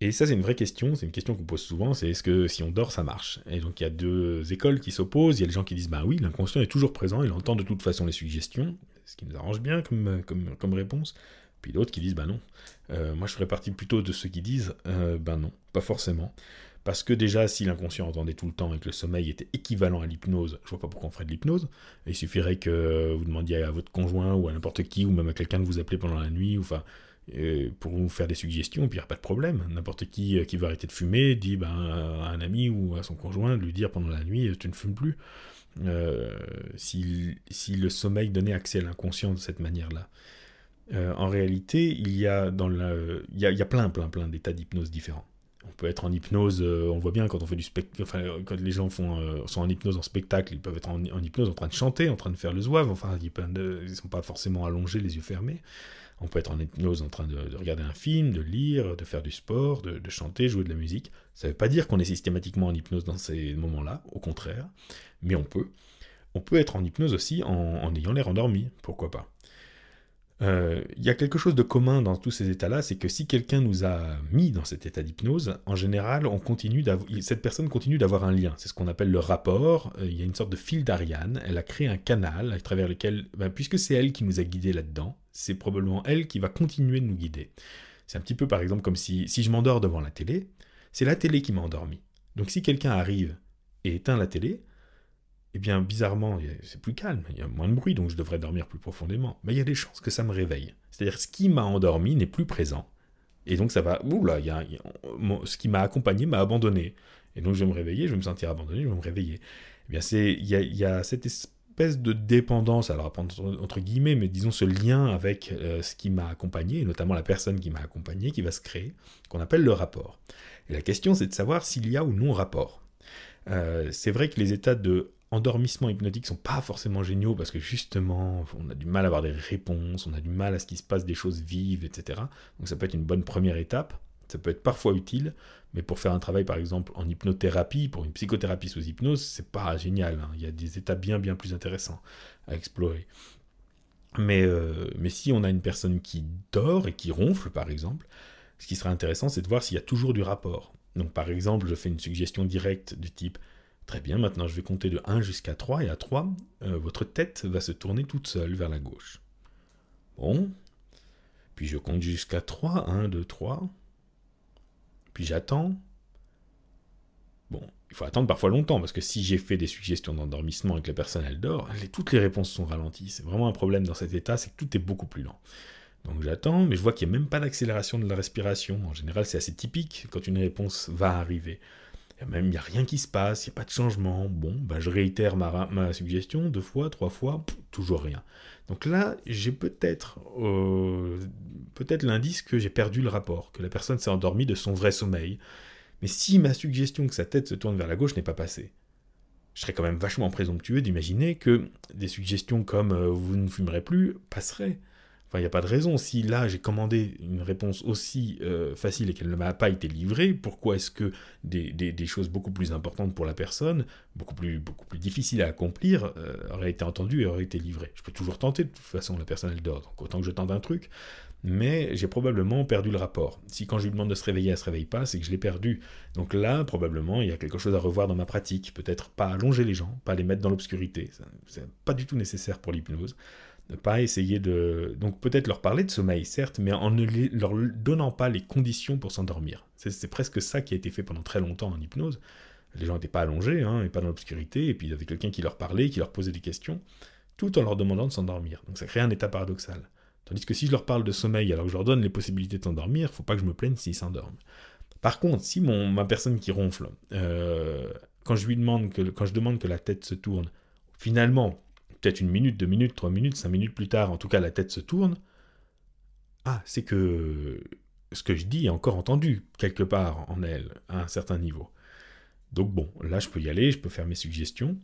Et ça, c'est une vraie question, c'est une question qu'on pose souvent, c'est est-ce que si on dort, ça marche? Et donc il y a deux écoles qui s'opposent, il y a les gens qui disent, bah oui, l'inconscient est toujours présent, il entend de toute façon les suggestions, ce qui nous arrange bien comme, comme, comme réponse. Puis d'autres qui disent, bah non. Euh, moi, je ferais partie plutôt de ceux qui disent, euh, bah non, pas forcément. Parce que déjà, si l'inconscient entendait tout le temps et que le sommeil était équivalent à l'hypnose, je vois pas pourquoi on ferait de l'hypnose. Il suffirait que vous demandiez à votre conjoint ou à n'importe qui, ou même à quelqu'un de vous appeler pendant la nuit, ou enfin, pour vous faire des suggestions, et puis il n'y a pas de problème. N'importe qui euh, qui veut arrêter de fumer dit ben, à un ami ou à son conjoint de lui dire pendant la nuit tu ne fumes plus. Euh, si, le sommeil donnait accès à l'inconscient de cette manière-là. Euh, en réalité, il y a, dans la, il y a plein, plein, plein d'états d'hypnose différents. On peut être en hypnose, on voit bien quand on fait du spectacle, enfin, quand les gens font, sont en hypnose en spectacle, ils peuvent être en, hypnose en train de chanter, en train de faire le zouave, enfin, ils ne sont pas forcément allongés, les yeux fermés. On peut être en hypnose en train de, regarder un film, de lire, de faire du sport, de, chanter, jouer de la musique. Ça ne veut pas dire qu'on est systématiquement en hypnose dans ces moments-là, au contraire, mais on peut. On peut être en hypnose aussi en, ayant l'air endormi, pourquoi pas. Euh, il y a quelque chose de commun dans tous ces états-là, c'est que si quelqu'un nous a mis dans cet état d'hypnose, en général, on continue cette personne continue d'avoir un lien. C'est ce qu'on appelle le rapport. Euh, il y a une sorte de fil d'Ariane. Elle a créé un canal à travers lequel, ben, puisque c'est elle qui nous a guidés là-dedans, c'est probablement elle qui va continuer de nous guider. C'est un petit peu par exemple comme si, si je m'endors devant la télé, c'est la télé qui m'a endormi. Donc si quelqu'un arrive et éteint la télé, eh bien bizarrement, c'est plus calme, il y a moins de bruit, donc je devrais dormir plus profondément. Mais il y a des chances que ça me réveille. C'est-à-dire ce qui m'a endormi n'est plus présent. Et donc ça va, oula, il y a, ce qui m'a accompagné m'a abandonné. Et donc je vais me réveiller, je vais me sentir abandonné, je vais me réveiller. Eh bien c'est, il y a, cette de dépendance, alors entre guillemets, mais disons ce lien avec euh, ce qui m'a accompagné, et notamment la personne qui m'a accompagné, qui va se créer, qu'on appelle le rapport. Et la question, c'est de savoir s'il y a ou non rapport. Euh, c'est vrai que les états de endormissement hypnotique sont pas forcément géniaux parce que justement, on a du mal à avoir des réponses, on a du mal à ce qu'il se passe des choses vives, etc. Donc ça peut être une bonne première étape. Ça peut être parfois utile, mais pour faire un travail, par exemple, en hypnothérapie, pour une psychothérapie sous hypnose, c'est pas génial. Hein. Il y a des états bien, bien plus intéressants à explorer. Mais, euh, mais si on a une personne qui dort et qui ronfle, par exemple, ce qui serait intéressant, c'est de voir s'il y a toujours du rapport. Donc, par exemple, je fais une suggestion directe du type Très bien, maintenant je vais compter de 1 jusqu'à 3, et à 3, euh, votre tête va se tourner toute seule vers la gauche. Bon. Puis je compte jusqu'à 3, 1, 2, 3. Puis j'attends. Bon, il faut attendre parfois longtemps, parce que si j'ai fait des suggestions d'endormissement et que la personne elle dort, toutes les réponses sont ralenties. C'est vraiment un problème dans cet état, c'est que tout est beaucoup plus lent. Donc j'attends, mais je vois qu'il n'y a même pas d'accélération de la respiration. En général, c'est assez typique quand une réponse va arriver. Il n'y a, rien qui se passe, il n'y a pas de changement. Bon, bah, je réitère ma, ma suggestion deux fois, trois fois, toujours rien. Donc là, j'ai peut-être euh, peut-être l'indice que j'ai perdu le rapport, que la personne s'est endormie de son vrai sommeil. Mais si ma suggestion que sa tête se tourne vers la gauche n'est pas passée, je serais quand même vachement présomptueux d'imaginer que des suggestions comme euh, vous ne fumerez plus passeraient. Enfin, il n'y a pas de raison. Si là, j'ai commandé une réponse aussi euh, facile et qu'elle ne m'a pas été livrée, pourquoi est-ce que des, choses beaucoup plus importantes pour la personne, beaucoup plus, difficiles à accomplir, euh, auraient été entendues et auraient été livrées? Je peux toujours tenter, de toute façon, la personne, elle dort. Donc, autant que je tente un truc. Mais j'ai probablement perdu le rapport. Si quand je lui demande de se réveiller, elle ne se réveille pas, c'est que je l'ai perdu. Donc là, probablement, il y a quelque chose à revoir dans ma pratique. Peut-être pas allonger les gens, pas les mettre dans l'obscurité. C'est pas du tout nécessaire pour l'hypnose pas essayer de... Donc peut-être leur parler de sommeil, certes, mais en ne leur donnant pas les conditions pour s'endormir. C'est presque ça qui a été fait pendant très longtemps en hypnose. Les gens n'étaient pas allongés, hein, et pas dans l'obscurité, et puis il y avait quelqu'un qui leur parlait, qui leur posait des questions, tout en leur demandant de s'endormir. Donc ça crée un état paradoxal. Tandis que si je leur parle de sommeil alors que je leur donne les possibilités de s'endormir, faut pas que je me plaigne s'ils s'endorment. Par contre, si mon, ma personne qui ronfle, euh, quand je lui demande que, quand je demande que la tête se tourne, finalement, peut-être une minute, deux minutes, trois minutes, cinq minutes plus tard, en tout cas la tête se tourne, ah, c'est que ce que je dis est encore entendu quelque part en elle, à un certain niveau. Donc bon, là je peux y aller, je peux faire mes suggestions.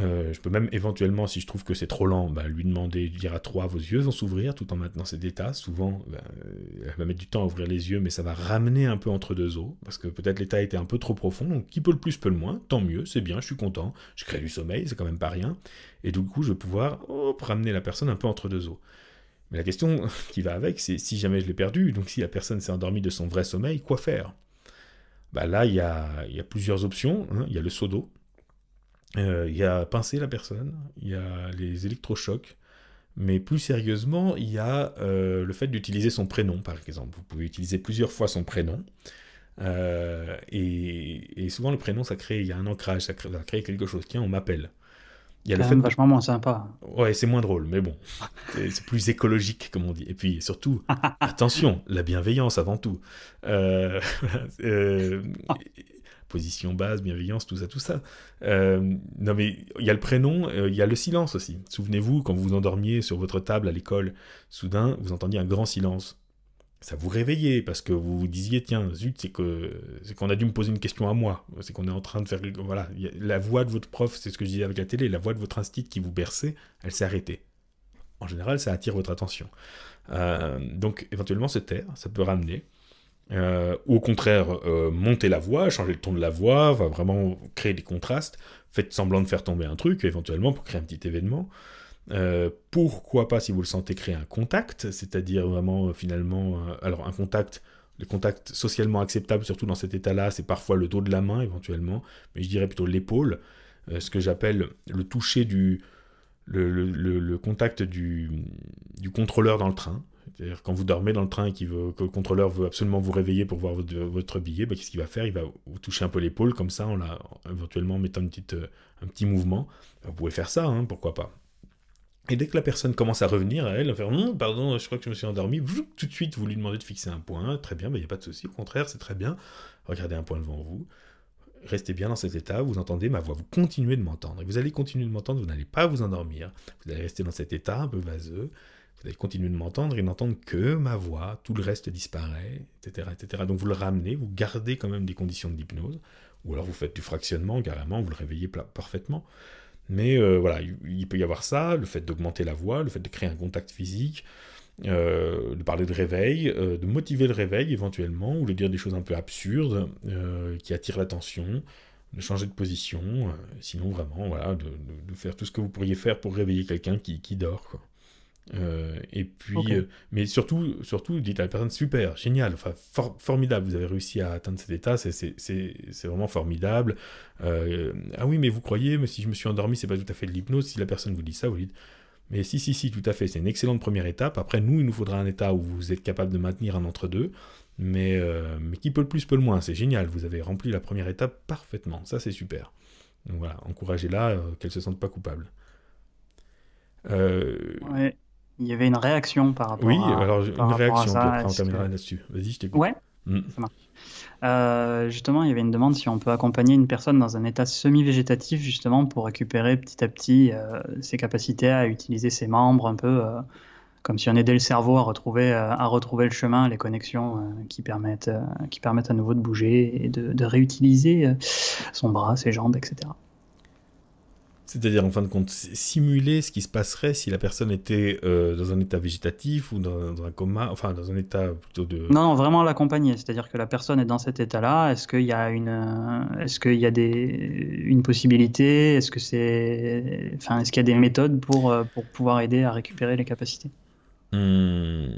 Euh, je peux même éventuellement, si je trouve que c'est trop lent, bah, lui demander, lui dire à trois, vos yeux vont s'ouvrir tout en maintenant cet état. Souvent, bah, elle va mettre du temps à ouvrir les yeux, mais ça va ramener un peu entre deux eaux, parce que peut-être l'état était un peu trop profond. Donc, qui peut le plus, peut le moins. Tant mieux, c'est bien, je suis content. Je crée du sommeil, c'est quand même pas rien. Et du coup, je vais pouvoir ramener la personne un peu entre deux eaux. Mais la question qui va avec, c'est si jamais je l'ai perdu, donc si la personne s'est endormie de son vrai sommeil, quoi faire? Bah Là, il y a, y a, plusieurs options. Hein. Il y a le seau d'eau euh, il y a pincer la personne, il y a les électrochocs, mais plus sérieusement, il y a euh, le fait d'utiliser son prénom, par exemple. Vous pouvez utiliser plusieurs fois son prénom. Euh, et, souvent, le prénom, ça crée, il y a un ancrage, ça crée, quelque chose. Tiens, on m'appelle. Il y a le fait vachement moins sympa. Ouais, c'est moins drôle, mais bon, c'est plus écologique, comme on dit. Et puis surtout, attention, la bienveillance avant tout. Euh, position basse, bienveillance, tout ça, tout ça. Euh, non mais il y a le prénom, euh, il y a le silence aussi. Souvenez-vous, quand vous vous endormiez sur votre table à l'école, soudain, vous entendiez un grand silence. Ça vous réveillait parce que vous vous disiez, tiens, zut, c'est que c'est qu'on a dû me poser une question à moi. C'est qu'on est en train de faire... Voilà, la voix de votre prof, c'est ce que je disais avec la télé, la voix de votre instinct qui vous berçait, elle s'est arrêtée. En général, ça attire votre attention. Euh, donc, éventuellement, se taire, ça peut ramener. Euh, ou au contraire, euh, la voix, changer le ton de la voix, va vraiment créer des contrastes, faites semblant de faire tomber un truc, éventuellement, pour créer un petit événement. Euh, pourquoi pas, si vous le sentez, créer un contact, c'est-à-dire vraiment, finalement, alors un contact, le contact socialement acceptable, surtout dans cet état-là, c'est parfois le dos de la main, éventuellement, mais je dirais plutôt l'épaule, ce que j'appelle le toucher du... Le, le contact du, du contrôleur dans le train, c'est-à-dire quand vous dormez dans le train et que le contrôleur veut absolument vous réveiller pour voir votre, billet, bah, qu'est-ce qu'il va faire? Il va vous toucher un peu l'épaule comme ça, en la, éventuellement mettant une petite, euh, un petit mouvement. Vous pouvez faire ça, hein, pourquoi pas. Et dès que la personne commence à revenir, elle va faire hum, pardon, je crois que je me suis endormi. Tout de suite, vous lui demandez de fixer un point. Très bien, il n'y a pas de souci. Au contraire, c'est très bien. Regardez un point devant vous. Restez bien dans cet état. Vous entendez ma voix. Vous continuez de m'entendre. Vous allez continuer de m'entendre. Vous n'allez pas vous endormir. Vous allez rester dans cet état un peu vaseux. Allez continuer de m'entendre et n'entendre que ma voix, tout le reste disparaît, etc., etc. Donc vous le ramenez, vous gardez quand même des conditions d'hypnose, ou alors vous faites du fractionnement carrément, vous le réveillez parfaitement. Mais euh, voilà, il, peut y avoir ça, le fait d'augmenter la voix, le fait de créer un contact physique, euh, de parler de réveil, euh, de motiver le réveil éventuellement, ou de dire des choses un peu absurdes qui attirent l'attention, de changer de position, sinon vraiment, voilà, de, faire tout ce que vous pourriez faire pour réveiller quelqu'un qui, qui dort. Euh, et puis, euh, mais surtout, surtout, dites à la personne super, génial, enfin formidable, vous avez réussi à atteindre cet état, c'est vraiment formidable. Euh, ah oui, mais vous croyez, mais si je me suis endormi, c'est pas tout à fait de l'hypnose. Si la personne vous dit ça, vous dites, mais si, si, si, tout à fait, c'est une excellente première étape. Après, nous, il nous faudra un état où vous êtes capable de maintenir un entre-deux, mais, mais qui peut le plus, peut le moins. C'est génial, vous avez rempli la première étape parfaitement, ça c'est super. Donc voilà, encouragez-la, qu'elle se sente pas coupable. Ouais. Il y avait une réaction par rapport oui, à. Oui, alors une réaction, après on terminera là-dessus. Vas-y, je t'écoute. Ouais, mm. ça marche. Euh, justement, il y avait une demande si on peut accompagner une personne dans un état semi-végétatif, justement, pour récupérer petit à petit euh, ses capacités à utiliser ses membres, un peu euh, comme si on aidait le cerveau à retrouver, à retrouver le chemin, les connexions qui, permettent, qui permettent à nouveau de bouger et de, de réutiliser son bras, ses jambes, etc. C'est-à-dire, en fin de compte, simuler ce qui se passerait si la personne était euh, dans un état végétatif ou dans, un coma, enfin, dans un état plutôt de... Non, vraiment l'accompagner. C'est-à-dire que la personne est dans cet état-là. Est-ce qu'il y a une, euh, est-ce qu'il y a des, une possibilité? Est-ce que c'est, enfin, est-ce qu'il y a des méthodes pour, euh, pour pouvoir aider à récupérer les capacités? Hmm.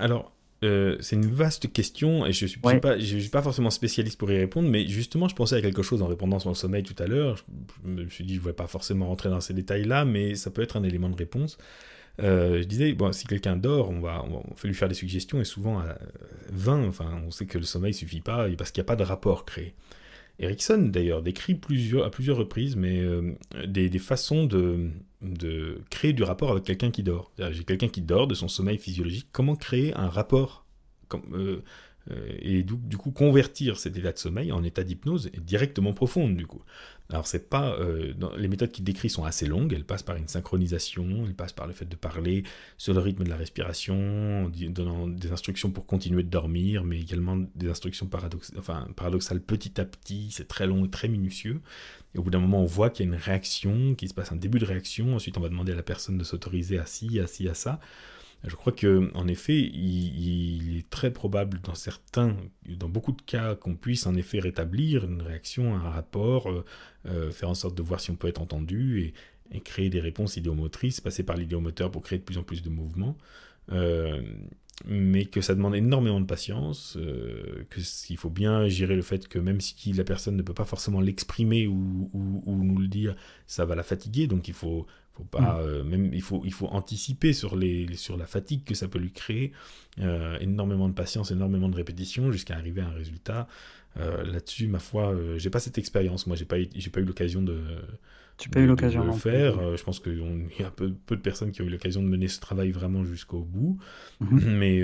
Alors, euh, c'est une vaste question et je ne suis, pas, je suis pas forcément spécialiste pour y répondre, mais justement, je pensais à quelque chose en répondant sur le sommeil tout à l'heure. Je, me suis dit, je ne voulais pas forcément rentrer dans ces détails-là, mais ça peut être un élément de réponse. Euh, je disais, bon, si quelqu'un dort, on va, on fait lui faire des suggestions et souvent à 20, enfin, on sait que le sommeil suffit pas parce qu'il n'y a pas de rapport créé. Erickson, d'ailleurs, décrit à plusieurs reprises mais, euh, des, façons de, créer du rapport avec quelqu'un qui dort. J'ai quelqu'un qui dort de son sommeil physiologique. Comment créer un rapport comme, euh, et du, coup convertir cet état de sommeil en état d'hypnose directement profonde du coup? Alors c'est pas euh, les méthodes qu'il décrit sont assez longues. Elles passent par une synchronisation, elles passent par le fait de parler sur le rythme de la respiration, donnant des instructions pour continuer de dormir, mais également des instructions paradox enfin, paradoxales petit à petit. C'est très long et très minutieux. Et au bout d'un moment, on voit qu'il y a une réaction, qu'il se passe un début de réaction. Ensuite, on va demander à la personne de s'autoriser à ci, à ci, à ça. Je crois que, en effet, il, est très probable dans certains, dans beaucoup de cas, qu'on puisse en effet rétablir une réaction, un rapport, euh, euh, faire en sorte de voir si on peut être entendu et, créer des réponses idéomotrices, passer par l'idéomoteur pour créer de plus en plus de mouvements. Euh, mais que ça demande énormément de patience, qu'il faut bien gérer le fait que même si la personne ne peut pas forcément l'exprimer ou, nous le dire, ça va la fatiguer, donc il faut, faut pas, mm. euh, même, il, faut, il faut anticiper sur, les, sur la fatigue que ça peut lui créer. Euh, énormément de patience, énormément de répétition jusqu'à arriver à un résultat. Euh, là-dessus, ma foi, j'ai pas cette expérience. Moi, j'ai pas, j'ai pas eu l'occasion de, tu eu l'occasion de le faire. je pense qu'il y a peu, peu, de personnes qui ont eu l'occasion de mener ce travail vraiment jusqu'au bout. Mm-hmm. Mais,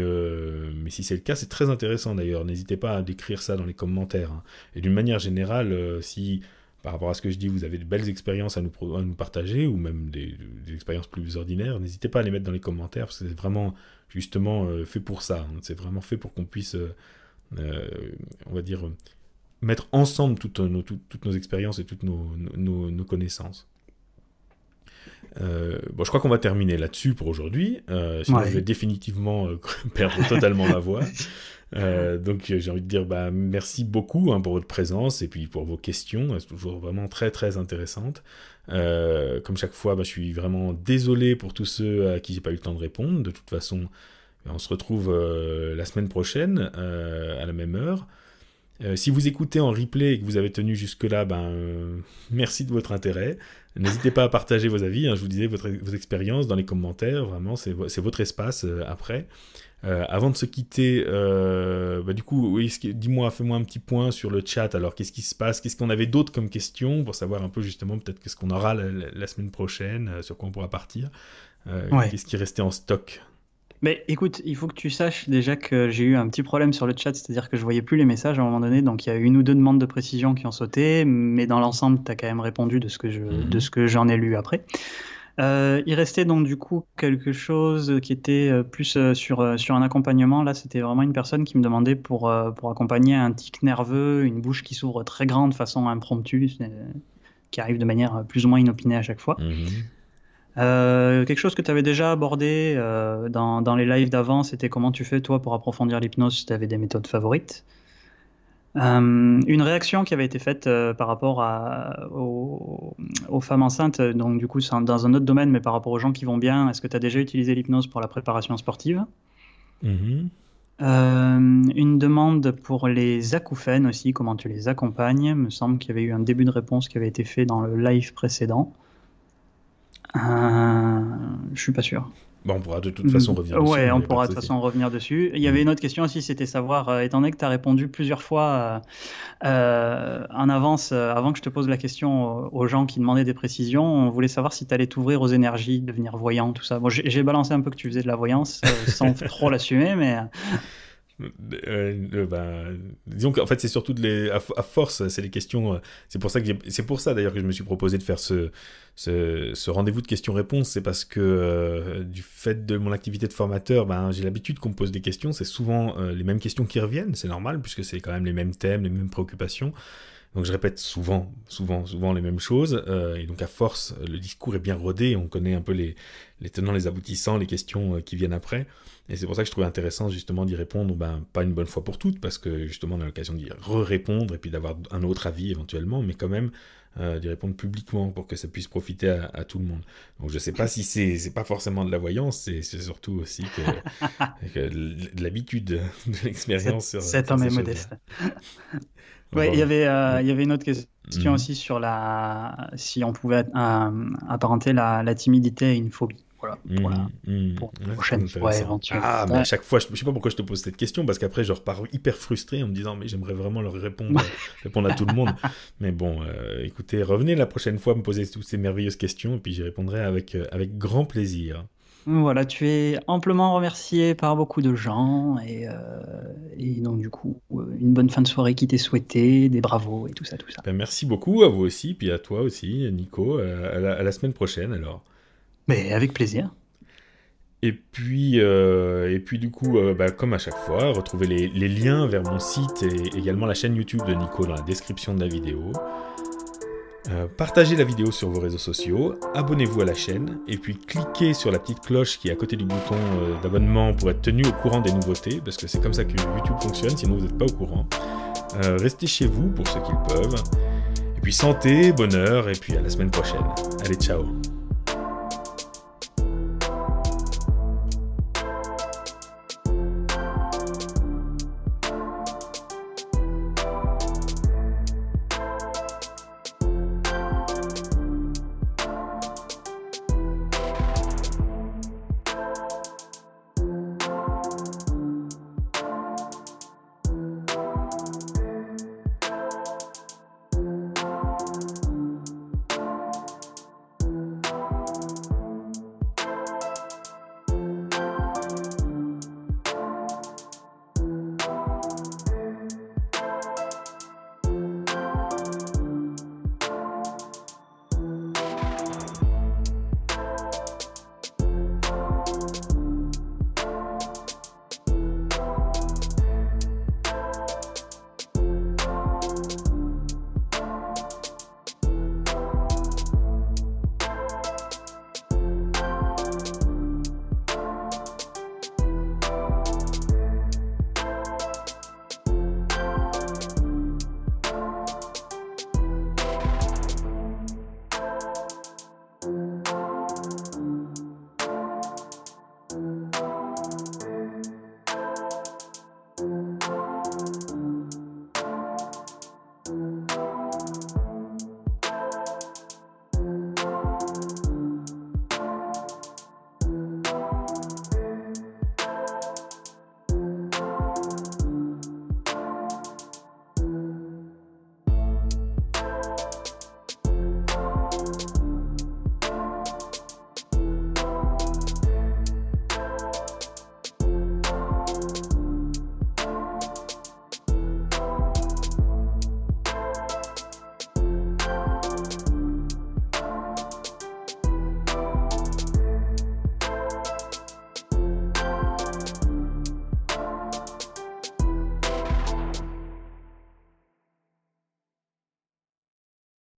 mais si c'est le cas, c'est très intéressant d'ailleurs. N'hésitez pas à décrire ça dans les commentaires. Hein. Et d'une manière générale, si par rapport à ce que je dis, vous avez de belles expériences à nous, partager, ou même des, expériences plus ordinaires, n'hésitez pas à les mettre dans les commentaires, parce que c'est vraiment justement euh, fait pour ça. Hein. C'est vraiment fait pour qu'on puisse, euh, euh, on va dire, mettre ensemble toutes nos, expériences et toutes nos connaissances. Bon, je crois qu'on va terminer là-dessus pour aujourd'hui. sinon, je vais définitivement perdre totalement la voix. Euh, donc j'ai envie de dire bah, merci beaucoup hein, pour votre présence et puis pour vos questions, c'est toujours vraiment très très intéressante. Euh, comme chaque fois, bah, je suis vraiment désolé pour tous ceux à qui j'ai pas eu le temps de répondre. De toute façon, on se retrouve euh, la semaine prochaine à la même heure. Si vous écoutez en replay et que vous avez tenu jusque-là, ben, merci de votre intérêt. N'hésitez pas à partager vos avis, hein, je vous disais, votre, vos expériences dans les commentaires, vraiment, c'est votre espace après. Euh, avant de se quitter, euh, bah, du coup, oui, dis-moi, fais-moi un petit point sur le chat. Alors, qu'est-ce qui se passe? Qu'est-ce qu'on avait d'autres comme questions pour savoir un peu justement peut-être qu'est-ce qu'on aura la, semaine prochaine, euh, sur quoi on pourra partir? Qu'est-ce qui restait en stock? Mais écoute, il faut que tu saches déjà que j'ai eu un petit problème sur le chat, c'est-à-dire que je voyais plus les messages à un moment donné, donc il y a une ou deux demandes de précision qui ont sauté, mais dans l'ensemble, tu as quand même répondu de ce que mhm. j'en ai lu après. Euh, il restait donc du coup quelque chose qui était euh, plus euh, sur, sur un accompagnement. Là, c'était vraiment une personne qui me demandait pour, pour accompagner un tic nerveux, une bouche qui s'ouvre très grande de façon impromptue, qui arrive de manière plus ou moins inopinée à chaque fois. Mhm. quelque chose que tu avais déjà abordé dans, dans, les lives d'avant, c'était comment tu fais toi pour approfondir l'hypnose si tu avais des méthodes favorites. Euh, une réaction qui avait été faite euh, par rapport à, aux, femmes enceintes, donc du coup c'est dans un autre domaine, mais par rapport aux gens qui vont bien, est-ce que tu as déjà utilisé l'hypnose pour la préparation sportive? Mm-hmm. euh, Une demande pour les acouphènes aussi, comment tu les accompagnes. Il me semble qu'il y avait eu un début de réponse qui avait été fait dans le live précédent. Euh, je suis pas sûr. Bon, on pourra de toute façon revenir dessus. Ouais, on pourra de toute façon revenir dessus. Il y avait une autre question aussi, c'était savoir, euh, étant donné que tu as répondu plusieurs fois euh, euh, en avance, avant que je te pose la question aux gens qui demandaient des précisions, on voulait savoir si tu allais t'ouvrir aux énergies, devenir voyant, tout ça. Bon, j'ai balancé un peu que tu faisais de la voyance, sans trop l'assumer, mais euh, ben, disons qu'en fait c'est surtout à, force c'est les questions euh, c'est pour ça que c'est pour ça d'ailleurs que je me suis proposé de faire ce, rendez-vous de questions-réponses. C'est parce que euh, du fait de mon activité de formateur ben, j'ai l'habitude qu'on me pose des questions. C'est souvent les mêmes questions qui reviennent c'est normal puisque c'est quand même les mêmes thèmes les mêmes préoccupations donc je répète souvent, souvent, souvent les mêmes choses. et donc à force, le discours est bien rodé. On connaît un peu les, les tenants, les aboutissants, les questions qui viennent après. Et c'est pour ça que je trouvais intéressant justement d'y répondre, ben, pas une bonne fois pour toutes, parce que justement on a l'occasion d'y re-répondre et puis d'avoir un autre avis éventuellement, mais quand même euh, d'y répondre publiquement pour que ça puisse profiter à, tout le monde. Donc je sais pas si c'est c'est pas forcément de la voyance, c'est surtout aussi que, de l'habitude, de l'expérience. Cet homme est modeste. Ouais, il y avait euh, il y avait une autre question mm. aussi sur la si on pouvait euh, apparenter la, la timidité à une phobie. Voilà, pour, la, prochaine fois. Ah, mais à chaque fois, je, ne sais pas pourquoi je te pose cette question, parce qu'après je repars hyper frustré en me disant, mais j'aimerais vraiment leur répondre, répondre à tout le monde. Mais bon, euh, écoutez, revenez la prochaine fois me poser toutes ces merveilleuses questions, et puis j'y répondrai avec, euh, avec grand plaisir. Voilà, tu es amplement remercié par beaucoup de gens et, et donc du coup, une bonne fin de soirée qui t'est souhaitée, des bravos et tout ça, tout ça. Ben, merci beaucoup à vous aussi, puis à toi aussi, Nico. à la semaine prochaine alors. Mais avec plaisir. Et puis, euh, et puis du coup, euh, bah, comme à chaque fois, retrouvez les, liens vers mon site et également la chaîne YouTube de Nico dans la description de la vidéo. Euh, partagez la vidéo sur vos réseaux sociaux, abonnez-vous à la chaîne, et puis cliquez sur la petite cloche qui est à côté du bouton d'abonnement pour être tenu au courant des nouveautés, parce que c'est comme ça que YouTube fonctionne, sinon vous n'êtes pas au courant. restez chez vous pour ceux qui le peuvent. Et puis santé, bonheur, et puis à la semaine prochaine. Allez, ciao